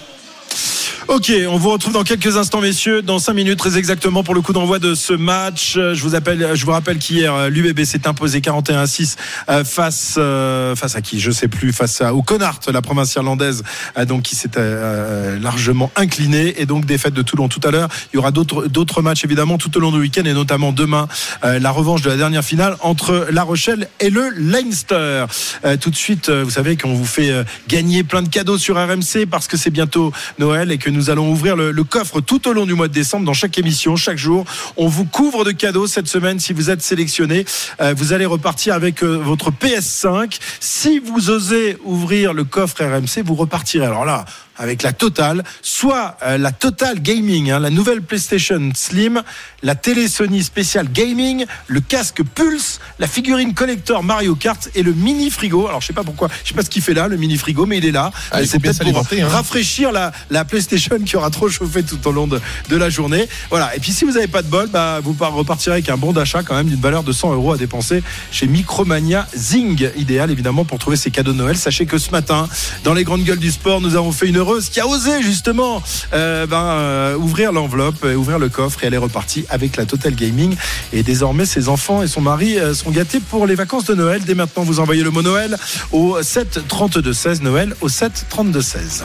Ok, on vous retrouve dans quelques instants, messieurs, dans 5 minutes très exactement pour le coup d'envoi de ce match. Euh, Je vous appelle, je vous rappelle qu'hier euh, l'UBB s'est imposé 41-6 euh, face à qui? Je sais plus, face à, au Connard, la province irlandaise, donc qui s'est largement incliné et donc défaite de Toulon tout à l'heure. Il y aura d'autres matchs évidemment tout au long du week-end et notamment demain la revanche de la dernière finale entre La Rochelle et le Leinster. Tout de suite, vous savez qu'on vous fait gagner plein de cadeaux sur RMC parce que c'est bientôt Noël et que nous allons ouvrir le, coffre tout au long du mois de décembre dans chaque émission, chaque jour. On vous couvre de cadeaux cette semaine si vous êtes sélectionné. euh, vous allez repartir avec euh, votre PS5. Si vous osez ouvrir le coffre RMC, vous repartirez. Alors là, avec la totale, soit euh, la Total Gaming, hein, la nouvelle PlayStation Slim, la télé Sony spéciale gaming, le casque Pulse, la figurine collector Mario Kart et le mini frigo. Alors je sais pas pourquoi, je sais pas ce qu'il fait là, le mini frigo, mais il est là. Ah, c'est peut-être pour hein. rafraîchir la, la PlayStation qui aura trop chauffé tout au long de, de la journée. Voilà. Et puis si vous n'avez pas de bol, bah, vous par- repartirez avec un bon d'achat quand même d'une valeur de 100 euros à dépenser chez Micromania Zing, idéal évidemment pour trouver ces cadeaux de Noël. Sachez que ce matin, dans les grandes gueules du sport, nous avons fait une qui a osé justement euh, ben, euh, ouvrir l'enveloppe, euh, ouvrir le coffre et elle est repartie avec la Total Gaming. Et désormais, ses enfants et son mari sont gâtés pour les vacances de Noël. Dès maintenant, vous envoyez le mot Noël au 7 32 16 Noël au 7 32 16.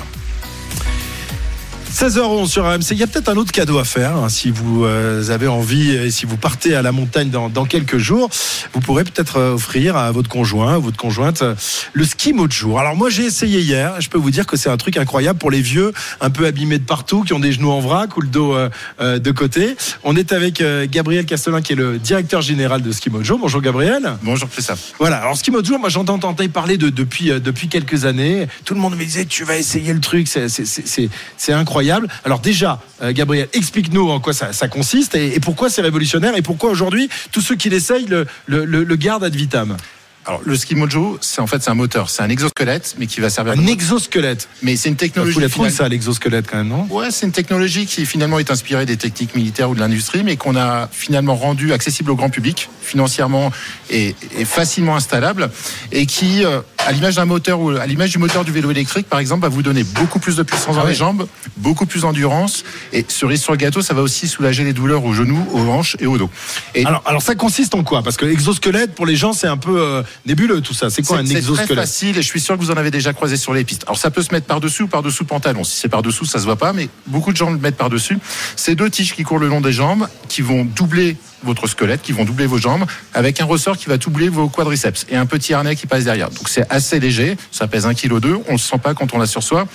16h11 sur RMC. Il y a peut-être un autre cadeau à faire hein, si vous euh, avez envie et si vous partez à la montagne dans, dans quelques jours. Vous pourrez peut-être euh, offrir à votre conjoint, à votre conjointe, euh, le ski mot de jour. Alors moi j'ai essayé hier. Je peux vous dire que c'est un truc incroyable pour les vieux, un peu abîmés de partout, qui ont des genoux en vrac ou le dos euh, euh, de côté. On est avec euh, Gabriel Castelin qui est le directeur général de Ski Mojo. Bonjour Gabriel. Bonjour Christophe. Voilà, alors Ski Mojo, moi j'entends entendre parler de depuis euh, depuis quelques années. Tout le monde me disait tu vas essayer le truc, c'est c'est- c'est- c'est- c'est incroyable. Alors déjà, euh, Gabriel, explique-nous en quoi ça, ça consiste et, et pourquoi c'est révolutionnaire et pourquoi aujourd'hui tous ceux qui l'essayent le, le, le- le gardent ad vitam. Alors le ski mojo, c'est en fait c'est un moteur, c'est un exosquelette, mais qui va servir. Un exosquelette. Mais c'est une technologie. la trouver finalement- ça l'exosquelette quand même, non? Ouais, c'est une technologie qui finalement est inspirée des techniques militaires ou de l'industrie, mais qu'on a finalement rendu accessible au grand public, financièrement et, et facilement installable, et qui, euh, à l'image d'un moteur ou à l'image du moteur du vélo électrique, par exemple, va vous donner beaucoup plus de puissance dans Ah les jambes, beaucoup plus d'endurance, et cerise sur le gâteau, ça va aussi soulager les douleurs aux genoux, aux hanches et au dos. Et alors, alors ça consiste en quoi? Parce que exosquelette pour les gens c'est un peu euh, nébuleux tout ça. C'est quoi un C'est très exosquelette? facile et je suis sûr que vous en avez déjà croisé sur les pistes. Alors ça peut se mettre par-dessus ou par-dessous pantalon. Si c'est par-dessous, ça se voit pas, mais beaucoup de gens le mettent par-dessus. C'est deux tiges qui courent le long des jambes, qui vont doubler votre squelette, qui vont doubler vos jambes, avec un ressort qui va doubler vos quadriceps et un petit harnais qui passe derrière. Donc c'est assez léger, ça pèse 1,2 kg, on le sent pas quand on l'a sur soi,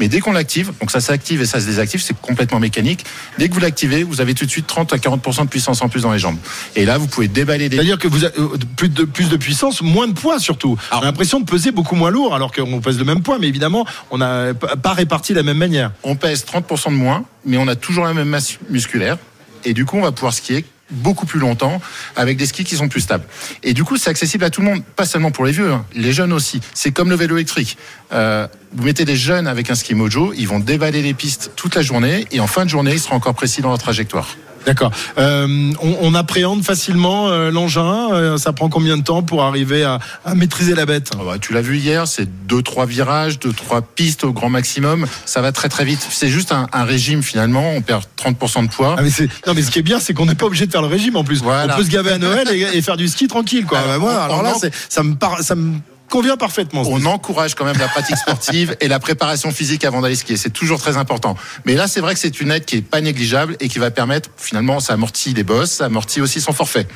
mais dès qu'on l'active, donc ça s'active et ça se désactive, c'est complètement mécanique. Dès que vous l'activez, vous avez tout de suite 30 à 40% de puissance en plus dans les jambes. Et là, vous pouvez déballer des C'est-à-dire que vous avez euh, plus de, plus de puissance, moins de poids surtout. on a l'impression de peser beaucoup moins lourd alors qu'on pèse le même poids, mais évidemment, on n'a pas réparti de la même manière. On pèse 30% de moins, mais on a toujours la même masse musculaire. Et du coup, on va pouvoir skier beaucoup plus longtemps avec des skis qui sont plus stables. Et du coup, c'est accessible à tout le monde, pas seulement pour les vieux, hein, les jeunes aussi. C'est comme le vélo électrique. Euh, vous mettez des jeunes avec un ski mojo, ils vont dévaler les pistes toute la journée et en fin de journée, ils seront encore précis dans leur trajectoire. D'accord. Euh, on, on appréhende facilement euh, l'engin. Euh, ça prend combien de temps pour arriver à, à maîtriser la bête? Ah bah, tu l'as vu hier, c'est deux trois virages, deux trois pistes au grand maximum. Ça va très très vite. C'est juste un, un régime finalement. On perd 30% de poids. Ah mais c'est non mais ce qui est bien c'est qu'on n'est pas obligé de faire le régime en plus. Voilà. On peut se gaver à Noël et, et faire du ski tranquille quoi. Alors, Bah, alors là en- c'est- ça me par- ça me convient parfaitement. On encourage quand même la pratique sportive et la préparation physique avant d'aller skier. C'est toujours très important. Mais là, c'est vrai que c'est une aide qui est pas négligeable et qui va permettre, finalement, ça amortit les bosses, ça amortit aussi son forfait.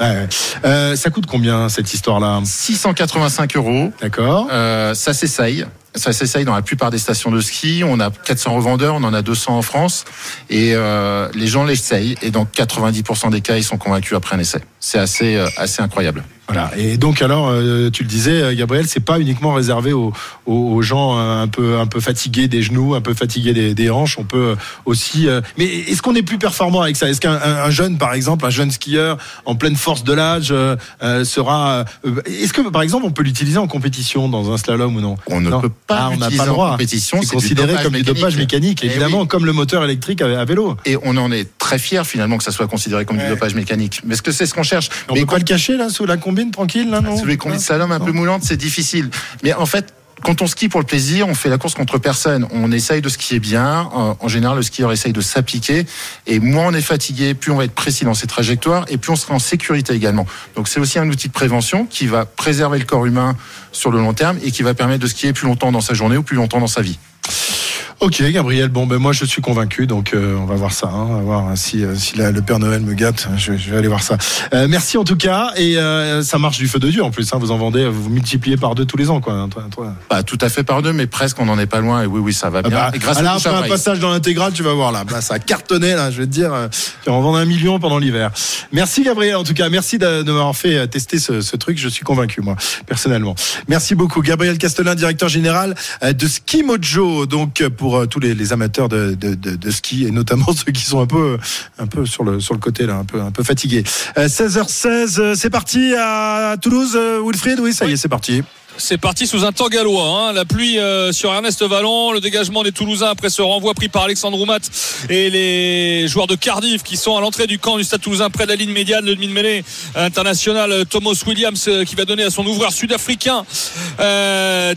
Ouais. Euh, ça coûte combien cette histoire-là? 685 euros. D'accord. Euh, ça s'essaye. Ça s'essaye dans la plupart des stations de ski. On a 400 revendeurs, on en a 200 en France. Et euh, les gens l'essayent. Et dans 90% des cas, ils sont convaincus après un essai. C'est assez, euh, assez incroyable. Voilà. Et donc alors, euh, tu le disais, euh, Gabriel, c'est pas uniquement réservé aux, gens euh, un peu un peu fatigués des genoux, un peu fatigués des, des hanches. On peut aussi. mais est-ce qu'on est plus performant avec ça? Est-ce qu'un un- un jeune, par exemple, un jeune skieur en pleine force de l'âge euh, sera Est-ce que, par exemple, on peut l'utiliser en compétition dans un slalom ou non? On ne Non. peut pas Ah, on n'a pas le droit. compétition, C'est du considéré dopage comme du dopage mécanique, Eh évidemment, oui. comme le moteur électrique à, à vélo. Et on en est très fiers finalement que ça soit considéré comme du dopage mécanique. Mais est-ce que c'est ce qu'on cherche? On peut pas le cacher là sous la combine tranquille là non Sous les combines slalom un peu moulantes, c'est difficile. Mais en fait, quand on skie pour le plaisir, on fait la course contre personne. On essaye de skier bien. En en général, le skieur essaye de s'appliquer. Et moins on est fatigué, plus on va être précis dans ses trajectoires et plus on sera en sécurité également. Donc c'est aussi un outil de prévention qui va préserver le corps humain sur le long terme et qui va permettre de skier plus longtemps dans sa journée ou plus longtemps dans sa vie. Ok, Gabriel. Bon, ben moi je suis convaincu, donc euh, on va voir ça. hein. on va voir hein, si, euh, si la- le Père Noël me gâte. Je, je vais aller voir ça. Euh, merci en tout cas, et euh, ça marche du feu de Dieu en plus. hein. vous en vendez, vous multipliez par deux tous les ans, quoi. hein, toi- toi. Pas tout à fait par deux, mais presque on n'en est pas loin. Et oui, oui, ça va Ah bien. bah, et grâce ah là, à après un passage dans l'intégrale, tu vas voir là, Bah, ça a cartonné là. Je vais te dire, euh, tu vas en vendre un million pendant l'hiver. Merci Gabriel, en tout cas, merci de, de m'avoir fait euh, tester ce, ce truc. Je suis convaincu moi, personnellement. Merci beaucoup, Gabriel Castelin, directeur général euh, de Ski Mojo. Donc euh, pour euh, tous les, les amateurs de, de, de, de ski et notamment ceux qui sont un peu, un peu sur le sur le côté là, un peu un peu fatigués. Euh, 16h16, euh, c'est parti à Toulouse, euh, Wilfried. Oui, ça y est, c'est parti. C'est parti sous un temps gallois. hein. La pluie euh, sur Ernest Vallon, le dégagement des Toulousains après ce renvoi pris par Alexandre Roumat et les joueurs de Cardiff qui sont à l'entrée du camp du Stade Toulousain près de la ligne médiane, le demi-mêlée international euh, Thomas Williams euh, qui va donner à son ouvreur sud-africain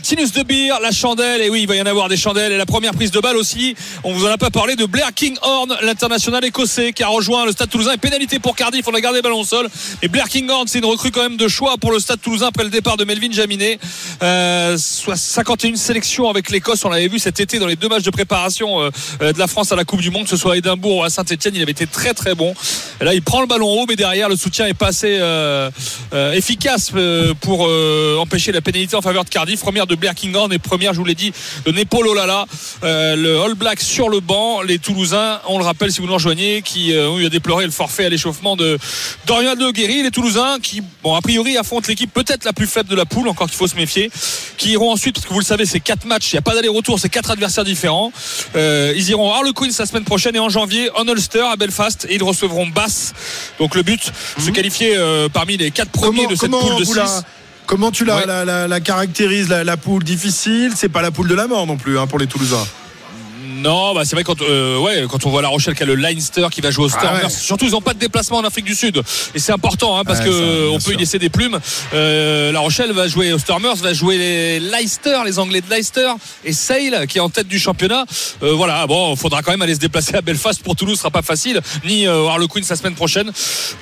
Tinus de Beer la chandelle. Et oui, il va y en avoir des chandelles. Et la première prise de balle aussi. On vous en a pas parlé de Blair Kinghorn, l'international écossais qui a rejoint le Stade Toulousain. Et pénalité pour Cardiff. On a gardé le ballon au sol. Et Blair Kinghorn, c'est une recrue quand même de choix pour le Stade Toulousain après le départ de Melvin Jaminet. Euh, soit 51 sélections avec l'Écosse. On l'avait vu cet été dans les deux matchs de préparation euh, euh, de la France à la Coupe du Monde, que ce soit à Édimbourg ou à Saint-Etienne. Il avait été très très bon. Là, il prend le ballon haut, mais derrière, le soutien est pas assez efficace pour empêcher la pénalité en faveur de Cardiff. Première de Blair et première, je vous l'ai dit, de Nepolo Lala. Euh, le All Black sur le banc. Les Toulousains, on le rappelle si vous nous rejoignez, qui ont eu à déplorer le forfait à l'échauffement de Dorian de Guéry. Les Toulousains qui, bon, a priori, affrontent l'équipe peut-être la plus faible de la poule, encore qu'il faut se méfier, qui iront ensuite, parce que vous le savez, c'est quatre matchs, il n'y a pas d'aller-retour, c'est quatre adversaires différents. Euh, ils iront à Harlequins la semaine prochaine et en janvier en Ulster à Belfast et ils recevront Bass. Donc le but, se qualifier euh, parmi les quatre premiers de cette Mhm. comment poule de vous 6. la- Comment tu la, la, la- la caractérises, la, la poule difficile? C'est pas la poule de la mort non plus hein, pour les Toulousains. Non, bah c'est vrai quand euh, ouais quand on voit La Rochelle qui a le Leinster qui va jouer au Stormers. Ah ouais. Surtout ils n'ont pas de déplacement en Afrique du Sud et c'est important hein, parce Ouais, que ça, on peut y laisser des plumes. Euh, la Rochelle va jouer au Stormers, va jouer les Leicester, les Anglais de Leicester et Sale qui est en tête du championnat. Euh, voilà, bon, faudra quand même aller se déplacer à Belfast pour Toulouse, ce sera pas facile, ni Harlequins la semaine prochaine.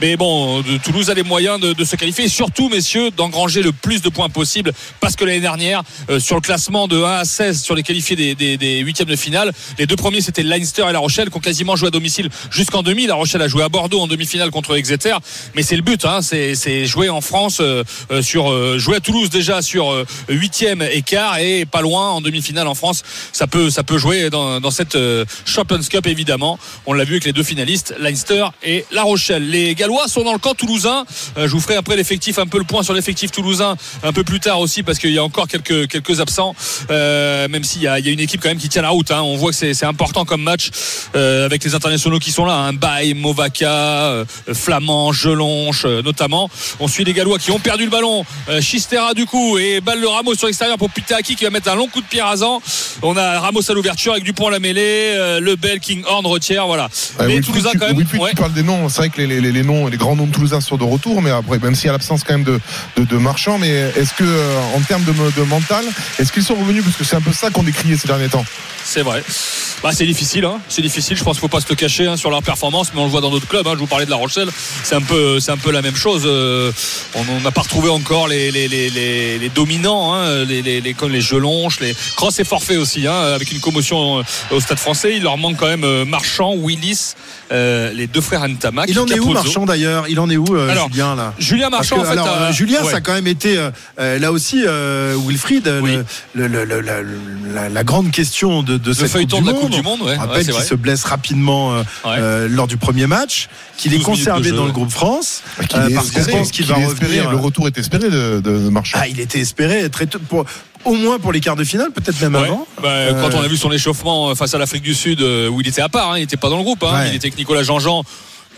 Mais bon, Toulouse a les moyens de, de se qualifier et surtout, messieurs, d'engranger le plus de points possible parce que l'année dernière, sur le classement de 1 à 16 sur les qualifiés des, des, des huitièmes de finale, les deux premiers c'était le Leinster et La Rochelle qui ont quasiment joué à domicile jusqu'en demi. La Rochelle a joué à Bordeaux en demi-finale contre Exeter, mais c'est le but, hein, c'est jouer en France euh, euh, sur euh, jouer à Toulouse déjà sur euh, huitième et quart et pas loin en demi-finale en France. Ça peut ça peut jouer dans, dans cette euh, Champions Cup évidemment. On l'a vu avec les deux finalistes, Leinster et La Rochelle. Les Gallois sont dans le camp toulousain. Je vous ferai après l'effectif un peu le point sur l'effectif toulousain un peu plus tard aussi parce qu'il y a encore quelques quelques absents. Euh, même s'il y y a une équipe quand même qui tient la route. hein. On voit c'est important comme match euh, avec les internationaux qui sont là. Hein. Baye, Movaca, euh, Flamand, Gelonche euh, notamment. On suit les Gallois qui ont perdu le ballon. Euh, Chistera du coup et balle de Ramos sur l'extérieur pour Pitaki qui va mettre un long coup de pied rasant. On a Ramos à l'ouverture avec Dupont à la mêlée, euh, Lebel, King Horn, Retière, voilà. Mais Wilfried, Toulousain tu- quand même. Wilfried, ouais. tu parles des noms. C'est vrai que les, les- les noms, les grands noms de Toulousains sont de retour, mais après, même s'il y a l'absence quand même de, de, de marchands, mais est-ce que, en termes de, de mental, est-ce qu'ils sont revenus? Parce que c'est un peu ça qu'on décriait ces derniers temps. C'est vrai. Bah, c'est difficile, hein. c'est difficile. Je pense qu'il faut pas se le cacher hein, sur leur performance, mais on le voit dans d'autres clubs. hein. Je vous parlais de La Rochelle, c'est un peu, c'est un peu la même chose. Euh, on n'a pas retrouvé encore les, les, les, les, les dominants, hein, les, les, les, comme les Gelonches, les Cross est forfait aussi, hein, avec une commotion euh, au Stade Français. Il leur manque quand même euh, Marchand, Willis, euh, les deux frères Antamac. Il en est où. Marchand d'ailleurs? Il en est où euh, Alors, Julien là? Julien Marchand, que, en fait, alors, Julien, ouais. ça a quand même été là aussi euh, Wilfried, le- le- le- la, la- la grande question de, de cette feuilleton de la Coupe du Monde, ouais. Rappelle qu'il vrai. se blesse rapidement euh, euh, lors du premier match, qu'il est 12 minutes conservé dans le groupe France, Qu'il euh, parce qu'on pense qu'il va revenir. Le retour est espéré de, de, de Marchand. Ah, il était espéré très tôt pour, au moins pour les quarts de finale, peut-être même Ouais. avant. Bah, Euh, Quand on a vu son échauffement euh, face à l'Afrique du Sud, euh, où il était à part, hein, il n'était pas dans le groupe. hein. Ouais. Il était avec Nicolas Jean-Jean.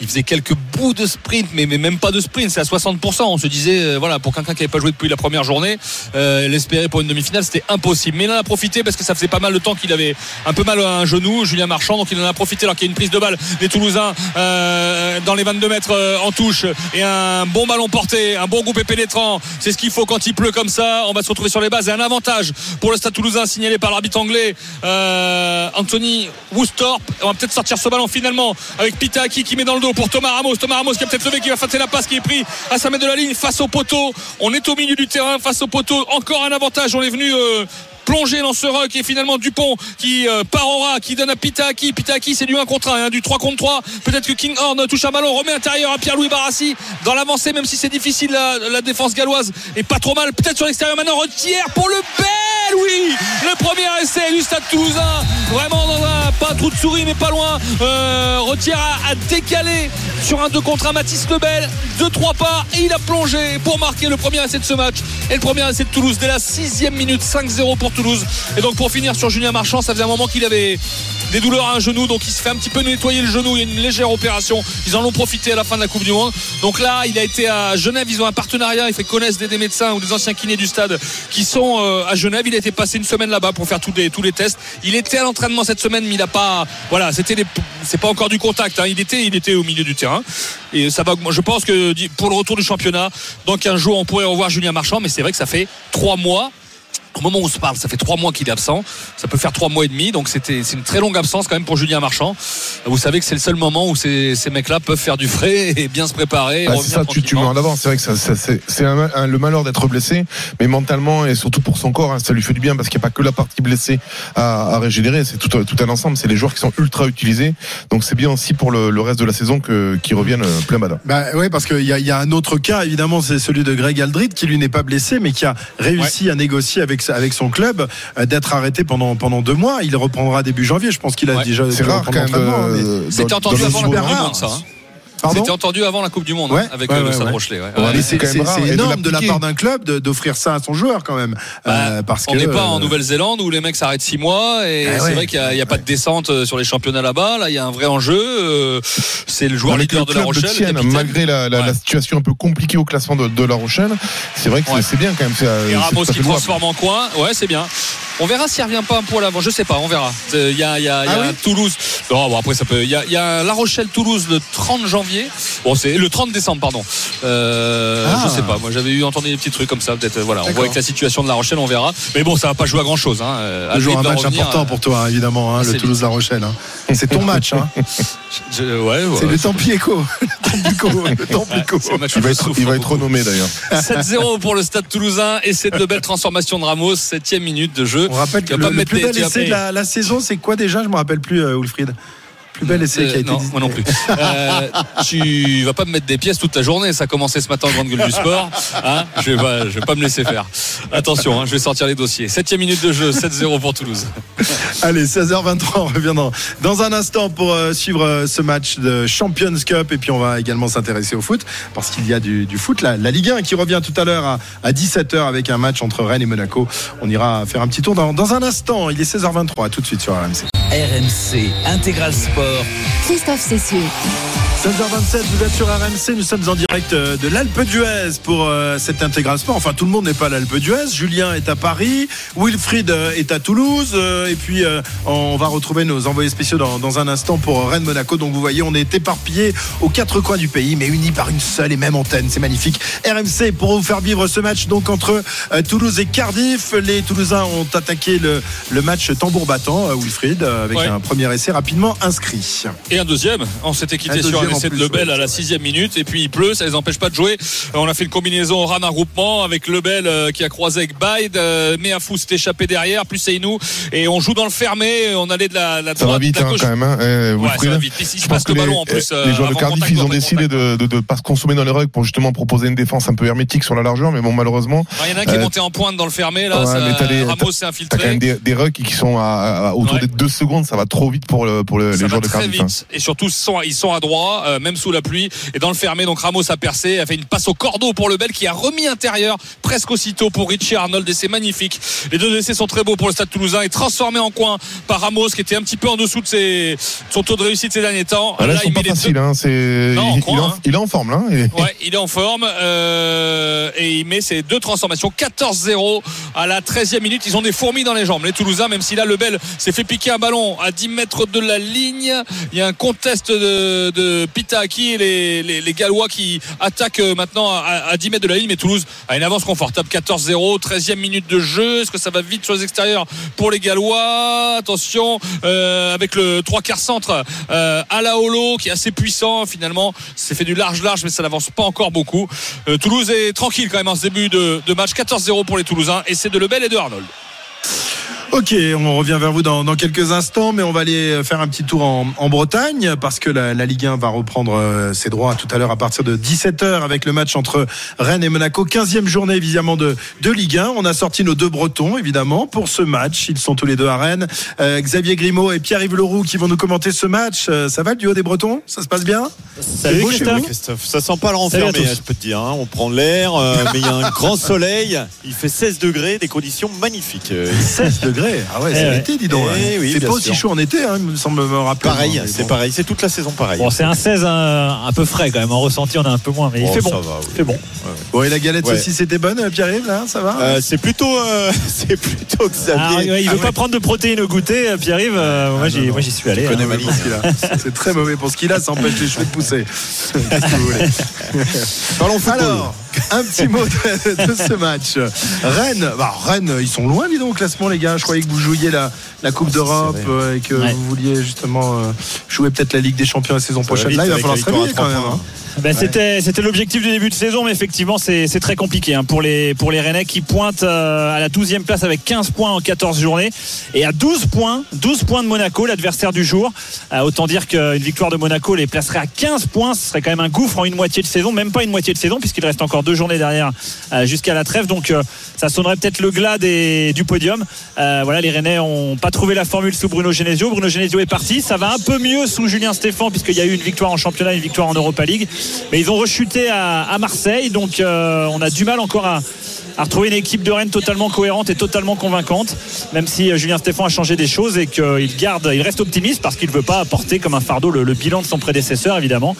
Il faisait quelques bouts de sprint, mais, mais même pas de sprint, c'est à 60%. On se disait, euh, voilà, pour quelqu'un qui n'avait pas joué depuis la première journée, euh, l'espérer pour une demi-finale, c'était impossible. Mais il en a profité parce que ça faisait pas mal de temps qu'il avait un peu mal à un genou, Julien Marchand, donc il en a profité alors qu'il y a une prise de balle des Toulousains euh, dans les 22 mètres en touche et un bon ballon porté, un bon groupe pénétrant. C'est ce qu'il faut quand il pleut comme ça. On va se retrouver sur les bases et un avantage pour le Stade Toulousain signalé par l'arbitre anglais Anthony Woostorp. On va peut-être sortir ce ballon finalement avec Pitaki qui met dans le dos pour Thomas Ramos. Thomas Ramos qui a peut-être levé, qui va fêter la passe, qui est pris à 5 mètres de la ligne face au poteau. On est au milieu du terrain face au poteau. Encore un avantage. On est venu. euh, plonger dans ce rock et finalement Dupont qui euh, part ras, qui donne à Pitaki. Pitaki c'est du 1 contre 1 hein, du 3 contre 3 peut-être que King Horn touche un ballon remet intérieur à Pierre-Louis Barassi dans l'avancée même si c'est difficile la, défense galloise est pas trop mal. Peut-être sur l'extérieur maintenant retire pour le bel oui! Le premier essai du Stade Toulousain vraiment dans un pas un trou de souris mais pas loin. Euh, retire à, à décaler sur un 2 contre 1 Mathis Lebel 2-3 pas et il a plongé pour marquer le premier essai de ce match. Et le premier essai de Toulouse dès la sixième minute 5-0 pour Toulouse. Et donc pour finir sur Julien Marchand ça faisait un moment qu'il avait des douleurs à un genou donc il se fait un petit peu nettoyer le genou. Il y a une légère opération. Ils en ont profité à la fin de la Coupe du Monde. Donc là il a été à Genève. Ils ont un partenariat. Ils fait connaissent des, médecins ou des anciens kinés du stade qui sont euh, à Genève. Il a été passé une semaine là-bas pour faire tous les, tests. Il était à l'entraînement cette semaine mais il a pas voilà c'était des- c'est pas encore du contact hein. il était il au milieu du terrain. Et ça va je pense que pour le retour du championnat dans 15 jours on pourrait revoir Julien Marchand mais c'est vrai que ça fait trois mois au moment où on se parle, ça fait trois mois qu'il est absent. Ça peut faire trois mois et demi, donc c'était c'est une très longue absence quand même pour Julien Marchand. Vous savez que c'est le seul moment où ces, ces mecs-là peuvent faire du frais et bien se préparer. Bah, c'est ça, tu, tu mets en avant. C'est vrai que ça, ça- c'est c'est un- un- le malheur d'être blessé, mais mentalement et surtout pour son corps, hein, ça lui fait du bien parce qu'il n'y a pas que la partie blessée à, à régénérer, c'est tout, tout un ensemble. C'est les joueurs qui sont ultra utilisés, donc c'est bien aussi pour le, le reste de la saison que qu'ils reviennent euh, plein bada. Bah ouais, parce qu'il y, a- il y a un autre cas, évidemment, c'est celui de Greg Aldrit, qui lui n'est pas blessé, mais qui a réussi à négocier avec, avec son club euh, d'être arrêté pendant, pendant deux mois. Il reprendra début janvier. Je pense qu'il a Ouais. déjà. C'est rare quand même, C'était entendu avant la Coupe super du rare. Monde, ça. hein. Pardon C'était entendu avant la Coupe du Monde Ouais, hein, avec ouais, euh, le ouais, Stade ouais. Rochelet. ouais. Ouais, Ouais. Mais c'est énorme de la part d'un club de- d'offrir ça à son joueur quand même. Euh, parce on n'est pas en euh, Nouvelle-Zélande où les mecs s'arrêtent six mois et Ah c'est ouais. vrai qu'il n'y a, pas de descente sur les championnats là-bas. Là, il y a un vrai enjeu. C'est le joueur leader le de la Rochelle. tienne, malgré la, la- Ouais. la situation un peu compliquée au classement de, de La Rochelle, c'est vrai que c'est- Ouais. c'est bien quand même. c'est, Et c'est Ramos à qui transforme en coin. Ouais, c'est bien. On verra s'il revient pas un poil avant. Je sais pas, on verra. Il y a, il y a- il y a oui un Toulouse. Non, bon, après ça peut. Il y a, La Rochelle-Toulouse le 30 janvier. Bon, c'est le 30 décembre, pardon. Euh, Ah. Je sais pas. Moi, j'avais eu entendu des petits trucs comme ça. Peut-être. euh, Voilà. On voit avec la situation de La Rochelle, on verra. Mais bon, ça va pas jouer à grand chose. Hein. Euh, Toujours un match revenir, important euh, pour toi, évidemment, hein, assez le. Toulouse-La Rochelle. hein. C'est ton match. Hein. je- ouais, ouais. C'est le. C'est match Il va être, il va être renommé d'ailleurs. 7-0 pour le Stade Toulousain et cette de belle transformation de Ramos, septième minute de jeu. On rappelle que le, le plus bel essai de la, la saison, c'est quoi déjà? Je me rappelle plus, euh, Wilfried. Plus bel essai qui a Euh, été non, dit. moi non plus. Euh, tu vas pas me mettre des pièces toute la journée. Ça a commencé ce matin en grande gueule du sport. Hein je vais pas, je vais pas me laisser faire. Attention, hein, je vais sortir les dossiers. Septième minute de jeu, 7-0 pour Toulouse. Allez, 16h23, on revient dans, dans un instant pour euh, suivre euh, ce match de Champions Cup et puis on va également s'intéresser au foot parce qu'il y a du, du foot, la, la Ligue 1 qui revient tout à l'heure à, à 17h avec un match entre Rennes et Monaco. On ira faire un petit tour dans, dans un instant. Il est 16h23, à tout de suite sur RMC. RMC Intégral Sport. Christophe Cessieux. 16h27, vous êtes sur RMC, nous sommes en direct euh, de l'Alpe d'Huez pour euh, cet intégral sport. Enfin, tout le monde n'est pas à l'Alpe d'Huez. Julien est à Paris, Wilfried euh, est à Toulouse, euh, et puis euh, on va retrouver nos envoyés spéciaux dans, dans un instant pour Rennes Monaco. Donc vous voyez, on est éparpillés aux quatre coins du pays, mais unis par une seule et même antenne. C'est magnifique. RMC pour vous faire vivre ce match donc entre euh, Toulouse et Cardiff. Les Toulousains ont attaqué le, le match tambour battant, euh, Wilfried, avec Ouais. un premier essai rapidement inscrit. Et un deuxième. On s'était Un quitté sur un essai de Lebel ouais. à la sixième minute. Et puis il pleut, ça les empêche pas de jouer. On a fait une combinaison au ram regroupement avec Lebel euh, qui a croisé avec Bide. Euh, Meafou s'est échappé derrière, plus Seynou. Et on joue dans le fermé. On allait de la, la Ça va vite de la hein, quand même. Hein, euh, Ouais, ça va vite. Je passe les, en plus. euh, les joueurs de Cardiff, ils ont décidé de ne pas se consommer dans les rugs pour justement proposer une défense un peu hermétique sur la largeur. Mais bon, malheureusement. Ah, Il y en a un qui est monté en pointe dans le fermé. Là, mais Ramos s'est T'as quand infiltré. même des, rugs qui sont à, à- autour des deux secondes. Ça va trop vite pour, le, pour le- les joueurs de très Cardiff. hein. vite et surtout ils sont, ils sont à droit euh, même sous la pluie et dans le fermé donc Ramos a percé a fait une passe au cordeau pour le Bel qui a remis intérieur presque aussitôt pour Richie Arnold et c'est magnifique les deux essais sont très beaux pour le Stade Toulousain et transformé en coin par Ramos qui était un petit peu en dessous de ses, son taux de réussite ces derniers temps Ah, là, ils il sont pas deux- faciles. Hein, Non, il en, hein. il est en forme là. Et- Ouais, il est en forme euh, et il met ses deux transformations 14-0 à la 13e minute. Ils ont des fourmis dans les jambes, les Toulousains, même si là le Bel s'est fait piquer un ballon à 10 mètres de la ligne. Il y a un contest de, de Pitaki et les, Gallois qui attaquent euh, maintenant à, à 10 mètres de la ligne. Mais Toulouse a une avance confortable 14-0, 13e minute de jeu. Est-ce que ça va vite sur les extérieurs pour les Gallois? Attention euh, avec le trois quarts centre euh, Alaolo qui est assez puissant finalement. C'est fait du large-large, mais ça n'avance pas encore beaucoup. Toulouse est tranquille quand même en ce début de, de match. 14-0 pour les Toulousains et c'est de Lebel et de Arnold. Ok, on revient vers vous dans, dans quelques instants, mais on va aller faire un petit tour en, en Bretagne parce que la, la Ligue 1 va reprendre euh, ses droits tout à l'heure à partir de 17h avec le match entre Rennes et Monaco. 15e journée évidemment de, de Ligue 1. On a sorti nos deux Bretons évidemment pour ce match. Ils sont tous les deux à Rennes. Euh, Xavier Grimaud et Pierre-Yves Leroux qui vont nous commenter ce match. Euh, ça va le duo des Bretons? Ça se passe bien? Salut Christophe. Christophe. Ça sent pas le renfermé, je peux te dire. hein. On prend l'air, euh, mais il y a un grand soleil. Il fait 16 degrés, des conditions magnifiques. Euh, 16 degrés Ah ouais, Eh c'est ouais. l'été, dis donc. Eh hein. oui, c'est pas sûr. aussi chaud en été, hein, il me semble me rappeler. Pareil, c'est bon. pareil, c'est toute la saison pareil. Bon, c'est un 16 un, un peu frais quand même. En ressenti, on a un peu moins, mais il Oh, fait bon. ça va, oui. Il fait bon. Bon, et la galette Ouais. aussi, c'était bonne, Pierre-Yves, là Ça va Euh, c'est plutôt, euh, c'est plutôt Xavier. Ah, ouais, il veut Ah pas prendre de protéines au goûter, Pierre-Yves. euh, moi, j'y, moi, j'y suis allé. Tu connais hein. ma. C'est très mauvais pour ce qu'il a, ça empêche les cheveux de pousser. Qu'est-ce que vous voulez Parlons football. Alors, un petit mot de, de ce match. Rennes, bah, Rennes, ils sont loin, dis donc, au classement, les gars. Je croyais que vous jouiez la, la Coupe d'Europe euh, et que Ouais. vous vouliez justement euh, jouer peut-être la Ligue des Champions la saison Ça prochaine. Là, il va falloir se réveiller quand même. hein. Ben, c'était c'était l'objectif du début de saison mais effectivement c'est c'est très compliqué hein, pour les pour les Rennais qui pointent euh, à la 12e place avec 15 points en 14 journées. Et à 12 points 12 points de Monaco l'adversaire du jour. Euh, autant dire qu'une victoire de Monaco les placerait à 15 points. Ce serait quand même un gouffre en une moitié de saison même pas une moitié de saison puisqu'il reste encore deux journées derrière euh, jusqu'à la trêve. Donc euh, ça sonnerait peut-être le glas des, du podium. Euh, voilà les Rennais ont pas trouvé la formule sous Bruno Genesio. Bruno Genesio est parti. Ça va un peu mieux sous Julien Stéphan puisqu'il y a eu une victoire en championnat une victoire en Europa League mais ils ont rechuté à, à Marseille donc euh, on a du mal encore à, à retrouver une équipe de Rennes totalement cohérente et totalement convaincante même si euh, Julien Stéphan a changé des choses et qu'il garde il reste optimiste parce qu'il ne veut pas apporter comme un fardeau le, le bilan de son prédécesseur évidemment.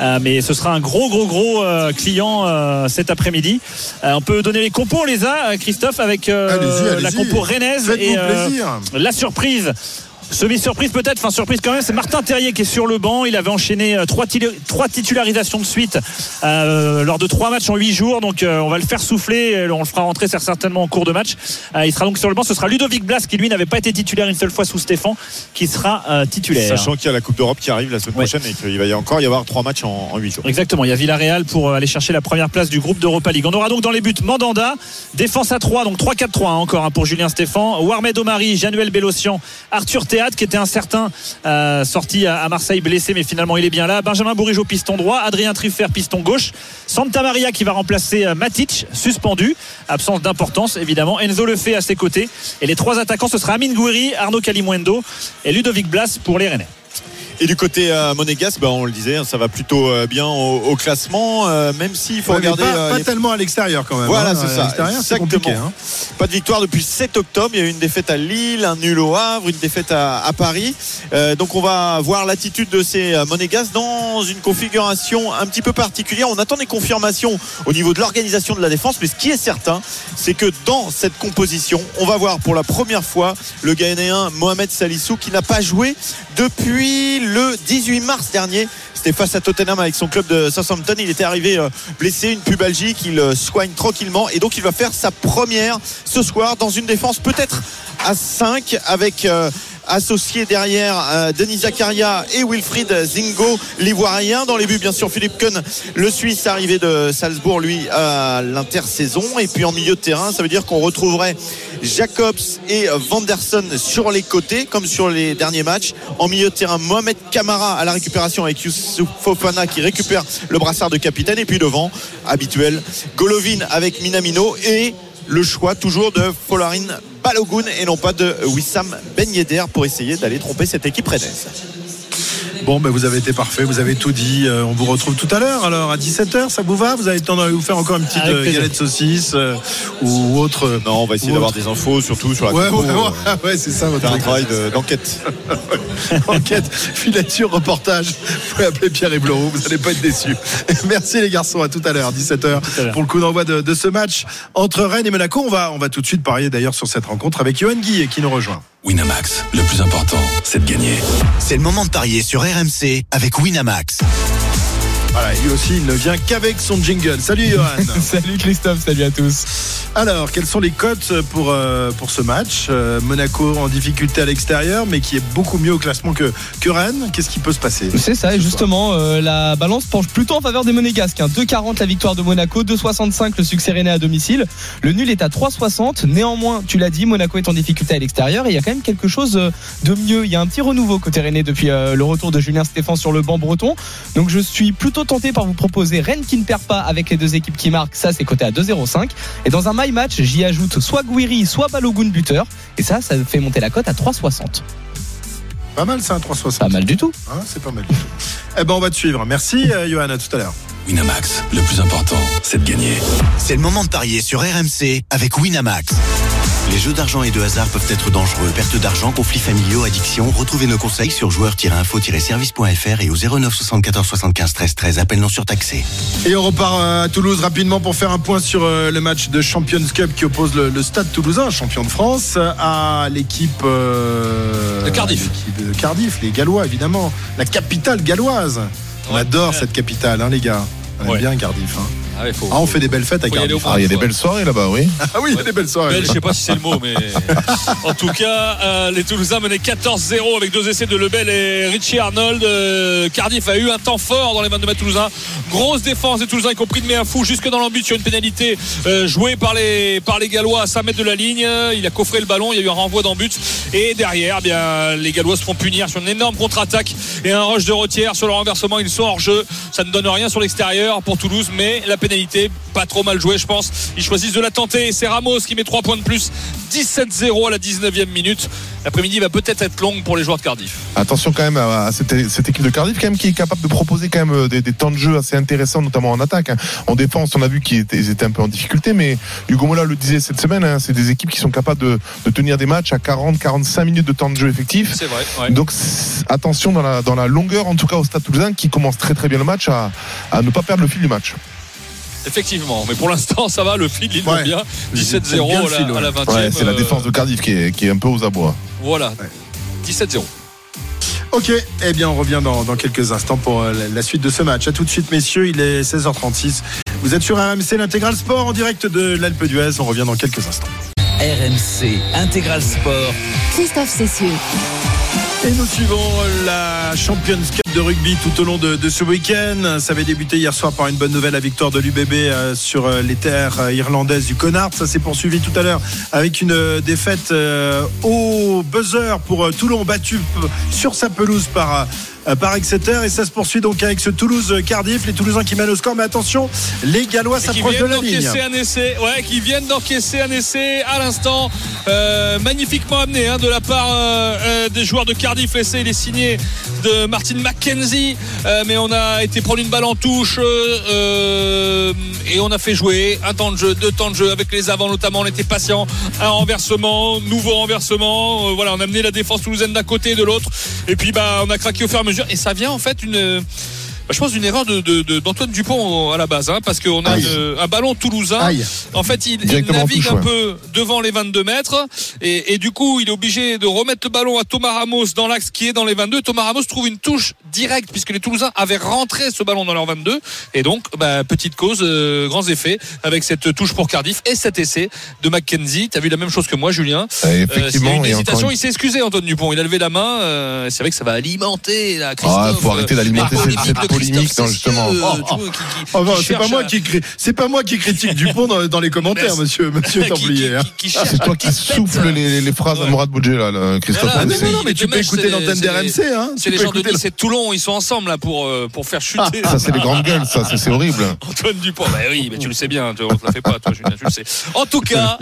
Euh, mais ce sera un gros gros gros euh, client cet après-midi. On peut donner les compos on les a Christophe avec la compo rennaise Faites-vous et la surprise Semi-surprise peut-être, enfin surprise quand même, c'est Martin Terrier qui est sur le banc. Il avait enchaîné euh, trois, titula- trois titularisations de suite euh, lors de trois matchs en huit jours. Donc euh, on va le faire souffler, on le fera rentrer certainement en cours de match. Euh, il sera donc sur le banc. Ce sera Ludovic Blas qui lui n'avait pas été titulaire une seule fois sous Stéphane, qui sera euh, titulaire. Sachant qu'il y a la Coupe d'Europe qui arrive la semaine Ouais. prochaine et qu'il va y encore y avoir trois matchs en, en 8 jours. Exactement, il y a Villarreal pour euh, aller chercher la première place du groupe d'Europa League. On aura donc dans les buts Mandanda, défense à 3, donc 3-4-3 hein, encore hein, pour Julien Stéphan, Warmed Omari, Januel Bélocian, Arthur Qui était incertain, euh, sorti à, Marseille blessé mais finalement il est bien là, Benjamin Bourigeau piston droit, Adrien Truffert piston gauche, Santa Maria qui va remplacer euh, Matic, suspendu, absence d'importance évidemment, Enzo Lefebvre à ses côtés. Et les trois attaquants ce sera Amine Gouiri, Arnaud Calimuendo et Ludovic Blas pour les Rennais. Et du côté euh, monégasque, ben, on le disait, hein, ça va plutôt euh, bien au, au classement, euh, même s'il faut Ouais, regarder. pas, euh, pas les- tellement à l'extérieur quand même. Voilà, hein. c'est ça. Exactement. compliqué. hein. Pas de victoire depuis le 7 octobre. Il y a eu une défaite à Lille, un nul au Havre, une défaite à, à Paris. Donc on va voir l'attitude de ces Monégasques dans une configuration un petit peu particulière. On attend des confirmations au niveau de l'organisation de la défense, mais ce qui est certain, c'est que dans cette composition, on va voir pour la première fois le Ghanéen Mohamed Salissou qui n'a pas joué depuis le 18 mars dernier. C'était face à Tottenham avec son club de Southampton. Il était arrivé euh, blessé, une pubalgie qu'il euh, soigne tranquillement. Et donc il va faire sa première ce soir dans une défense peut-être à 5 avec euh, associé derrière Denis Zakaria et Wilfried Zingo, l'ivoirien. Dans les buts, bien sûr, Philippe Kuhn, le Suisse arrivé de Salzbourg, lui, à l'intersaison. Et puis en milieu de terrain, ça veut dire qu'on retrouverait Jacobs et Vanderson sur les côtés, comme sur les derniers matchs. En milieu de terrain, Mohamed Kamara à la récupération avec Youssouf Fofana qui récupère le brassard de capitaine. Et puis devant, habituel, Golovin avec Minamino et le choix toujours de Folarin Balogun et non pas de Wissam Ben Yedder pour essayer d'aller tromper cette équipe rennaise. Bon, ben vous avez été parfait, vous avez tout dit. Euh, on vous retrouve tout à l'heure. Alors à 17h, ça vous va? Vous avez le temps de vous faire encore une petite euh, galette saucisse euh, ou autre euh, Non, on va essayer d'avoir des infos, surtout sur la Ouais, ouais, euh, ouais, ouais, c'est ça votre un travail de- d'enquête. Enquête, filature, reportage. Vous pouvez appeler Pierre et Blaureau, vous n'allez pas être déçus. Merci les garçons, à tout à l'heure, 17h, pour le coup d'envoi de, de ce match entre Rennes et Monaco. On va, on va tout de suite parier d'ailleurs sur cette rencontre avec Johan Guy qui nous rejoint. Winamax, le plus important, c'est de gagner. C'est le moment de parier sur RMC avec Winamax. Voilà, lui aussi, il ne vient qu'avec son jingle. Salut Johan. salut Christophe, salut à tous. Alors, quelles sont les cotes pour, euh, pour ce match Euh, Monaco en difficulté à l'extérieur, mais qui est beaucoup mieux au classement que, que Rennes? Qu'est-ce qui peut se passer? C'est ça, et justement, euh, la balance penche plutôt en faveur des Monégasques. hein. 2,40 la victoire de Monaco, 2,65 le succès rennais à domicile. Le nul est à 3,60. Néanmoins, tu l'as dit, Monaco est en difficulté à l'extérieur et il y a quand même quelque chose de mieux. Il y a un petit renouveau côté rennais depuis le retour de Julien Stéphan sur le banc breton. Donc je suis plutôt tenté par vous proposer Rennes qui ne perd pas avec les deux équipes qui marquent. Ça, c'est coté à 2,05. Et dans un my match, j'y ajoute soit Guiri, soit Balogun buteur. Et ça, ça fait monter la cote à 3,60. Pas mal ça, un 360. Pas mal du tout. Hein, c'est pas mal du tout. Eh ben, on va te suivre. Merci, euh, Johan. À tout à l'heure. Winamax, le plus important, c'est de gagner. C'est le moment de parier sur RMC avec Winamax. Les jeux d'argent et de hasard peuvent être dangereux. Perte d'argent, conflits familiaux, addiction. Retrouvez nos conseils sur joueurs-info-service.fr et au 09 74 75 13 13. Appel non surtaxé. Et on repart euh, à Toulouse rapidement pour faire un point sur euh, le match de Champions Cup qui oppose le, le Stade Toulousain, champion de France, à l'équipe euh, De Cardiff. l'équipe de Cardiff, les Gallois évidemment, la capitale galloise. On adore cette capitale, hein, les gars. On aime Ouais. bien Cardiff. hein. Ah, ouais, faut- Ah, on fait des belles fêtes à Cardiff. Ah, il y a des belles soirées là-bas, oui. Ah oui, il y a des belles soirées. Belle, je sais pas si c'est le mot, mais en tout cas, euh, les Toulousains menaient 14-0 avec deux essais de Lebel et Richie Arnold. Euh, Cardiff a eu un temps fort dans les mains de Toulousains. Grosse défense des Toulousains, y compris de Méafou, jusque dans l'embut sur une pénalité euh, jouée par les, par les Gallois à 5 mètres de la ligne. Il a coffré le ballon, il y a eu un renvoi d'en but. Et derrière, eh bien, les Gallois se font punir sur une énorme contre-attaque et un rush de retière sur le renversement. Ils sont hors jeu. Ça ne donne rien sur l'extérieur pour Toulouse, mais la pénalité, pas trop mal jouée, je pense. Ils choisissent de la tenter. C'est Ramos qui met 3 points de plus. 17-0 à la 19e minute. L'après-midi va peut-être être longue pour les joueurs de Cardiff. Attention quand même à, cette, cette équipe de Cardiff quand même qui est capable de proposer quand même euh, des, des temps de jeu assez intéressants, notamment en attaque. hein. En défense, on a vu qu'ils étaient, un peu en difficulté, mais Hugo Mola le disait cette semaine, hein, c'est des équipes qui sont capables de, de tenir des matchs à 40-45 minutes de temps de jeu effectif. C'est vrai. ouais. Donc attention dans la, dans la longueur, en tout cas au Stade Toulousain, qui commence très très bien le match, à, à ne pas perdre le fil du match. Effectivement. Mais pour l'instant, ça va. Le fil, il va Ouais. bien. J'aime 17-0 bien le à, fil, la- à la ouais. 20e. Ouais, c'est la euh, défense de Cardiff qui est, qui est un peu aux abois. Voilà. 17-0. Ok, eh bien on revient dans, dans quelques instants pour euh, la, suite de ce match. À tout de suite messieurs, il est 16h36. Vous êtes sur RMC l'intégral sport en direct de l'Alpe d'Huez. On revient dans quelques instants. RMC Intégral Sport. Christophe Cessieux. Et nous suivons la Champions Cup de rugby tout au long de, de ce week-end. Ça avait débuté hier soir par une bonne nouvelle, la victoire de l'UBB euh, sur euh, les terres euh, irlandaises du Connard. Ça s'est poursuivi tout à l'heure avec une défaite au buzzer pour Toulon, battu sur sa pelouse par, par Exeter et ça se poursuit donc avec ce Toulouse-Cardiff. Les Toulousains qui mènent au score, mais attention, les Gallois s'approchent de la ligne. d'encaisser un essai, ouais, qui viennent d'encaisser un essai à l'instant, euh, magnifiquement amené hein, de la part euh, euh, des joueurs de Cardiff. L'essai il est signé de Martin McKenzie, euh, mais on a été prendre une balle en touche euh, euh, et on a fait jouer un temps de jeu, deux temps de jeu avec les avants notamment. On était patient, un renversement, nouveau renversement. Voilà, on a amené la défense toulousaine d'un côté et de l'autre, et puis bah on a craqué au fur et à mesure. Et ça vient en fait une je pense une erreur de, de- de- d'Antoine Dupont à la base, hein, parce qu'on a une- un ballon toulousain. Aïe. En fait, il, il navigue touche, un ouais. peu devant les 22 mètres, et, et du coup, il est obligé de remettre le ballon à Thomas Ramos dans l'axe qui est dans les 22. Thomas Ramos trouve une touche directe, puisque les Toulousains avaient rentré ce ballon dans leur 22, et donc, bah, petite cause, euh, grands effets avec cette touche pour Cardiff et cet essai de McKenzie. T'as vu la même chose que moi, Julien. Euh, Euh, effectivement, s'il y a eu une et hésitation, encore une- il s'est excusé, Antoine Dupont. Il a levé la main. euh, c'est vrai que ça va alimenter la Christophe. Ah, faut arrêter d'alimenter la cette- polémique de polémique, justement. Oh, oh. Oh, c'est pas moi à- qui cri- c'est pas moi qui critique Dupont dans, dans les commentaires, monsieur, monsieur Templier. hein. cherche C'est toi qui pète. souffles les, les phrases à Mourad Boudjé, là, le Christophe. Non, non, mais tu peux écouter c'est- l'antenne d'RMC, hein. C'est les gens de Nice et Toulon, ils sont ensemble là pour, euh, pour faire chuter. Ça, c'est les grandes gueules, ça, c'est horrible. Antoine Dupont, bah oui, mais tu le sais bien, tu- on te la fait pas, toi, Julien, tu le sais. En tout cas,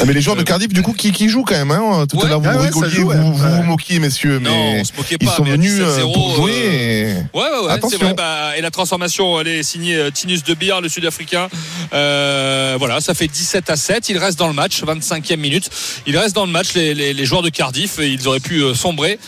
Ah, mais les joueurs de Cardiff, du coup, qui, qui jouent quand même, hein. Tout Ouais. à l'heure, vous Ah ouais, rigoliez, ouais. vous, vous Ouais. moquiez, messieurs, mais ils sont venus 17-0, euh, pour jouer. euh, Ouais, ouais, ouais, c'est vrai. Bah, et la transformation, elle est signée euh, Tinus de Beer, le Sud-Africain. Euh, voilà, ça fait 17 à 7. Il reste dans le match, 25e minute. Il reste dans le match. Les, joueurs de Cardiff, ils auraient pu euh, sombrer,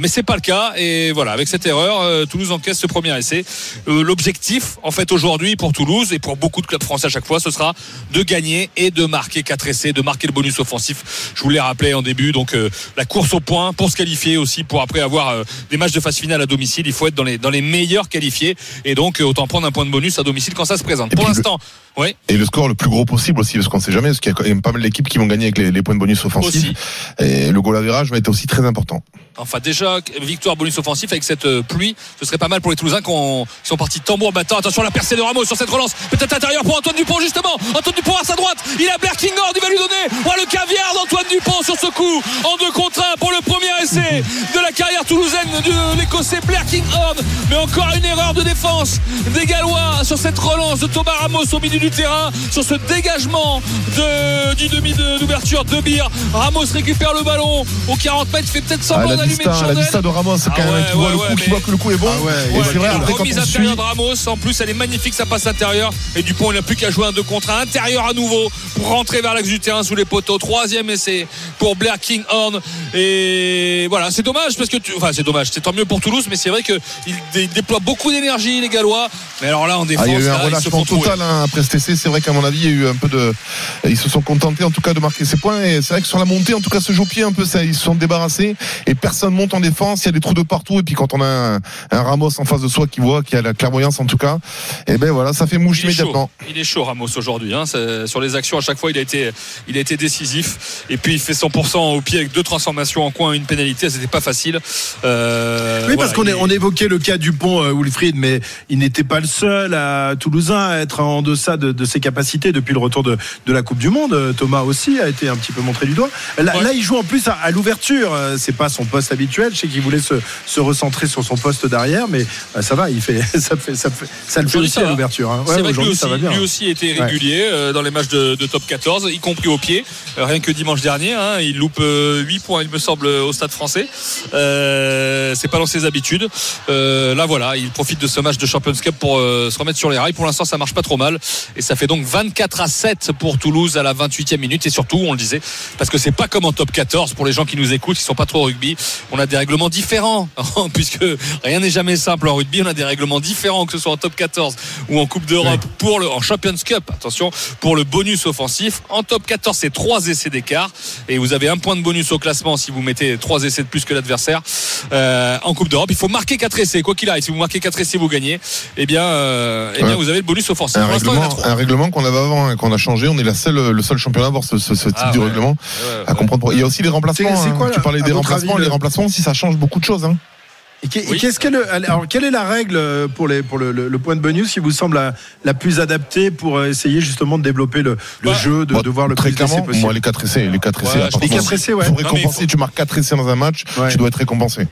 mais c'est pas le cas. Et voilà, avec cette erreur, Toulouse encaisse ce premier essai. L'objectif, en fait, aujourd'hui pour Toulouse et pour beaucoup de clubs français à chaque fois, ce sera de gagner et de marquer 4 essais, de marquer le bonus offensif. Je vous l'ai rappelé en début. Donc la course au point pour se qualifier aussi, pour après avoir des matchs de phase finale à domicile, il faut être dans les meilleurs qualifiés. Et donc euh, autant prendre un point de bonus à domicile quand ça se présente. Et pour l'instant, oui. Et le score le plus gros possible aussi, parce qu'on sait jamais, parce qu'il y a quand même pas mal d'équipes qui vont gagner avec les, les points de bonus offensifs. Aussi. Et le goal average va être aussi très important. Enfin déjà victoire bonus offensif avec cette euh, pluie, ce serait pas mal pour les Toulousains qui, ont- qui sont partis tambour battant. Attention la percée de Ramos sur cette relance, peut-être intérieur pour Antoine Dupont justement. Antoine Dupont à sa droite, il a Blair Kinghorn, il va lui donner oh, le caviar d'Antoine Dupont sur ce coup en deux contre un pour le premier essai de la carrière toulousaine de l'écossais Blair Kinghorn. Mais encore une erreur de défense des Gallois sur cette relance de Thomas Ramos au milieu du terrain, sur ce dégagement de, du demi de- d'ouverture de Bir. Ramos récupère le ballon au 40 mètres, fait peut-être Ah, semblant la, d'allumer une la de Ramos, quand Ah même, ouais, qui voit ouais, le coup, mais- qui voit que le coup est bon. Ah et c'est vrai, après, remise intérieure suit, de Ramos. En plus, elle est magnifique, ça passe intérieur. Et Dupont, il n'a plus qu'à jouer un 2 contre 1 intérieur à nouveau pour rentrer vers l'axe du terrain sous les poteaux. Troisième essai pour Blair Kinghorn. Et voilà, c'est dommage parce que tu... enfin, c'est dommage. C'est tant mieux pour Toulouse, mais c'est vrai qu'il dé- déploie beaucoup d'énergie, les Gallois. Mais alors là, en défense, Ah, il y a eu un là, relâchement total hein, après cet C'est vrai qu'à mon avis, il y a eu un peu de. Ils se sont contentés en tout cas de marquer ses points. Et c'est vrai que sur la montée, en tout cas, ce jeu au pied un peu, ça, ils se sont débarrassés. Et personne monte en défense. Il y a des trous de partout. Et puis quand on a un, un Ramos en face de soi qui voit, qui a la clairvoyance en tout cas, et ben voilà, ça fait mouche Il est chaud. immédiatement. Il est chaud Ramos aujourd'hui. Hein. Sur les actions, à chaque fois, il a été, il a été décisif. Et puis il fait 100% au pied avec deux transformations en coin, une pénalité. C'était pas facile. Euh, Oui, voilà, parce qu'on il est- on évoquait le cas Dupont, euh, Wilfried, mais il n'était pas le seul à Toulousain à être en deçà de, de ses capacités depuis le retour de, de la Coupe du Monde. Euh, Thomas aussi a été un petit peu montré du doigt. Là, là, il joue en plus à, à l'ouverture. Euh, C'est pas son poste habituel. Je sais qu'il voulait se, se recentrer sur son poste d'arrière, mais euh, ça va. Il fait, ça fait, ça fait, ça le fait aussi à l'ouverture. hein. Ouais, lui aujourd'hui, aussi, ça va bien. lui aussi était régulier dans les matchs de, de top 14, y compris au pied. Rien que dimanche dernier, hein, il loupe euh, 8 points, il me semble, au stade français. Euh, c'est pas dans ses habitudes. Euh, là, voilà, il profite de ce match de Champions Cup pour euh, se remettre sur les rails. Pour l'instant, ça marche pas trop mal. Et ça fait donc 24 à 7 pour Toulouse à la 28e minute. Et surtout, on le disait, parce que c'est pas comme en top 14 pour les gens qui nous écoutent, qui sont pas trop au rugby. On a des règlements différents, puisque rien n'est jamais simple en rugby. On a des règlements différents, que ce soit en top 14 ou en Coupe d'Europe, pour le, en Champions Cup, attention, pour le bonus offensif. En top 14, c'est trois essais d'écart. Et vous avez un point de bonus au classement si vous mettez trois essais de plus que l'adversaire. Euh, en Coupe d'Europe, il faut marquer quatre essais. Quoi qu'il arrive, si vous marquez quatre essais, vous gagnez. Eh bien, euh, eh bien Ouais. vous avez le bonus offensif. Un règlement, un règlement qu'on avait avant et qu'on a changé. On est la seule, le seul championnat à avoir ce, ce- ce type Ah de ouais. règlement. Ouais, À comprendre. Il y a aussi les remplacements. C'est- c'est hein. quoi, tu parlais des remplacements. avis, les le- remplacements aussi, ça change beaucoup de choses. Hein. Et qu'est- et qu'est-ce qu'elle- alors, quelle est la règle pour, les, pour le, le- le point de bonus qui vous semble la, la plus adaptée pour euh, essayer justement de développer le, le Bah, jeu, de, de voir le Très clairement, possible? moi, les quatre essais, les quatre Ouais, essais. je à partir Les du quatre moment- essais, ouais. Faut Non, Tu marques quatre essais dans un match, Ouais. tu dois être récompensé.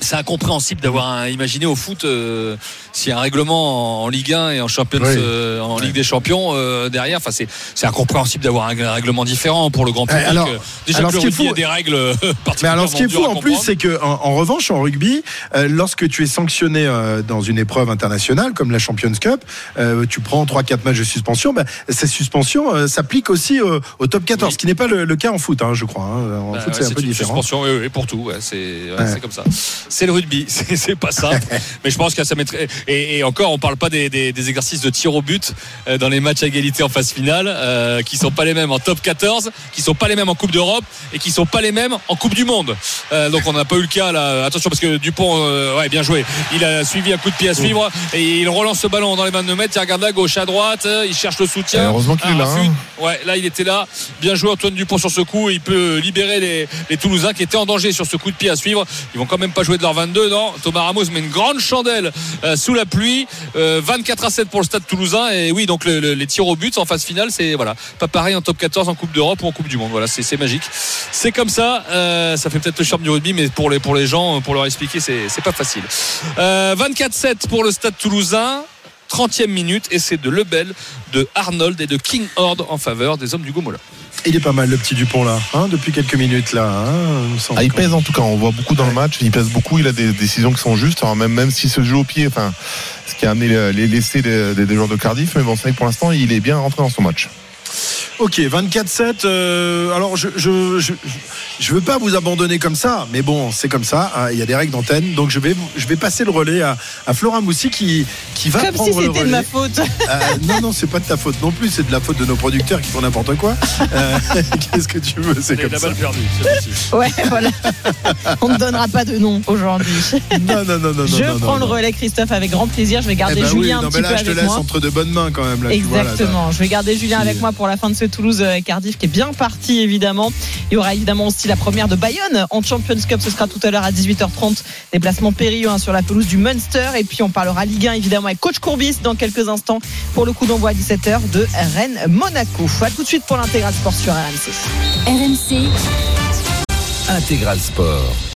C'est incompréhensible d'avoir imaginé au foot euh, s'il y a un règlement en, en Ligue 1 et en Champions Oui. euh, en Ligue des Champions euh, derrière enfin c'est c'est incompréhensible d'avoir un, règlement différent pour le grand public alors- Euh, déjà alors, que le rugby a des règles euh, Mais particulièrement alors, ce qui est fou en plus, c'est que en, en revanche, en rugby, euh, lorsque tu es sanctionné euh, dans une épreuve internationale comme la Champions Cup, euh, tu prends 3-4 matchs de suspension. bah, ces suspensions euh, s'appliquent aussi au, au top 14, ce qui n'est pas le, le cas en foot, hein, je crois. hein. En Bah foot, ouais, c'est un peu une différent. suspension, oui, oui, pour tout. ouais, c'est ouais, comme ça. C'est le rugby, c'est pas simple. mais je pense que ça mettrait. Et, et encore, on parle pas des, des- des exercices de tir au but euh, dans les matchs à égalité en phase finale, euh, qui sont pas les mêmes en top 14, qui sont pas les mêmes en Coupe d'Europe et qui sont pas les mêmes en Coupe du Monde. Euh, donc on n'a pas eu le cas là. Attention parce que Dupont, euh, ouais, bien joué. Il a suivi un coup de pied à suivre et il relance ce ballon dans les 22 mètres. Il regarde là, gauche à droite. Il cherche le soutien. Heureusement qu'il est Un là, hein. Ouais, là il était là. Bien joué Antoine Dupont sur ce coup. Il peut libérer les, les Toulousains qui étaient en danger sur ce coup de pied à suivre. Ils vont quand même pas jouer de leur 22, non Thomas Ramos met une grande chandelle euh, sous la pluie. Euh, 24 à 7 pour le stade toulousain. Et oui, donc le- le- les tirs au but en phase finale, c'est voilà, pas pareil en top 14 en Coupe d'Europe ou en Coupe du Monde. Voilà, c'est magique. C'est comme ça. Euh, ça fait peut-être le charme du rugby, mais pour les, pour les gens, pour leur expliquer, c'est pas facile. Euh, 24-7 pour le stade toulousain. 30e minute et c'est de Lebel, de Arnold et de King Horde en faveur des hommes du Gomola. Il est pas mal le petit Dupont là, hein, depuis quelques minutes là. hein, il Ah, il pèse en tout cas, on voit beaucoup dans le match, il pèse beaucoup, il a des décisions qui sont justes, alors même, même s'il se joue au pied, enfin, ce qui a amené les, les laissés des, des- des joueurs de Cardiff, mais bon, c'est vrai que pour l'instant, il est bien rentré dans son match. Ok, 24-7. euh, alors, je, je, je, je veux pas vous abandonner comme ça, mais bon, c'est comme ça. hein, Il y a des règles d'antenne, donc je vais, je vais passer le relais à, à Flora Moussi qui, qui va Comme prendre si le relais. de ma faute. Euh, non, non, c'est pas de ta faute non plus, c'est de la faute de nos producteurs qui font n'importe quoi. Euh, Qu'est-ce que tu veux C'est comme la ça. perdue. Ouais, voilà. On ne donnera pas de nom aujourd'hui. Non, non, non, non. Je non, prends non, le relais, Christophe, avec grand plaisir. Je vais garder Eh ben oui, Julien non, un mais petit là, peu je te avec laisse moi. entre de bonnes mains quand même. Là, tu vois, là, Exactement. je vais garder Julien avec moi pour la fin de ce Toulouse-Cardiff qui est bien parti évidemment. Il y aura évidemment aussi la première de Bayonne en Champions Cup. Ce sera tout à l'heure à 18h30. Déplacement périlleux hein, sur la pelouse du Munster. Et puis on parlera Ligue 1 évidemment avec Coach Courbis dans quelques instants pour le coup d'envoi à 17h de Rennes-Monaco. A tout de suite pour l'intégral sport sur RMC. RMC, Intégral Sport.